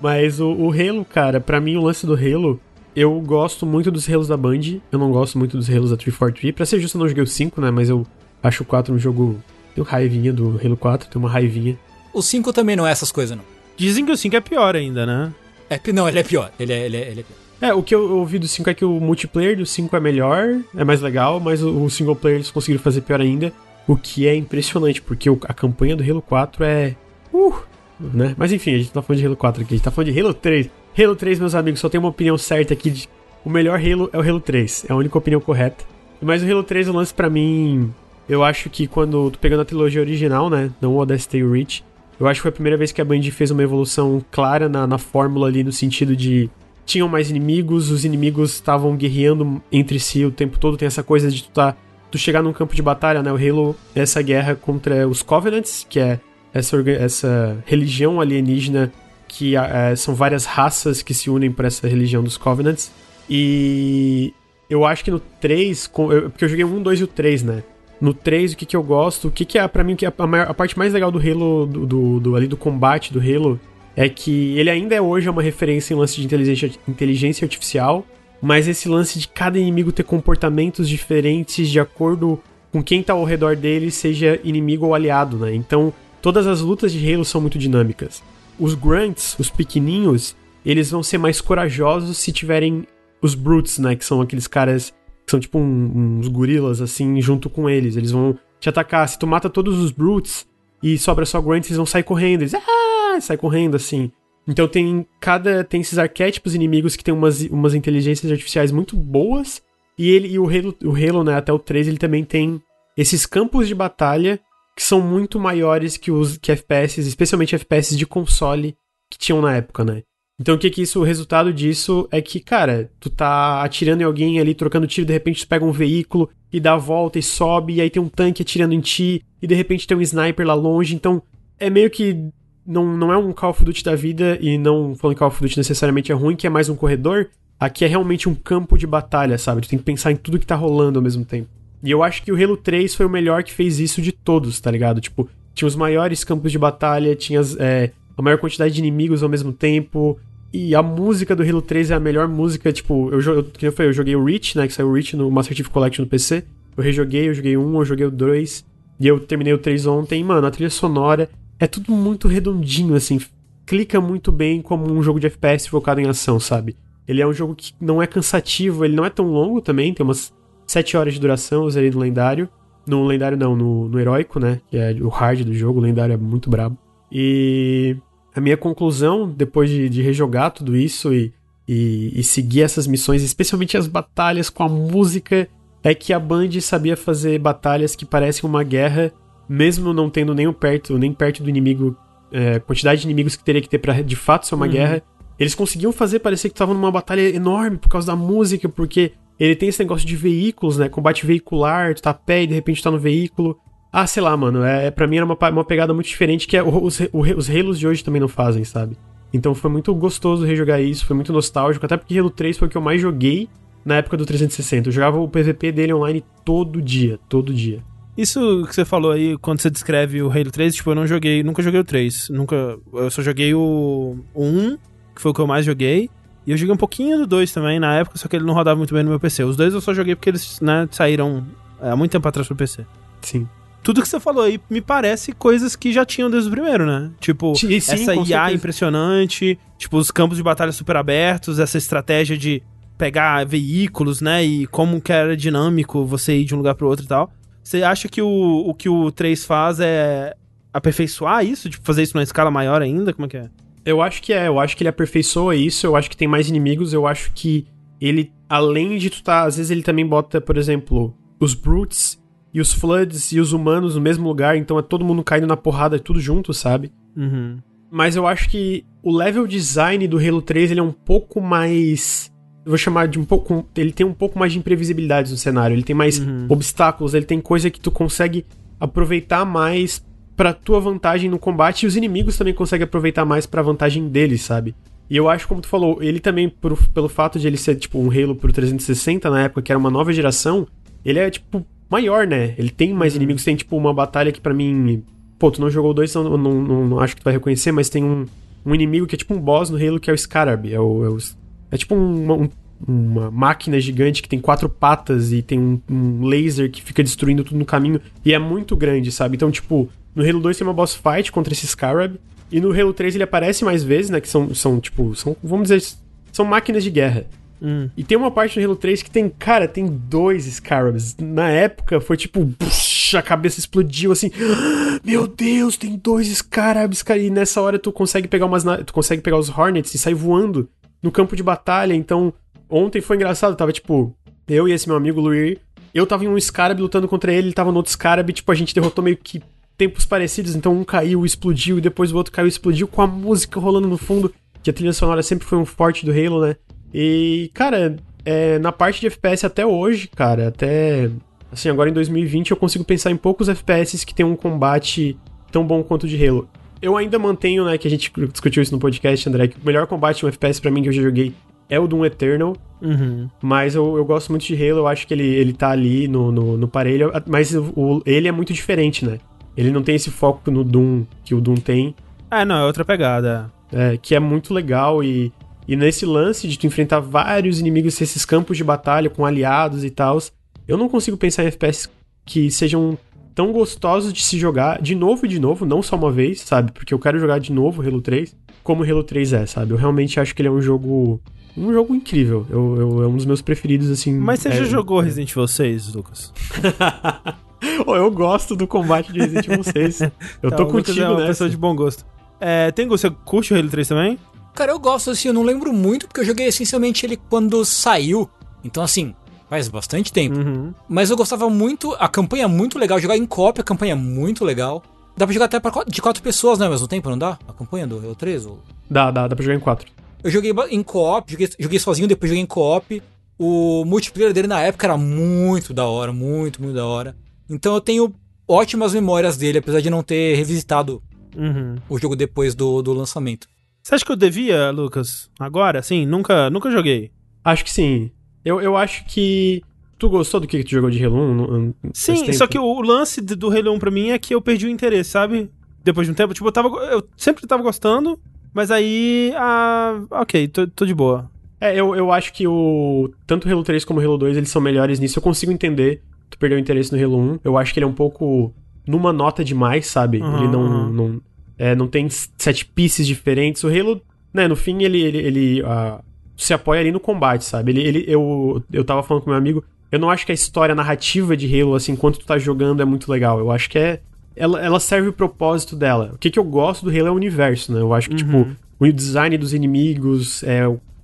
Mas o, o Halo, cara, pra mim o lance do Halo, eu gosto muito dos Halos da Band, eu não gosto muito dos Halos da 343. Pra ser justo, eu não joguei o 5, né, mas eu acho o 4 um jogo... Tenho raivinha do Halo 4, tenho uma raivinha. O 5 também não é essas coisas, não. Dizem que o 5 é pior ainda, né? É, não, ele é pior. Ele é, ele é, ele é pior. É, o que eu ouvi do 5 é que o multiplayer do 5 é melhor, é mais legal, mas o, o single player eles conseguiram fazer pior ainda, o que é impressionante, porque a campanha do Halo 4 é. Uh! Né? Mas enfim, a gente não tá falando de Halo 4 aqui, a gente tá falando de Halo 3. Halo 3, meus amigos, só tem uma opinião certa aqui de. O melhor Halo é o Halo 3, é a única opinião correta. Mas o Halo 3, o lance pra mim. Eu acho que quando. Tô pegando a trilogia original, né? Não o Odyssey e o Reach. Eu acho que foi a primeira vez que a Band fez uma evolução clara na, na fórmula ali, no sentido de tinham mais inimigos, os inimigos estavam guerreando entre si o tempo todo. Tem essa coisa de tu, tá, tu chegar num campo de batalha, né? O Halo é essa guerra contra os Covenants, que é essa, essa religião alienígena que ah, eh, são várias raças que se unem para essa religião dos Covenants. E eu acho que no 3, com- eu- porque eu joguei o 1, 2 e o 3, né? No 3, o que, que eu gosto, o que, que é pra mim que é a, maior- a parte mais legal do Halo, do, do, do- ali do combate do Halo, é que ele ainda é hoje uma referência em lance de inteligência, inteligência artificial, mas esse lance de cada inimigo ter comportamentos diferentes de acordo com quem tá ao redor dele, seja inimigo ou aliado, né? Então, todas as lutas de Halo são muito dinâmicas. Os Grunts, os pequeninhos, eles vão ser mais corajosos se tiverem os Brutes, né? Que são aqueles caras que são tipo um- uns gorilas, assim, junto com eles. Eles vão te atacar. Se tu mata todos os Brutes e sobra só Grunts, eles vão sair correndo. Eles, ah, sai correndo, assim. Então tem cada tem esses arquétipos inimigos que tem umas, umas inteligências artificiais muito boas. E ele e o Halo, o Halo, né, até o 3, ele também tem esses campos de batalha que são muito maiores que os que FPS, especialmente FPS de console que tinham na época, né? Então o que que isso, o resultado disso é que, cara, tu tá atirando em alguém ali, trocando tiro, de repente tu pega um veículo e dá a volta e sobe, e aí tem um tanque atirando em ti, e de repente tem um sniper lá longe, então é meio que não, não é um Call of Duty da vida, e não falando Call of Duty necessariamente é ruim, que é mais um corredor, aqui é realmente um campo de batalha, sabe? Tu tem que pensar em tudo que tá rolando ao mesmo tempo. E eu acho que o Halo 3 foi o melhor que fez isso de todos, tá ligado? Tipo, tinha os maiores campos de batalha, tinha é, a maior quantidade de inimigos ao mesmo tempo. E a música do Halo 3 é a melhor música, tipo, eu, eu, eu eu joguei o Reach, né, que saiu o Reach no Master Chief Collection no PC. Eu rejoguei, eu joguei um, eu joguei o 2, e eu terminei o 3 ontem. Mano, a trilha sonora é tudo muito redondinho, assim, clica muito bem como um jogo de FPS focado em ação, sabe? Ele é um jogo que não é cansativo, ele não é tão longo também, tem umas 7 horas de duração, eu zerei no lendário. No lendário não, no, no heróico, né? Que é o hard do jogo, o lendário é muito brabo. E a minha conclusão, depois de, de rejogar tudo isso e, e, e seguir essas missões, especialmente as batalhas com a música, é que a Band sabia fazer batalhas que parecem uma guerra, mesmo não tendo nem perto, nem perto do inimigo, é, quantidade de inimigos que teria que ter pra de fato ser uma Uhum. guerra. Eles conseguiam fazer parecer que estavam numa batalha enorme por causa da música, porque ele tem esse negócio de veículos, né? Combate veicular, tu tá a pé e de repente tá no veículo. Ah, sei lá, mano. É, pra mim era uma, uma pegada muito diferente que é, os, os Halos de hoje também não fazem, sabe? Então foi muito gostoso rejogar isso, foi muito nostálgico, até porque Halo 3 foi o que eu mais joguei na época do 360. Eu jogava o PVP dele online todo dia, todo dia. Isso que você falou aí, quando você descreve o Halo 3, tipo, eu não joguei, nunca joguei o 3. Nunca. Eu só joguei o, o 1, que foi o que eu mais joguei. E eu joguei um pouquinho do 2 também na época, só que ele não rodava muito bem no meu PC. Os dois eu só joguei porque eles, né, saíram é, há muito tempo atrás pro PC. Sim. Tudo que você falou aí me parece coisas que já tinham desde o primeiro, né? Tipo, Sim, essa IA certeza. impressionante, tipo, os campos de batalha super abertos, essa estratégia de pegar veículos, né? E como que era dinâmico você ir de um lugar pro outro e tal. Você acha que o, o que o 3 faz é aperfeiçoar isso? Tipo, fazer isso numa escala maior ainda? Como é que é? Eu acho que é, eu acho que ele aperfeiçoa isso, eu acho que tem mais inimigos, eu acho que ele, além de tu tá, às vezes ele também bota, por exemplo, os Brutes e os Floods e os humanos no mesmo lugar, então é todo mundo caindo na porrada, tudo junto, sabe? Uhum. mas eu acho que o level design do Halo 3 ele é um pouco mais. Eu vou chamar de um pouco. Ele tem um pouco mais de imprevisibilidade no cenário. Ele tem mais Uhum. obstáculos, ele tem coisa que tu consegue aproveitar mais pra tua vantagem no combate e os inimigos também conseguem aproveitar mais pra vantagem deles, sabe? E eu acho, como tu falou, ele também, por- pelo fato de ele ser, tipo, um Halo pro 360 na época, que era uma nova geração, ele é, tipo, maior, né? Ele tem mais inimigos, tem, tipo, uma batalha que pra mim. Pô, tu não jogou dois, então eu não, não, não acho que tu vai reconhecer, mas tem um, um inimigo que é tipo um boss no Halo, que é o Scarab. É, o, é, o- é tipo uma, um- uma máquina gigante que tem quatro patas e tem um, um laser que fica destruindo tudo no caminho. E é muito grande, sabe? Então, tipo, no Halo 2 tem uma boss fight contra esse Scarab. E no Halo 3 ele aparece mais vezes, né? Que são, são tipo, são, vamos dizer, são máquinas de guerra. Hum. E tem uma parte no Halo 3 que tem, cara, tem dois Scarabs. Na época foi tipo, puxa, a cabeça explodiu assim. Meu Deus, tem dois Scarabs, cara. E nessa hora tu consegue pegar umas tu consegue pegar os Hornets e sair voando no campo de batalha. Então, ontem foi engraçado, tava tipo, eu e esse meu amigo Luir, eu tava em um Scarab lutando contra ele, ele tava no outro Scarab, tipo, a gente derrotou meio que tempos parecidos, então um caiu, explodiu, e depois o outro caiu, explodiu, com a música rolando no fundo, que a trilha sonora sempre foi um forte do Halo, né? E, cara, é, na parte de FPS até hoje, cara, até. Assim, agora em 2020 eu consigo pensar em poucos FPS que tem um combate tão bom quanto o de Halo. Eu ainda mantenho, né, que a gente discutiu isso no podcast, André, que o melhor combate de um FPS pra mim que eu já joguei é o Doom Eternal, Uhum. mas eu, eu gosto muito de Halo, eu acho que ele, ele tá ali no, no, no parelho, mas o, ele é muito diferente, né? Ele não tem esse foco no Doom que o Doom tem, É, não, é outra pegada. é, que é muito legal e, e nesse lance de tu enfrentar vários inimigos, esses campos de batalha com aliados e tal, eu não consigo pensar em FPS que sejam tão gostosos de se jogar de novo e de novo, não só uma vez, sabe? Porque eu quero jogar de novo Halo 3, como o Halo 3 é, sabe? Eu realmente acho que ele é um jogo um jogo incrível. Eu, eu- é um dos meus preferidos assim. Mas você é- já jogou Resident Evil 6, Lucas? Ô, eu gosto do combate de Resident Evil 6. Eu Tá, tô contigo é nessa. pessoa de bom gosto. É, tem você curte o Halo 3 também? Cara, eu gosto assim, eu não lembro muito, porque eu joguei essencialmente ele quando saiu. Então, assim, faz bastante tempo. Uhum. Mas eu gostava muito, a campanha é muito legal, jogar em co-op, a campanha é muito legal. Dá pra jogar até pra, quatro- de quatro pessoas, né, ao mesmo tempo, não dá? A campanha do Halo 3? Ou... Dá, dá, dá pra jogar em 4. Eu joguei em co-op, joguei, joguei sozinho, depois joguei em co-op. O multiplayer dele na época era muito da hora, muito, muito da hora. Então eu tenho ótimas memórias dele, apesar de não ter revisitado Uhum. o jogo depois do, do lançamento. Você acha que eu devia, Lucas? Agora? Sim, nunca, nunca joguei. Acho que sim. Eu, eu acho que. Tu gostou do que tu jogou de Halo 1? no- no- faz Sim, só que o, lance do Halo 1 pra mim é que eu perdi o interesse, sabe? Depois de um tempo, tipo, eu tava. Eu sempre tava gostando, mas aí. Ah, ok, tô, tô de boa. É, eu, eu acho que o. Tanto o Halo 3 como o Halo 2 eles são melhores nisso. Eu consigo entender. Tu perdeu o interesse no Halo 1. Eu acho que ele é um pouco. numa nota demais, sabe? Uhum, ele não. Não, é, não tem sete pieces diferentes. O Halo, né, no fim, ele. ele, ele ah, se apoia ali no combate, sabe? Ele, ele, eu, eu tava falando com meu amigo. Eu não acho que a história a narrativa de Halo, assim, enquanto tu tá jogando, é muito legal. Eu acho que é. Ela, ela serve o propósito dela. O que, que eu gosto do Halo é o universo, né? Eu acho que, tipo, o design dos inimigos, é,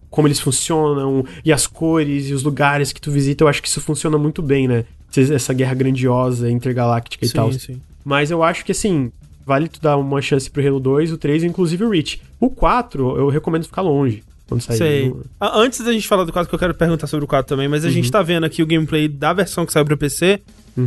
como eles funcionam, e as cores e os lugares que tu visita, eu acho que isso funciona muito bem, né? Essa guerra grandiosa, intergaláctica e tal. Sim, sim. Mas eu acho que, assim, vale tu dar uma chance pro Halo 2, o 3 e inclusive o Reach. O 4, eu recomendo ficar longe quando sair. Sei. Ah, Antes da gente falar do 4, que eu quero perguntar sobre o 4 também, mas a gente tá vendo aqui o gameplay da versão que saiu pra PC.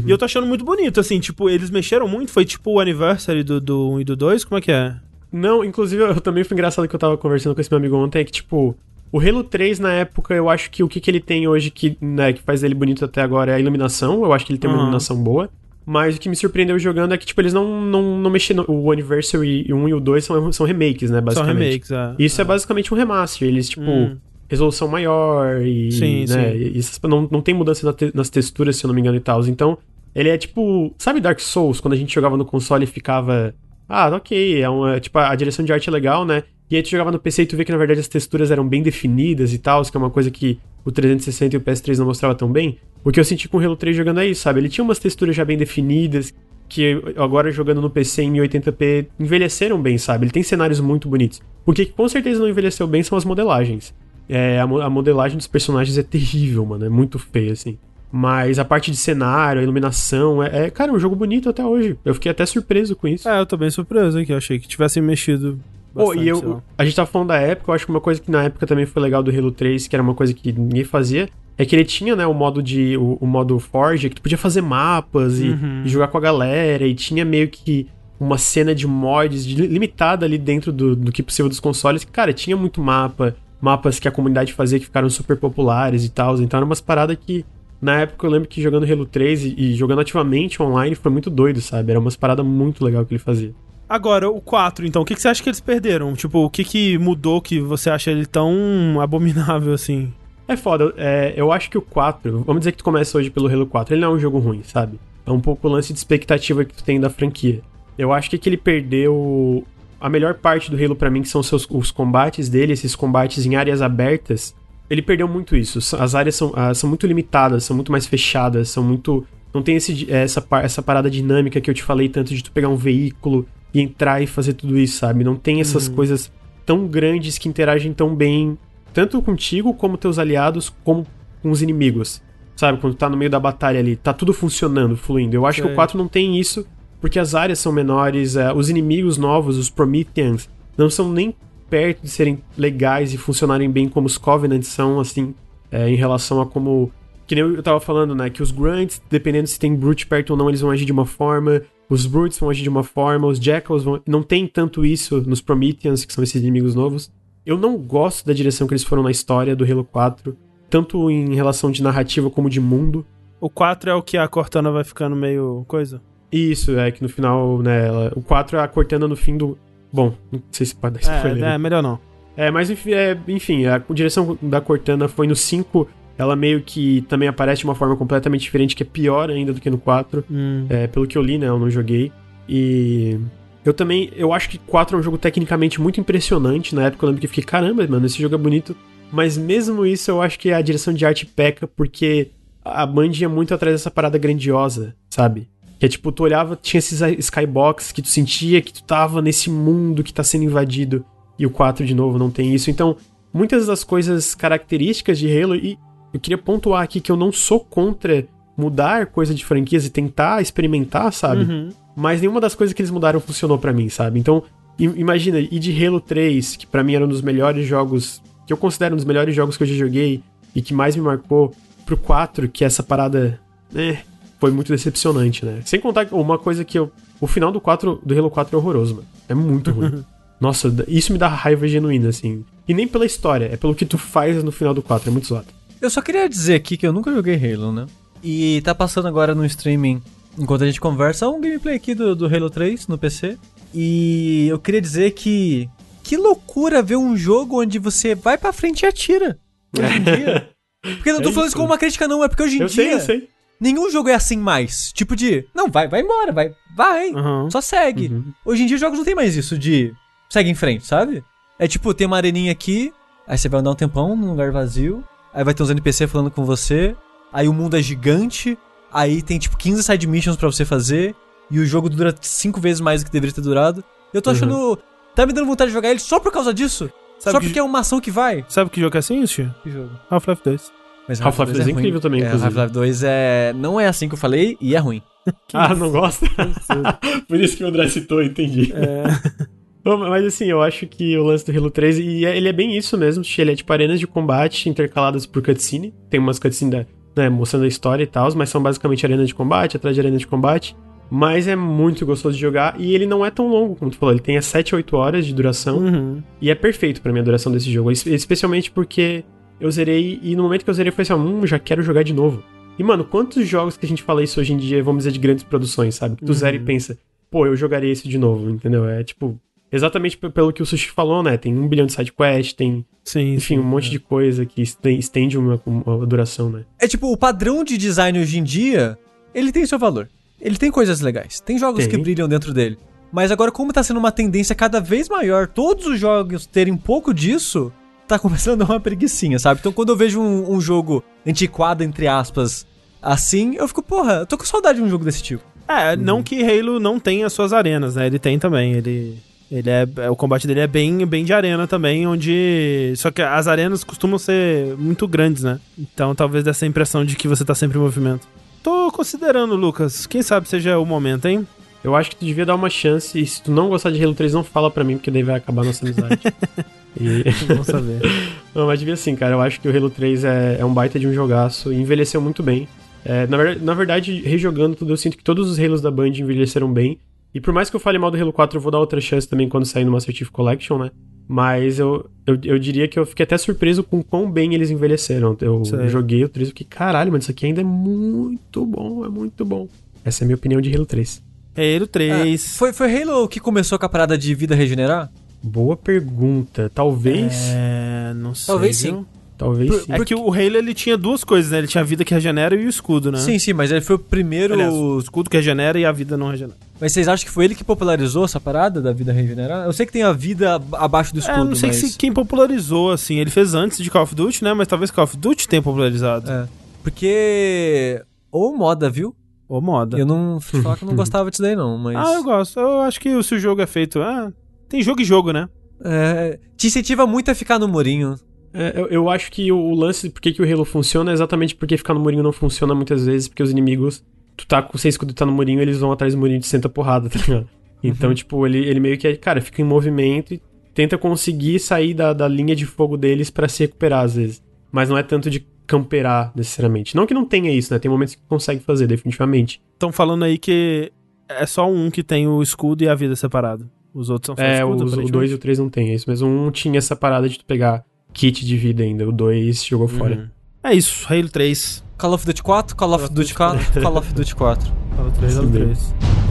E eu tô achando muito bonito, assim, tipo, eles mexeram muito, foi tipo o anniversary do, do 1 e do 2, como é que é? Não, inclusive eu também foi engraçado que eu tava conversando com esse meu amigo ontem, é que, tipo, o Halo 3 na época, eu acho que o que, que ele tem hoje que, né, que faz ele bonito até agora é a iluminação, eu acho que ele tem uma Uhum. iluminação boa. Mas o que me surpreendeu jogando é que, tipo, eles não, não, não mexeram. O Anniversary 1 e o 2 são, são remakes, né, São basicamente. remakes, é. Isso é basicamente um remaster. Eles, tipo, Hum. resolução maior e. Sim, né, sim. e não, não tem mudança nas texturas, se eu não me engano, e tal. Então, ele é tipo. Sabe Dark Souls, quando a gente jogava no console e ficava. Ah, ok, é uma. Tipo, a direção de arte é legal, né? E aí tu jogava no PC e tu vê que na verdade as texturas eram bem definidas e tal, que é uma coisa que o 360 e o PS3 não mostrava tão bem. O que eu senti com o Halo 3 jogando é isso, sabe? Ele tinha umas texturas já bem definidas, que agora jogando no PC em 1080p envelheceram bem, sabe? Ele tem cenários muito bonitos. O que com certeza não envelheceu bem são as modelagens. É, a, a modelagem dos personagens é terrível, mano. É muito feia, assim. Mas a parte de cenário, a iluminação, é, é, cara, é um jogo bonito até hoje. Eu fiquei até surpreso com isso. É, eu tô bem surpreso aqui, eu achei que tivessem mexido Pô, e sei eu, a gente tava falando da época, eu acho que uma coisa que na época também foi legal do Halo 3, que era uma coisa que ninguém fazia, é que ele tinha, né, o modo de. o, o modo Forge, que tu podia fazer mapas e, Uhum. e jogar com a galera, e tinha meio que uma cena de mods de- limitada ali dentro do, do que possível dos consoles. que, Cara, tinha muito mapa, mapas que a comunidade fazia que ficaram super populares e tal. Então eram umas paradas que. Na época eu lembro que jogando Halo 3 e, e jogando ativamente online foi muito doido, sabe? Era umas paradas muito legal que ele fazia. Agora, o 4, então, o que, que você acha que eles perderam? Tipo, o que, que mudou que você acha ele tão abominável assim? É foda, é, eu acho que o 4, vamos dizer que tu começa hoje pelo Halo 4, ele não é um jogo ruim, sabe? É um pouco o lance de expectativa que tu tem da franquia. Eu acho que, que ele perdeu a melhor parte do Halo pra mim, que são seus, os combates dele, esses combates em áreas abertas. Ele perdeu muito isso. As áreas são, ah, são muito limitadas, são muito mais fechadas, são muito. Não tem esse, essa, essa parada dinâmica que eu te falei tanto de tu pegar um veículo e entrar e fazer tudo isso, sabe? Não tem essas coisas tão grandes que interagem tão bem, tanto contigo como teus aliados, como com os inimigos. Sabe? Quando tá no meio da batalha ali, tá tudo funcionando, fluindo. Eu acho que o 4 não tem isso, porque as áreas são menores, eh, os inimigos novos, os Prometheans, não são nem perto de serem legais e funcionarem bem como os Covenants são, assim, eh, em relação a como. Que nem eu tava falando, né? Que os Grunts, dependendo se tem Brute perto ou não, eles vão agir de uma forma. Os Brutes vão agir de uma forma, os Jackals vão. Não tem tanto isso nos Prometheans, que são esses inimigos novos. Eu não gosto da direção que eles foram na história do Halo 4, tanto em relação de narrativa como de mundo. O 4 é o que a Cortana vai ficando meio coisa? Isso, é que no final, né, ela- o 4 é a Cortana no fim do... Bom, não sei se pode dar spoiler. É, é, melhor não. É, mas enfim, é, enfim, a direção da Cortana foi no 5, ela meio que também aparece de uma forma completamente diferente, que é pior ainda do que no 4. Hum. É, pelo que eu li, né, eu não joguei. E eu também, eu acho que 4 é um jogo tecnicamente muito impressionante. Na época eu lembro que eu fiquei, caramba, mano, esse jogo é bonito. Mas mesmo isso, eu acho que a direção de arte peca, porque a Band ia muito atrás dessa parada grandiosa, sabe? Que é tipo, tu olhava, tinha esses skybox que tu sentia que tu tava nesse mundo que tá sendo invadido. E o 4, de novo, não tem isso. Então, muitas das coisas características de Halo, e eu queria pontuar aqui que eu não sou contra mudar coisa de franquias e tentar experimentar, sabe? Uhum. Mas nenhuma das coisas que eles mudaram funcionou pra mim, sabe? Então, imagina, e de Halo 3, que pra mim era um dos melhores jogos, que eu considero um dos melhores jogos que eu já joguei e que mais me marcou, pro 4, que essa parada, né, foi muito decepcionante, né? Sem contar uma coisa que eu. O final do 4, do Halo 4 é horroroso, mano. É muito ruim. Nossa, isso me dá raiva genuína, assim. E nem pela história, é pelo que tu faz no final do 4, é muito zoado. Eu só queria dizer aqui que eu nunca joguei Halo, né? E tá passando agora no streaming, enquanto a gente conversa, um gameplay aqui do, do Halo 3 no PC. E eu queria dizer que. Que loucura ver um jogo onde você vai pra frente e atira. Hoje em dia. Porque eu não tô É falando isso. como uma crítica, não, é porque hoje em Eu dia. sei, eu sei. Nenhum jogo é assim mais. Tipo de. Não, vai, vai embora, vai. Vai. Uhum. Só segue. Uhum. Hoje em dia os jogos não tem mais isso de segue em frente, sabe? É tipo, tem uma areninha aqui, aí você vai andar um tempão num lugar vazio, aí vai ter uns NPC falando com você, aí o mundo é gigante, aí tem tipo 15 side missions pra você fazer, e o jogo dura 5 vezes mais do que deveria ter durado. Eu tô Uhum. achando. Tá me dando vontade de jogar ele só por causa disso. Sabe só que- porque é uma ação que vai. Sabe que jogo é assim, Xi? Que jogo? Half-Life 2. Mas Half-Life 2 é ruim. incrível também, É, inclusive. Half-Life 2 é. Não é assim que eu falei e é ruim. Ah, não gosta? Por isso que o André citou, entendi. Bom, Mas assim, eu acho que o lance do Halo 3, e é- ele é bem isso mesmo, ele é tipo arenas de combate intercaladas por cutscene. Tem umas cutscenes da- né, mostrando a história e tal, mas são basicamente arenas de combate, atrás de arenas de combate. Mas é muito gostoso de jogar e ele não é tão longo, como tu falou. Ele tem as 7, 8 horas de duração. Uhum. E é perfeito pra mim a duração desse jogo. Es- Especialmente porque eu zerei e no momento que eu zerei eu falei assim, hum, já quero jogar de novo. E mano, quantos jogos que a gente fala isso hoje em dia, vamos dizer, de grandes produções, sabe? Que tu zera e pensa, pô, eu jogaria isso de novo, entendeu? É tipo, exatamente pelo que o Sushi falou, né? Tem um bilhão de sidequests, tem, Sim, enfim, sim, um monte é. de coisa que este- estende uma, uma duração, né? É tipo, o padrão de design hoje em dia, ele tem seu valor. Ele tem coisas legais. Tem jogos Tem. que brilham dentro dele. Mas agora, como tá sendo uma tendência cada vez maior, todos os jogos terem um pouco disso, tá começando a dar uma preguiçinha, sabe? Então quando eu vejo um, um jogo antiquado, entre aspas, assim, eu fico, porra, eu tô com saudade de um jogo desse tipo. É, não que Halo não tenha suas arenas, né? Ele tem também. Ele, ele é, é- o combate dele é bem, bem de arena também, onde. Só que as arenas costumam ser muito grandes, né? Então talvez dessa impressão de que você tá sempre em movimento. Tô considerando, Lucas. Quem sabe seja o momento, hein? Eu acho que tu devia dar uma chance. E se tu não gostar de Halo 3, não fala pra mim, porque daí vai acabar nossa amizade. e... Vamos saber. Não, mas devia sim, cara. Eu acho que o Halo 3 é, é um baita de um jogaço e envelheceu muito bem. É, na, verdade, na verdade, rejogando tudo, eu sinto que todos os Halos da Band envelheceram bem. E por mais que eu fale mal do Halo 4, eu vou dar outra chance também quando sair no Master Chief Collection, né? Mas eu, eu, eu diria que eu fiquei até surpreso com quão bem eles envelheceram. Eu Sei. joguei o 3 e fiquei, caralho, mano, isso aqui ainda é muito bom, é muito bom. Essa é a minha opinião de Halo 3. Halo 3. Ah, foi, foi Halo que começou com a parada de vida regenerar? Boa pergunta. Talvez. É, não sei. Talvez viu? sim. Talvez sim. É que o Halo ele tinha duas coisas, né? Ele tinha a vida que regenera e o escudo, né? Sim, sim, mas ele foi o primeiro. Aliás, o escudo que regenera e a vida não regenera. Mas vocês acham que foi ele que popularizou essa parada da vida regenerar? Eu sei que tem a vida ab- abaixo do escudo, é, não sei mas... se quem popularizou, assim. Ele fez antes de Call of Duty, né? Mas talvez Call of Duty tenha popularizado. É. Porque. Ou moda, viu? Ou moda. Eu não. Falar que eu não gostava disso daí, não, mas. Ah, eu gosto. Eu acho que se o jogo é feito. Ah, tem jogo e jogo, né? É, te incentiva muito a ficar no murinho. É, eu, eu acho que o, lance, por que o Halo funciona, é exatamente porque ficar no murinho não funciona muitas vezes, porque os inimigos, tu tá com o seu escudo e tá no murinho, eles vão atrás do murinho e te senta porrada, tá ligado? Então, tipo, ele, ele meio que, é, cara, fica em movimento e tenta conseguir sair da, da linha de fogo deles pra se recuperar, às vezes. Mas não é tanto de camperar, necessariamente. Não que não tenha isso, né? Tem momentos que consegue fazer, definitivamente. Estão falando aí que é só um que tem o escudo e a vida separado. Os outros são só É, escudo, os, o aparentemente. 2 e o 3 não tem, é isso mesmo. Um tinha essa parada de tu pegar kit de vida ainda, o 2 jogou fora. Uhum. É isso, Halo 3. Call of Duty 4, Call of Duty 4, Call of Duty 4. Halo 3, Halo Sim, mesmo. 3.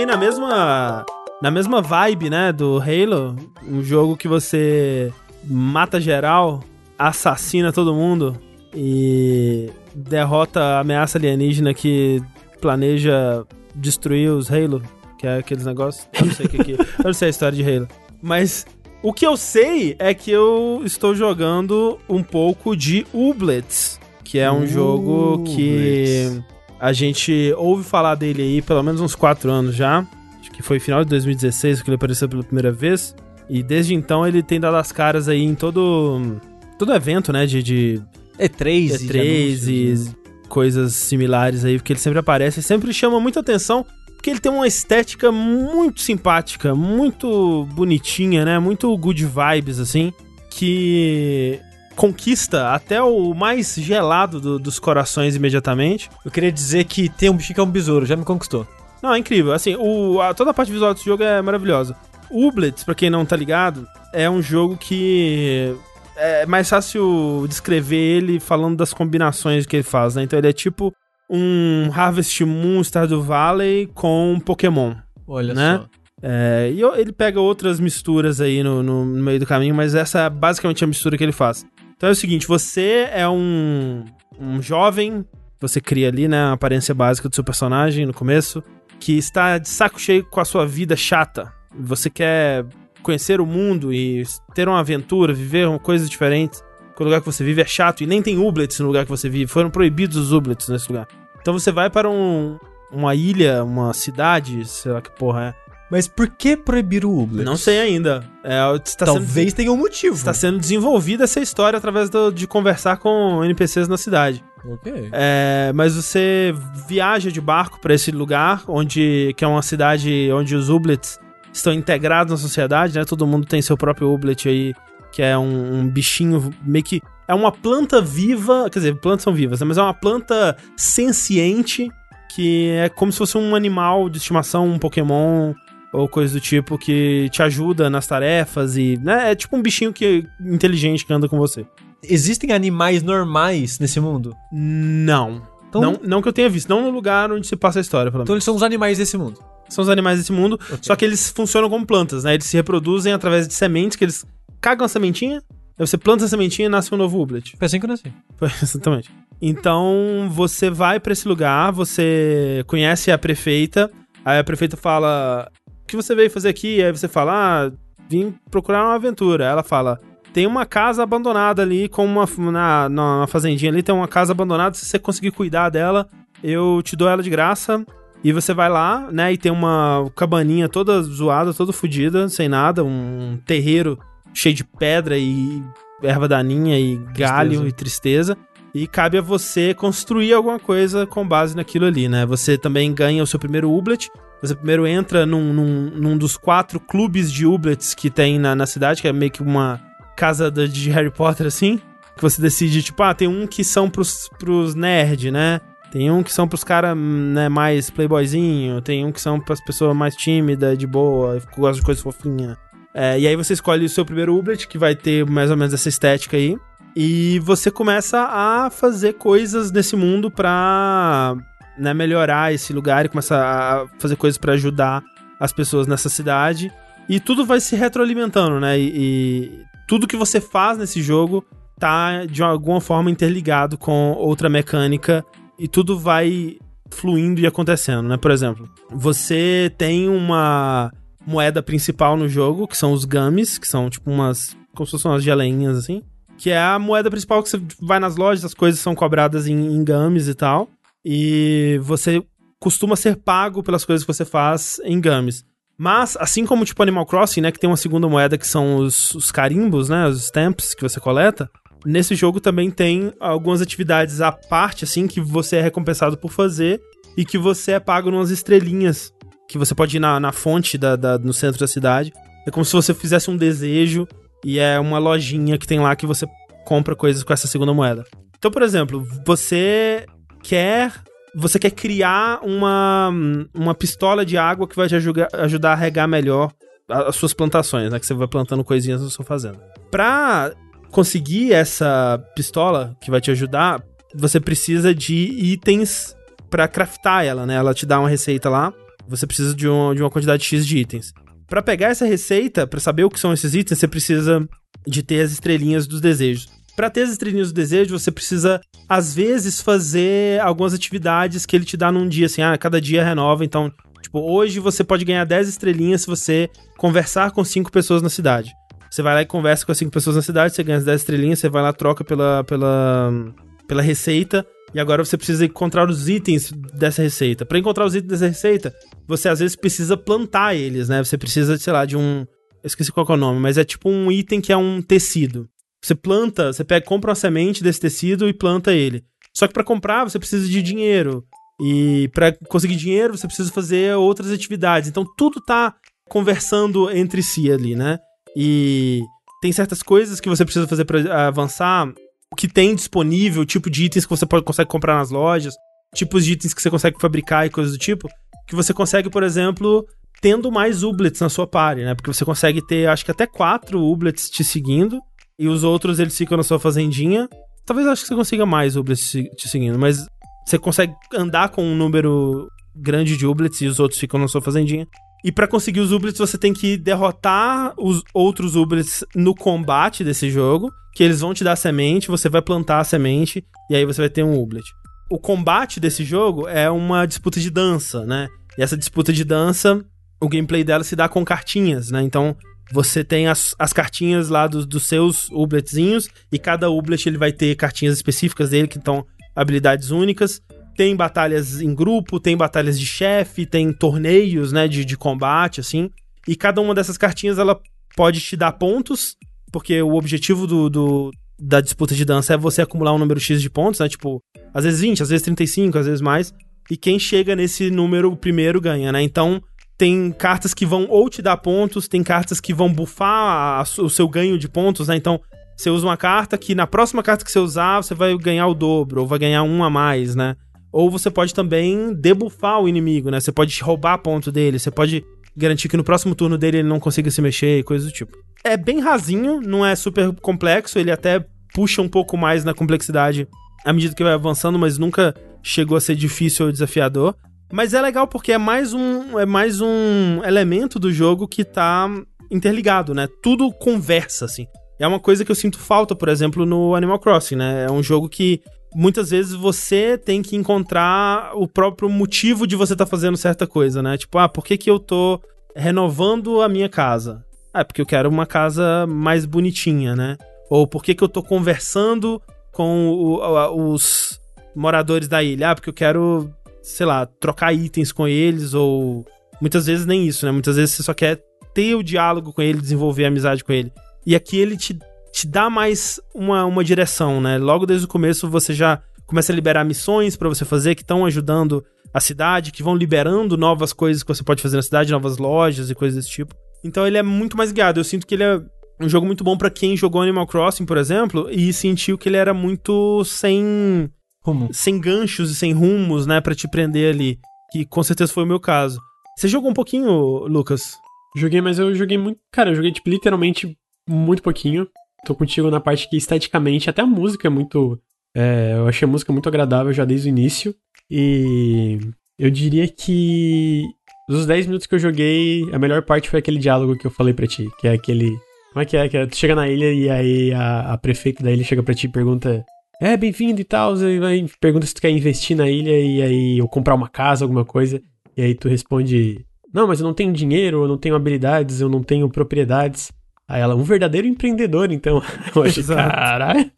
Aí na mesma na mesma vibe, né, do Halo, um jogo que você mata geral, assassina todo mundo e derrota a ameaça alienígena que planeja destruir os Halo, que é aqueles negócios. Eu não sei o que, que eu não sei a história de Halo, mas o que eu sei é que eu estou jogando um pouco de Ublets, que é um jogo que a gente ouve falar dele aí pelo menos uns 4 anos já. Acho que foi final de 2016 que ele apareceu pela primeira vez. E desde então ele tem dado as caras aí em todo, todo evento, né? De, de E3, E3 e, né? e coisas similares aí, porque ele sempre aparece e sempre chama muita atenção. Porque ele tem uma estética muito simpática, muito bonitinha, né? Muito good vibes, assim. Que conquista até o mais gelado do- dos corações imediatamente. Eu queria dizer que tem um bichinho que é um besouro, já me conquistou. Não, é incrível. Assim, o, a- toda a parte visual desse jogo é maravilhosa. O Ublets, pra quem não tá ligado, é um jogo que é mais fácil descrever ele falando das combinações que ele faz, né? Então ele é tipo um Harvest Moon Stardew Valley com Pokémon. Olha Né? só. É, e ele pega outras misturas aí no, no- no meio do caminho, mas essa é basicamente a mistura que ele faz. Então é o seguinte, você é um, um jovem, você cria ali, né, a aparência básica do seu personagem no começo, que está de saco cheio com a sua vida chata. Você quer conhecer o mundo e ter uma aventura, viver coisas diferentes. O lugar que você vive é chato e nem tem Ublets no lugar que você vive. Foram proibidos os Ublets nesse lugar. Então você vai para um, uma ilha, uma cidade, sei lá que porra é. Mas por que proibir o Ublet? Não sei ainda. É, sendo, Talvez tenha um motivo. está sendo desenvolvida essa história através do- de conversar com NPCs na cidade. Ok. É, mas você viaja de barco para esse lugar, onde que é uma cidade onde os Ublets estão integrados na sociedade, né? Todo mundo tem seu próprio Ublet aí, que é um, um bichinho meio que é uma planta viva, quer dizer, plantas são vivas, né? mas é uma planta senciente que é como se fosse um animal de estimação, um Pokémon ou coisa do tipo que te ajuda nas tarefas e, né, é tipo um bichinho que inteligente que anda com você. Existem animais normais nesse mundo? Não. Então, Não, não que eu tenha visto, não no lugar onde se passa a história, pelo então menos. eles são os animais desse mundo. São os animais desse mundo, só que eles funcionam como plantas, né? Eles se reproduzem através de sementes, que eles cagam a sementinha, aí você planta a sementinha e nasce um novo Ublet. Foi assim que eu nasci. Foi, Exatamente. Então, você vai pra esse lugar, você conhece a prefeita, Aí a prefeita fala: que você veio fazer aqui? Aí você fala: Ah, vim procurar uma aventura. Ela fala: Tem uma casa abandonada ali, com uma. Na, na fazendinha ali, tem uma casa abandonada. Se você conseguir cuidar dela, eu te dou ela de graça. E você vai lá, né? E tem uma cabaninha toda zoada, toda fodida, sem nada, um terreiro cheio de pedra e erva daninha e galho e tristeza. E cabe a você construir alguma coisa com base naquilo ali, né? Você também ganha o seu primeiro Ublet. Você primeiro entra num, num, num dos quatro clubes de Ublets que tem na, na cidade, que é meio que uma casa de Harry Potter, assim. Que você decide, tipo, ah, tem um que são pros, pros nerd, né? Tem um que são pros caras né, mais playboyzinho, tem um que são pras pessoas mais tímidas, de boa, que gostam de coisa fofinha. É, e aí você escolhe o seu primeiro Ublet, que vai ter mais ou menos essa estética aí. E você começa a fazer coisas nesse mundo pra né, melhorar esse lugar e começa a fazer coisas para ajudar as pessoas nessa cidade. E tudo vai se retroalimentando, né? E, e, tudo que você faz nesse jogo tá de alguma forma interligado com outra mecânica e tudo vai fluindo e acontecendo, né? Por exemplo, você tem uma moeda principal no jogo, que são os gummies, que são tipo umas. como se fossem umas geleinhas assim. Que é a moeda principal que você vai nas lojas, as coisas são cobradas em, em gummies e tal. E você costuma ser pago pelas coisas que você faz em gummies. Mas, assim como tipo Animal Crossing, né, que tem uma segunda moeda que são os, os carimbos, né, os stamps que você coleta, nesse jogo também tem algumas atividades à parte, assim, que você é recompensado por fazer e que você é pago umas estrelinhas que você pode ir na, na fonte da, da, no centro da cidade. É como se você fizesse um desejo e é uma lojinha que tem lá que você compra coisas com essa segunda moeda. Então, por exemplo, você quer você quer criar uma, uma pistola de água que vai te ajudar, ajudar a regar melhor as suas plantações, né? Que você vai plantando coisinhas na sua fazenda. Pra conseguir essa pistola que vai te ajudar, você precisa de itens para craftar ela, né? Ela te dá uma receita lá você precisa de, um, de uma quantidade X de itens. Para pegar essa receita, para saber o que são esses itens, você precisa de ter as estrelinhas dos desejos. Para ter as estrelinhas do desejo, você precisa, às vezes, fazer algumas atividades que ele te dá num dia, assim, ah, cada dia renova, então, tipo, hoje você pode ganhar 10 estrelinhas se você conversar com 5 pessoas na cidade. Você vai lá e conversa com as 5 pessoas na cidade, você ganha as 10 estrelinhas, você vai lá, troca pela, pela, pela receita, e agora você precisa encontrar os itens dessa receita. Para encontrar os itens dessa receita, você às vezes precisa plantar eles, né? Você precisa, sei lá, de um. Eu esqueci qual é o nome, mas é tipo um item que é um tecido. Você planta, você pega, compra uma semente desse tecido e planta ele. Só que para comprar você precisa de dinheiro. E para conseguir dinheiro você precisa fazer outras atividades. Então tudo tá conversando entre si ali, né? E tem certas coisas que você precisa fazer para avançar o que tem disponível, tipo de itens que você pode, consegue comprar nas lojas, tipos de itens que você consegue fabricar e coisas do tipo, que você consegue, por exemplo, tendo mais ublets na sua party, né? Porque você consegue ter, acho que até quatro ublets te seguindo, e os outros eles ficam na sua fazendinha. Talvez acho que você consiga mais ublets te seguindo, mas você consegue andar com um número grande de ublets e os outros ficam na sua fazendinha. E para conseguir os Ublets, você tem que derrotar os outros Ublets no combate desse jogo, que eles vão te dar semente, você vai plantar a semente e aí você vai ter um Ublet. O combate desse jogo é uma disputa de dança, né? E essa disputa de dança, o gameplay dela se dá com cartinhas, né? Então, você tem as, as cartinhas lá dos, dos seus Ubletzinhos e cada Ublet ele vai ter cartinhas específicas dele que estão habilidades únicas tem batalhas em grupo, tem batalhas de chefe, tem torneios, né, de, de combate, assim. E cada uma dessas cartinhas, ela pode te dar pontos, porque o objetivo do, do, da disputa de dança é você acumular um número X de pontos, né, tipo, às vezes 20, às vezes 35, às vezes mais. E quem chega nesse número primeiro ganha, né? Então, tem cartas que vão ou te dar pontos, tem cartas que vão bufar a, o seu ganho de pontos, né? Então, você usa uma carta que na próxima carta que você usar, você vai ganhar o dobro, ou vai ganhar um a mais, né? Ou você pode também debuffar o inimigo, né? Você pode roubar ponto dele, você pode garantir que no próximo turno dele ele não consiga se mexer e coisas do tipo. É bem rasinho, não é super complexo, ele até puxa um pouco mais na complexidade à medida que vai avançando, mas nunca chegou a ser difícil ou desafiador. Mas é legal porque é mais um, é mais um elemento do jogo que tá interligado, né? Tudo conversa, assim. É uma coisa que eu sinto falta, por exemplo, no Animal Crossing, né? É um jogo que muitas vezes você tem que encontrar o próprio motivo de você estar tá fazendo certa coisa, né? Tipo, ah, por que, que eu tô renovando a minha casa? Ah, porque eu quero uma casa mais bonitinha, né? Ou por que, que eu tô conversando com o, os moradores da ilha? Ah, porque eu quero, sei lá, trocar itens com eles, ou muitas vezes nem isso, né? Muitas vezes você só quer ter o diálogo com ele, desenvolver amizade com ele. E aqui ele te, te dá mais uma, uma direção, né? Logo desde o começo você já começa a liberar missões para você fazer que estão ajudando a cidade, que vão liberando novas coisas que você pode fazer na cidade, novas lojas e coisas desse tipo. Então ele é muito mais guiado. Eu sinto que ele é um jogo muito bom para quem jogou Animal Crossing, por exemplo, e sentiu que ele era muito sem Rumo. sem ganchos e sem rumos, né, para te prender ali, que com certeza foi o meu caso. Você jogou um pouquinho, Lucas? Joguei, mas eu joguei muito. Cara, eu joguei, tipo, literalmente muito pouquinho. Tô contigo na parte que esteticamente, até a música é muito. É, eu achei a música muito agradável já desde o início. E eu diria que dos 10 minutos que eu joguei, a melhor parte foi aquele diálogo que eu falei pra ti, que é aquele. Como é que é? Que é, tu chega na ilha e aí a, a prefeita da ilha chega pra ti e pergunta. É, bem-vindo e tal. E pergunta se tu quer investir na ilha e aí ou comprar uma casa, alguma coisa. E aí tu responde: Não, mas eu não tenho dinheiro, eu não tenho habilidades, eu não tenho propriedades. Aí ela, um verdadeiro empreendedor, então. Eu achei, caralho.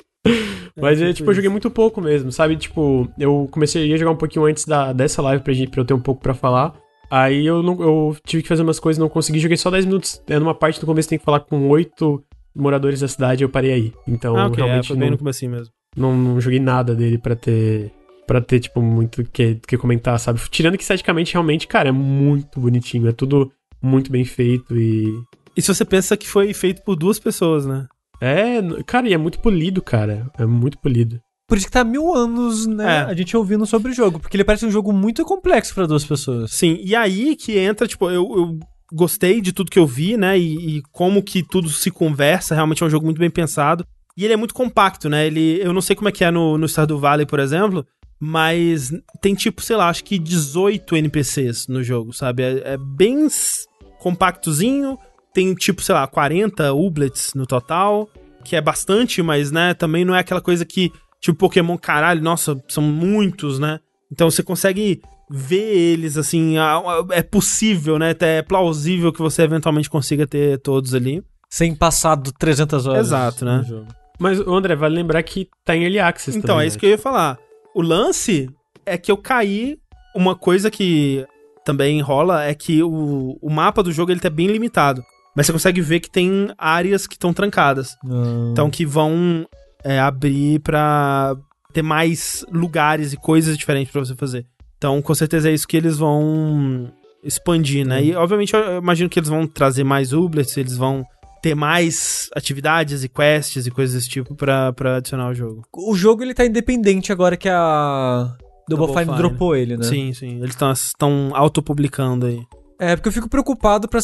Mas, é, tipo, eu joguei muito pouco mesmo, sabe? Tipo, eu comecei a jogar um pouquinho antes da, dessa live pra, gente, pra eu ter um pouco para falar. Aí eu, não, eu tive que fazer umas coisas, não consegui, joguei só 10 minutos. É numa parte do começo tem que falar com oito moradores da cidade, eu parei aí. Então, ah, okay, realmente. É, bem no começo mesmo. Não, não joguei nada dele para ter para ter, tipo, muito que, que comentar, sabe? Tirando que esteticamente, realmente, cara, é muito bonitinho. É tudo muito bem feito e. E se você pensa que foi feito por duas pessoas, né? É, cara, e é muito polido, cara. É muito polido. Por isso que tá mil anos, né? É. A gente ouvindo sobre o jogo. Porque ele parece um jogo muito complexo para duas pessoas. Sim, e aí que entra, tipo, eu, eu gostei de tudo que eu vi, né? E, e, como que tudo se conversa. Realmente é um jogo muito bem pensado. E ele é muito compacto, né? Ele, eu não sei como é que é no, no Stardew Valley, por exemplo, mas tem tipo, sei lá, acho que 18 NPCs no jogo, sabe? É, é bem compactozinho, tem tipo, sei lá, 40 Ublets no total, que é bastante, mas, né, também não é aquela coisa que, tipo, Pokémon, caralho, nossa, são muitos, né? Então você consegue ver eles, assim, é possível, né? É plausível que você eventualmente consiga ter todos ali. Sem passar do 300 horas. Exato, né? Mas, André, vale lembrar que tá em Early Access Então, também, é isso né? que eu ia falar o lance é que eu caí. Uma coisa que também rola é que o, o mapa do jogo ele tá bem limitado. Mas você consegue ver que tem áreas que estão trancadas. Não. Então que vão é, abrir pra ter mais lugares e coisas diferentes para você fazer. Então, com certeza é isso que eles vão expandir, né? E, obviamente, eu imagino que eles vão trazer mais Ublets, eles vão ter mais atividades e quests e coisas desse tipo pra, pra adicionar ao jogo. O jogo ele tá independente agora que a Double, Double Fine, Fine dropou ele, né? Sim, sim. Eles estão autopublicando aí. É, porque eu fico preocupado pra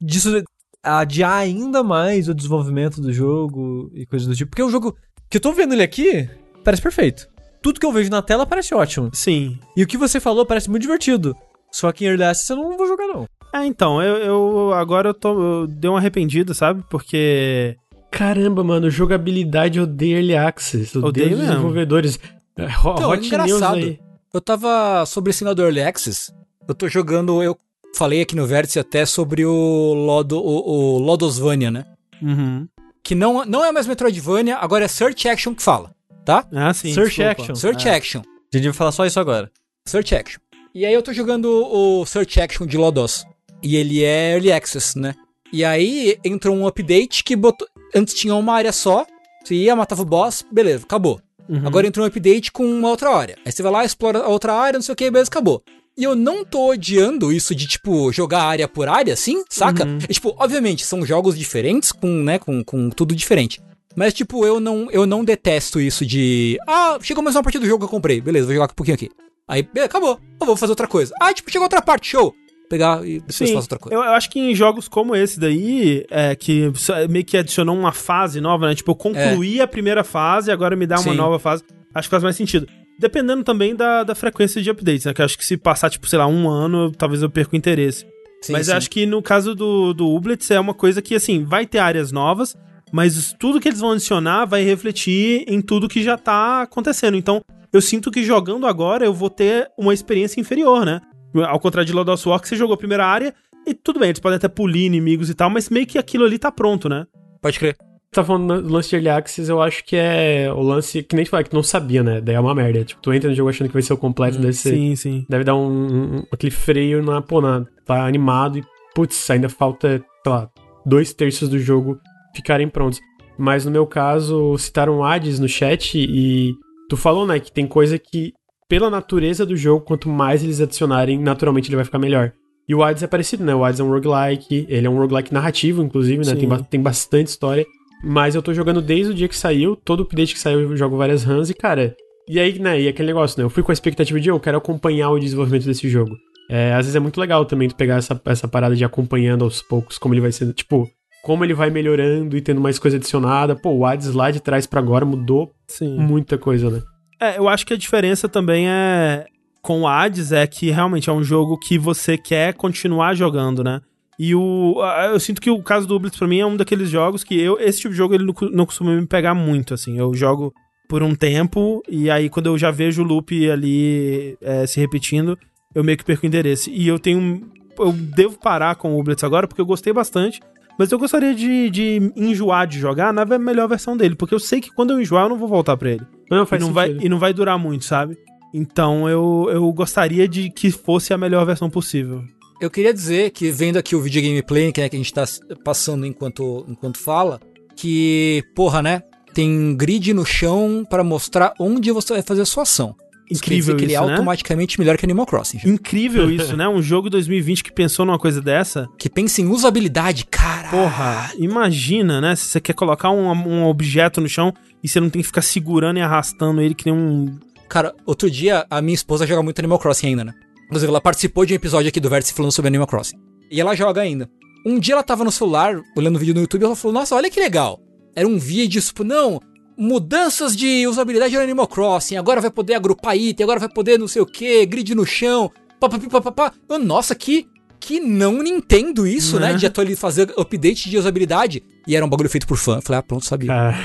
disso adiar ainda mais o desenvolvimento do jogo e coisas do tipo. Porque o jogo que eu tô vendo ele aqui parece perfeito. Tudo que eu vejo na tela parece ótimo. Sim. E o que você falou parece muito divertido. Só que em Early Access eu não vou jogar, não. É, então, eu, eu agora eu tô. Eu dei uma arrependida, sabe? Porque. Caramba, mano, jogabilidade eu odeio Early Access. Eu odeio, os desenvolvedores. É, então, Hot engraçado. News aí. Eu tava sobre esse do Early Access. Eu tô jogando. Eu falei aqui no Vértice até sobre o, Lodo, o, o Lodosvania, né? Uhum. Que não, não é mais Metroidvania, agora é Search Action que fala, tá? Ah, sim. Search desculpa. Action. Search é. Action. A gente vai falar só isso agora. Search Action. E aí eu tô jogando o Search Action de Lodos. E ele é Early Access, né? E aí entrou um update que botou. Antes tinha uma área só. Você ia, matava o boss, beleza, acabou. Uhum. Agora entrou um update com uma outra área. Aí você vai lá, explora a outra área, não sei o que, beleza, acabou. E eu não tô odiando isso de, tipo, jogar área por área, assim, saca? Uhum. E, tipo, obviamente, são jogos diferentes, com, né, com, com tudo diferente. Mas, tipo, eu não, eu não detesto isso de. Ah, chegou mais uma parte do jogo que eu comprei. Beleza, vou jogar um pouquinho aqui. Aí, acabou. Eu vou fazer outra coisa. Ah, tipo, chegou outra parte, show pegar e depois Sim, faço outra coisa. Eu, eu, acho que em jogos como esse daí, é, que meio que adicionou uma fase nova, né? Tipo, eu concluí é. a primeira fase, agora me dá uma Sim. nova fase. Acho que faz mais sentido. Dependendo também da, da frequência de updates, né? Que eu acho que se passar, tipo, sei lá, um ano, talvez eu perca o interesse. Sim, Mas sim. acho que no caso do, do Ublets é uma coisa que, assim, vai ter áreas novas, mas tudo que eles vão adicionar vai refletir em tudo que já tá acontecendo. Então, eu sinto que jogando agora eu vou ter uma experiência inferior, né? Ao contrário de Lord of War, que você jogou a primeira área e tudo bem, eles podem até polir inimigos e tal, mas meio que aquilo ali tá pronto, né? Pode crer. Tá falando do lance de Early Access, eu acho que é o lance que nem tu fala, que tu não sabia, né? Daí é uma merda. Tipo, tu entra no jogo achando que vai ser o completo, deve ser. Sim, sim. Deve dar um, um aquele freio na, pô, na, tá animado e, putz, ainda falta, sei lá, dois terços do jogo ficarem prontos. Mas no meu caso, citaram Hades no chat e tu falou, né, que tem coisa que, pela natureza do jogo, quanto mais eles adicionarem, naturalmente ele vai ficar melhor. E o Hades é parecido, né? O Hades é um roguelike, ele é um roguelike narrativo, inclusive, né? Sim. Tem, tem bastante história. Mas eu tô jogando desde o dia que saiu, todo update que saiu eu jogo várias runs e, cara. E aí, né, e aquele negócio, né? Eu fui com a expectativa de eu quero acompanhar o desenvolvimento desse jogo. É, às vezes é muito legal também tu pegar essa, essa parada de acompanhando aos poucos como ele vai sendo, tipo, como ele vai melhorando e tendo mais coisa adicionada. Pô, o Hades lá de trás pra agora mudou Sim. muita coisa, né? É, eu acho que a diferença também é com o Hades é que realmente é um jogo que você quer continuar jogando, né? E o eu sinto que o caso do Blitz pra mim é um daqueles jogos que eu esse tipo de jogo ele não, não costuma me pegar muito assim. Eu jogo por um tempo e aí quando eu já vejo o loop ali é, se repetindo, eu meio que perco o interesse. E eu tenho eu devo parar com o Blitz agora porque eu gostei bastante. Mas eu gostaria de, de enjoar de jogar na melhor versão dele, porque eu sei que quando eu enjoar eu não vou voltar pra ele Não, e faz não, vai, e não vai durar muito, sabe? Então eu, eu gostaria de que fosse a melhor versão possível. Eu queria dizer que, vendo aqui o vídeo gameplay que, é que a gente tá passando enquanto, enquanto fala, que, porra, né? Tem grid no chão pra mostrar onde você vai fazer a sua ação. Isso Incrível dizer que ele é isso, né? automaticamente melhor que Animal Crossing. gente. Incrível isso, né? Um jogo 2020 que pensou numa coisa dessa. Que pensa em usabilidade, cara. Porra, imagina, né? Se você quer colocar um, um objeto no chão e você não tem que ficar segurando e arrastando ele que nem um. Cara, outro dia a minha esposa joga muito Animal Crossing ainda, né? Inclusive, ela participou de um episódio aqui do Vértice falando sobre Animal Crossing. E ela joga ainda. Um dia ela tava no celular, olhando vídeo no YouTube, e ela falou, nossa, olha que legal. Era um vídeo, tipo, não, mudanças de usabilidade no Animal Crossing, agora vai poder agrupar item, agora vai poder não sei o que, grid no chão, papapi, papapá. Eu, nossa, que, que não Nintendo isso, né? Né? De atualizar, fazer update de usabilidade. E era um bagulho feito por fã. Eu falei, ah, pronto, sabia. Cara.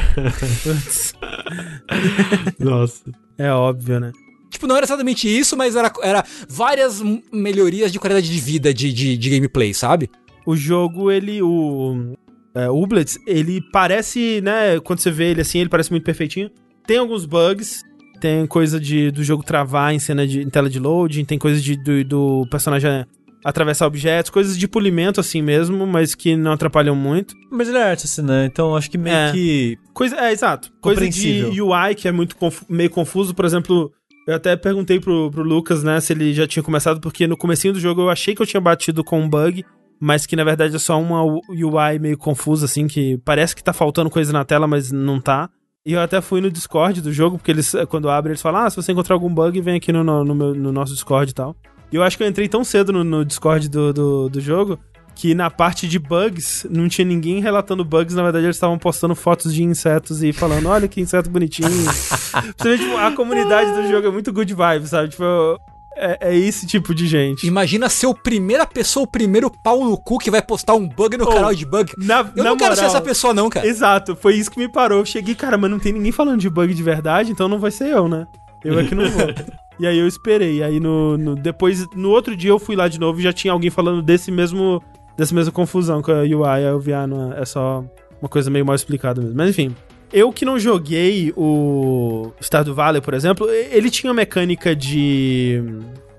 Nossa. É óbvio, né? Tipo, não era exatamente isso, mas era, era várias melhorias de qualidade de vida de, de, de gameplay, sabe? O jogo, ele. O. É, o Blitz, ele parece, né? Quando você vê ele assim, ele parece muito perfeitinho. Tem alguns bugs. Tem coisa de, do jogo travar em cena de em tela de loading, tem coisa de, do, do personagem atravessar objetos, coisas de polimento assim mesmo, mas que não atrapalham muito. Mas ele é artist, né? Então acho que meio É. que. Coisa, é, exato. Coisa de. UI que é muito confu- meio confuso, por exemplo, eu até perguntei pro, pro Lucas, né, se ele já tinha começado, porque no comecinho do jogo eu achei que eu tinha batido com um bug, mas que na verdade é só uma UI meio confusa, assim, que parece que tá faltando coisa na tela, mas não tá. E eu até fui no Discord do jogo, porque eles, quando abre, eles falam, ah, se você encontrar algum bug, vem aqui no, no, no meu- no nosso Discord e tal. E eu acho que eu entrei tão cedo no, no Discord do, do, do jogo, que na parte de bugs, não tinha ninguém relatando bugs, na verdade eles estavam postando fotos de insetos e falando, olha que inseto bonitinho. Você vê, tipo, a comunidade do jogo é muito good vibe, sabe? Tipo, é, é esse tipo de gente. Imagina ser o primeira pessoa, o primeiro pau no cu que vai postar um bug no Oh, canal de bug. Na, Eu na não quero ser moral, essa pessoa, não, cara. Exato, foi isso que me parou. Eu cheguei, cara, mas não tem ninguém falando de bug de verdade, então não vai ser eu, né? Eu é que não vou. e aí eu esperei. Aí no, no- depois, no outro dia eu fui lá de novo e já tinha alguém falando desse mesmo dessa mesma confusão com a UI. Eu vi, ah, não, é só uma coisa meio mal explicada mesmo. Mas enfim. Eu que não joguei o Stardew Valley, por exemplo, ele tinha mecânica de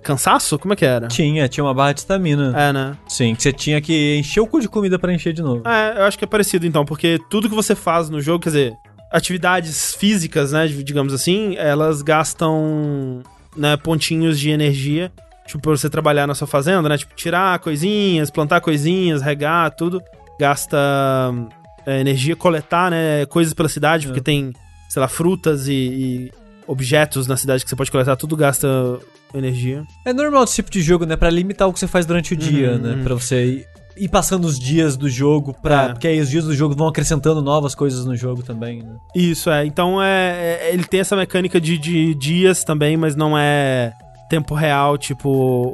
cansaço? Como é que era? Tinha, tinha uma barra de estamina. É, né? Sim, que você tinha que encher o cu de comida pra encher de novo. É, eu acho que é parecido então, porque tudo que você faz no jogo, quer dizer, atividades físicas, né, digamos assim, elas gastam, né, pontinhos de energia, tipo, pra você trabalhar na sua fazenda, né, tipo, tirar coisinhas, plantar coisinhas, regar, tudo, gasta é, energia, coletar, né, coisas pela cidade, porque tem, sei lá, frutas e, e objetos na cidade que você pode coletar, tudo gasta energia. É normal esse tipo de jogo, né? Pra limitar o que você faz durante o dia, Uhum, né? uhum. Pra você ir, ir passando os dias do jogo, pra, É. porque aí os dias do jogo vão acrescentando novas coisas no jogo também, né? Isso, é. Então é, é- ele tem essa mecânica de, de dias também, mas não é tempo real, tipo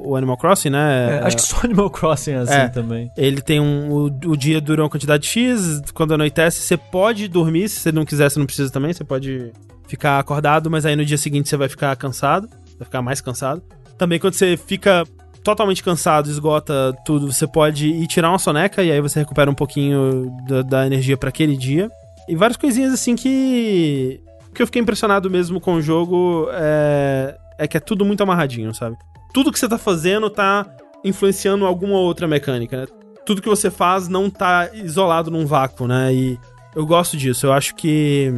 o Animal Crossing, né? É, acho que só Animal Crossing é assim É. também. Ele tem um. O, o dia dura uma quantidade X, quando anoitece, você pode dormir, se você não quiser, você não precisa também, você pode ficar acordado, mas aí no dia seguinte você vai ficar cansado, vai ficar mais cansado. Também quando você fica totalmente cansado, esgota tudo, você pode ir tirar uma soneca e aí você recupera um pouquinho da, da energia pra aquele dia. E várias coisinhas assim que. que eu fiquei impressionado mesmo com o jogo é, é que é tudo muito amarradinho, sabe? Tudo que você tá fazendo tá influenciando alguma outra mecânica, né? Tudo que você faz não tá isolado num vácuo, né? E eu gosto disso. Eu acho que,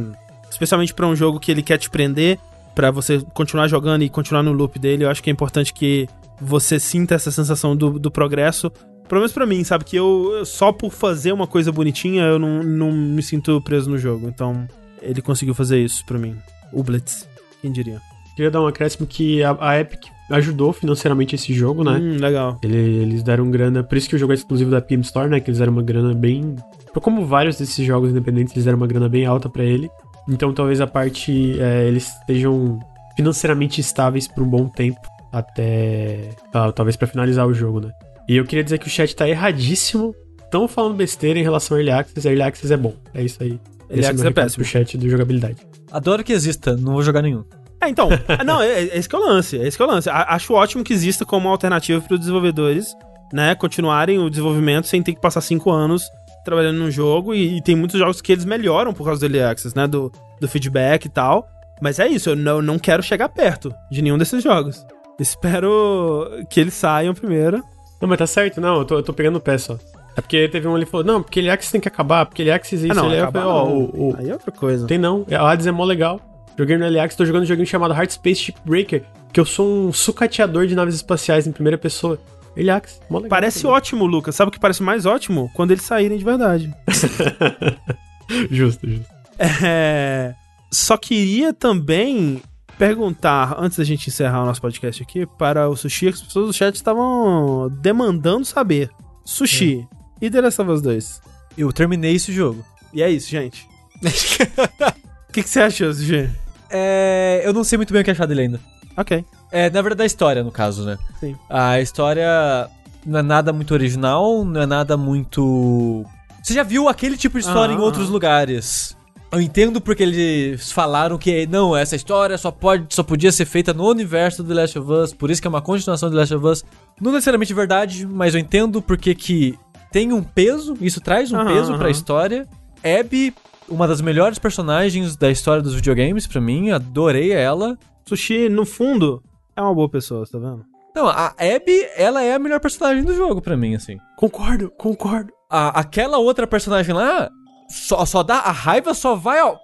especialmente pra um jogo que ele quer te prender, pra você continuar jogando e continuar no loop dele, eu acho que é importante que você sinta essa sensação do, do progresso. Pelo menos pra mim, sabe? Que eu, eu- só por fazer uma coisa bonitinha, eu não, não me sinto preso no jogo. Então, ele conseguiu fazer isso pra mim. O Blitz, quem diria? Queria dar um acréscimo que a, a Epic ajudou financeiramente esse jogo, né? Hum, legal. Ele- eles deram grana, por isso que o jogo é exclusivo da PM Store, né? Que eles deram uma grana bem. Como vários desses jogos independentes, eles deram uma grana bem alta pra ele. Então talvez a parte. é, eles estejam financeiramente estáveis por um bom tempo. Até. tal- talvez pra finalizar o jogo, né? E eu queria dizer que o chat tá erradíssimo. Tão falando besteira em relação ao Early Access. Early Access é bom. É isso aí. Early Esse Access é recado péssimo. Pro chat do jogabilidade. Adoro que exista, não vou jogar nenhum. É, então, não, é, é esse que é o lance, é esse que é o lance. A- acho ótimo que exista como alternativa para os desenvolvedores, né, continuarem o desenvolvimento sem ter que passar cinco anos trabalhando num jogo, e, e tem muitos jogos que eles melhoram por causa do Early Access, né, do, do feedback e tal. Mas é isso, eu não, não quero chegar perto de nenhum desses jogos. Espero que eles saiam primeiro. Não, mas tá certo, não, eu tô, eu tô pegando o pé só. É porque teve um ali que falou, não, porque ele Access tem que acabar, porque ele Access isso, ah, não, ele acabar, eu falei, ó, o, o- Aí é outra coisa. Tem não, a Hades é mó legal. Joguei no LX, tô jogando um joguinho chamado Hard Space Shipbreaker, que eu sou um sucateador de naves espaciais em primeira pessoa. LX, mó legal. Parece também. ótimo, Lucas. Sabe o que parece mais ótimo? Quando eles saírem de verdade. Justo, justo. É, Só queria também perguntar, antes da gente encerrar o nosso podcast aqui, para o Sushi, que as pessoas do chat estavam demandando saber. Sushi e The Last of Us 2. Eu terminei esse jogo. E é isso, gente. O que, que você achou, Sushi? É, eu não sei muito bem o que achar dele ainda. Ok. É, na verdade, a história, no caso, né? Sim. A história não é nada muito original, não é nada muito. Você já viu aquele tipo de história Aham, em outros lugares. Eu entendo porque eles falaram que não, essa história só pode, só podia ser feita no universo do The Last of Us, por isso que é uma continuação do The Last of Us. Não necessariamente verdade, mas eu entendo porque que tem um peso, isso traz um Aham, peso pra aham. história. Abby, uma das melhores personagens da história dos videogames pra mim, adorei ela. Sushi, no fundo, é uma boa pessoa, tá vendo? Não, a Abby, ela é a melhor personagem do jogo pra mim, assim. Concordo, concordo. A, aquela outra personagem lá, só, só dá. A raiva só vai, ó.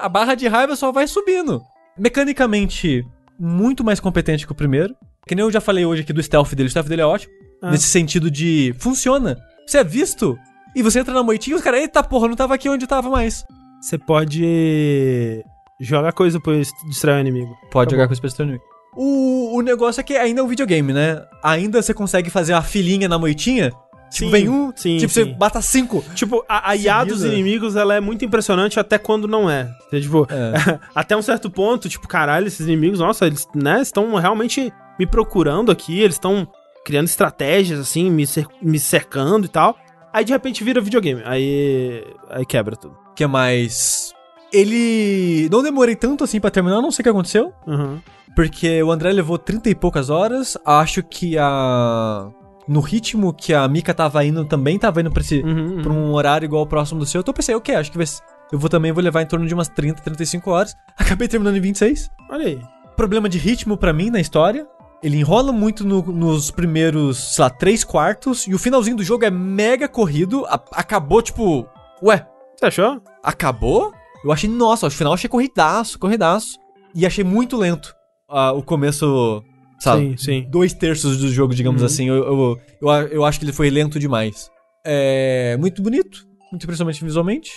A barra de raiva só vai subindo. Mecanicamente, muito mais competente que o primeiro. Que nem eu já falei hoje aqui do stealth dele. O stealth dele é ótimo. Ah. Nesse sentido de. Funciona. Você é visto. E você entra na moitinha e os caras, eita porra, não tava aqui onde tava mais. Você pode jogar coisa pra distrair o inimigo. Pode Tá jogar bom. com esse personagem. O, o negócio é que ainda é um videogame, né? Ainda você consegue fazer uma filinha na moitinha. Tipo, Sim, vem um, sim, tipo, sim. você bata cinco. Tipo, a, a IA dos Seguida. inimigos, ela é muito impressionante até quando não é. Então, tipo, É. até um certo ponto, tipo, caralho, esses inimigos, nossa, eles, né, estão realmente me procurando aqui, eles estão criando estratégias, assim, me, cer- me cercando e tal. Aí, de repente, vira videogame. Aí, aí quebra tudo. que é mais. Ele. Não demorei tanto assim pra terminar, não sei o que aconteceu. Uhum. Porque o André levou 30 e poucas horas. Acho que a. No ritmo que a Mika tava indo também, tava indo pra, esse, Uhum, pra um horário igual ao próximo do seu. Então eu pensei, ok, acho que vai eu vou também vou levar em torno de umas 30, 35 horas. Acabei terminando em 26. Olha aí. Problema de ritmo pra mim na história. Ele enrola muito no- nos primeiros, sei lá, 3 quartos. E o finalzinho do jogo é mega corrido. A- acabou, tipo. Ué, Você achou? acabou? Eu achei, nossa, no final achei corridaço, corridaço. E achei muito lento ah, o começo, sabe? Sim, sim. Dois terços do jogo, digamos Uhum. assim. Eu, eu, eu, eu acho que ele foi lento demais. É muito bonito, muito impressionante visualmente.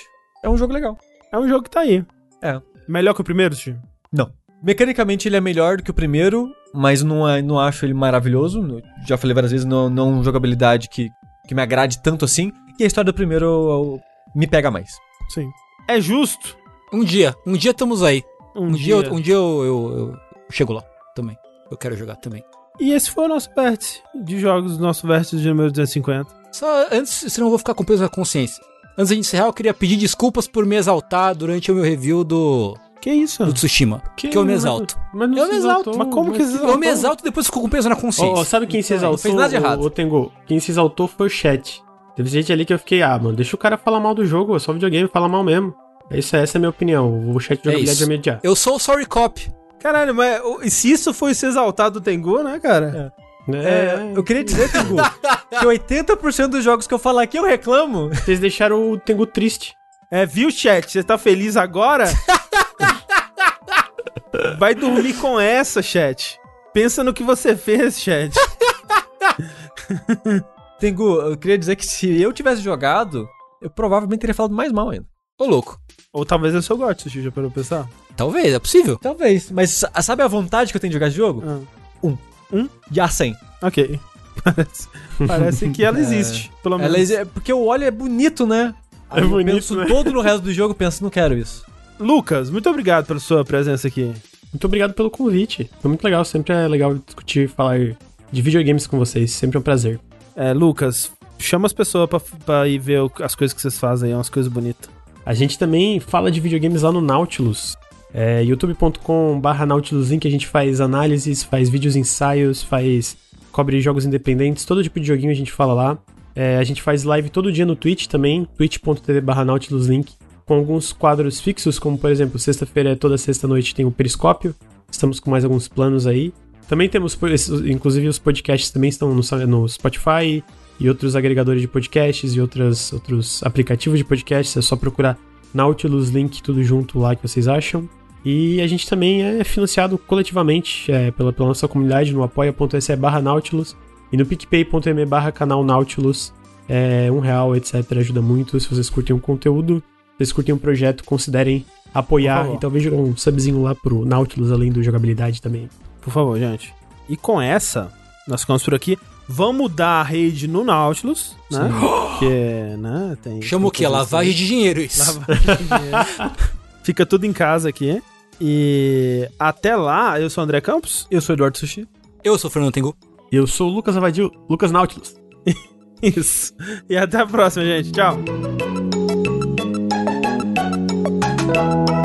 É um jogo legal. É um jogo que tá aí. É. Melhor que o primeiro, Steve? Não. Mecanicamente ele é melhor do que o primeiro, mas não, é- não acho ele maravilhoso. Já falei várias vezes, não, não é uma jogabilidade que, que me agrade tanto assim. E a história do primeiro eu- eu- me pega mais. Sim. É justo. Um dia, um dia estamos aí. Um, Um, dia, eu- um dia eu, eu, eu chego lá também. Eu quero jogar também. E esse foi o nosso vértice de jogos, nosso vértice de número 250. Só antes, senão eu vou ficar com peso na consciência. Antes de encerrar, eu queria pedir desculpas por me exaltar durante o meu review do, Que isso? do Tsushima. Que, eu me exalto. Mas não Eu se me exalto. exaltou, Mas como que mas- se Eu me exalto e depois fico com peso na consciência. ó, sabe quem se Não exaltou? fez nada de errado. O, o Tengu? Quem se exaltou foi o chat. Teve gente ali que eu fiquei, ah, mano, deixa o cara falar mal do jogo, é só videogame, fala mal mesmo. É isso, essa é a minha opinião. O chat de jogabilidade é mediar. Eu sou o Sorry Cop. Caralho, mas se isso foi se exaltar do Tengu, né, cara? É, eu queria dizer, Tengu, que 80% dos jogos que eu falar aqui eu reclamo. Vocês deixaram o Tengu triste. É, viu, chat? Você tá feliz agora? Vai dormir com essa, chat. Pensa no que você fez, chat. Tengu, eu queria dizer que se eu tivesse jogado, eu provavelmente teria falado mais mal ainda. Ô, louco. Ou talvez eu sou gosto, Sushi, já parou pra pensar? Talvez, é possível. Talvez. Mas sa- sabe a vontade que eu tenho de jogar esse jogo? Ah, De A100. ok. Parece, parece que ela existe, pelo menos. Ela é, porque o óleo é bonito, né? Aí É eu bonito, penso né? todo no resto do jogo, penso, não quero isso. Lucas, muito obrigado pela sua presença aqui. Muito obrigado pelo convite. Foi muito legal, sempre é legal discutir, falar de videogames com vocês, sempre é um prazer. É, Lucas, chama as pessoas pra, pra ir ver as coisas que vocês fazem, é umas coisas bonitas. A gente também fala de videogames lá no Nautilus. É youtube.com/barra Nautilus Link, a gente faz análises, faz vídeos ensaios, faz cobre jogos independentes, todo tipo de joguinho a gente fala lá. É, a gente faz live todo dia no Twitch também, twitch.tv/barra Nautilus Link, com alguns quadros fixos, como por exemplo, sexta-feira, toda sexta-noite tem o Periscópio. Estamos com mais alguns planos aí. Também temos, inclusive, os podcasts também estão no, Spotify e outros agregadores de podcasts e outras, outros aplicativos de podcasts. É só procurar Nautilus Link, tudo junto lá que vocês acham. E a gente também é financiado coletivamente é, pela, pela nossa comunidade no apoia.se barra Nautilus e no picpay.me barra canal Nautilus. É, um real, etc. Ajuda muito. Se vocês curtem o conteúdo, vocês curtem o projeto, considerem apoiar e talvez jogar um subzinho lá pro Nautilus, além do jogabilidade também. Por favor, gente. E com essa, nós ficamos por aqui. Vamos dar a raid no Nautilus, né? Porque, né, tem... Chama o quê? Lavagem de dinheiro isso. Lavagem de dinheiro. Fica tudo em casa aqui. E até lá, eu sou o André Campos. Eu sou o Eduardo Sushi. Eu sou o Fernando Tengu. Eu sou o Lucas Avadil, Lucas Nautilus. Isso. E até a próxima, gente. Tchau. Thank you.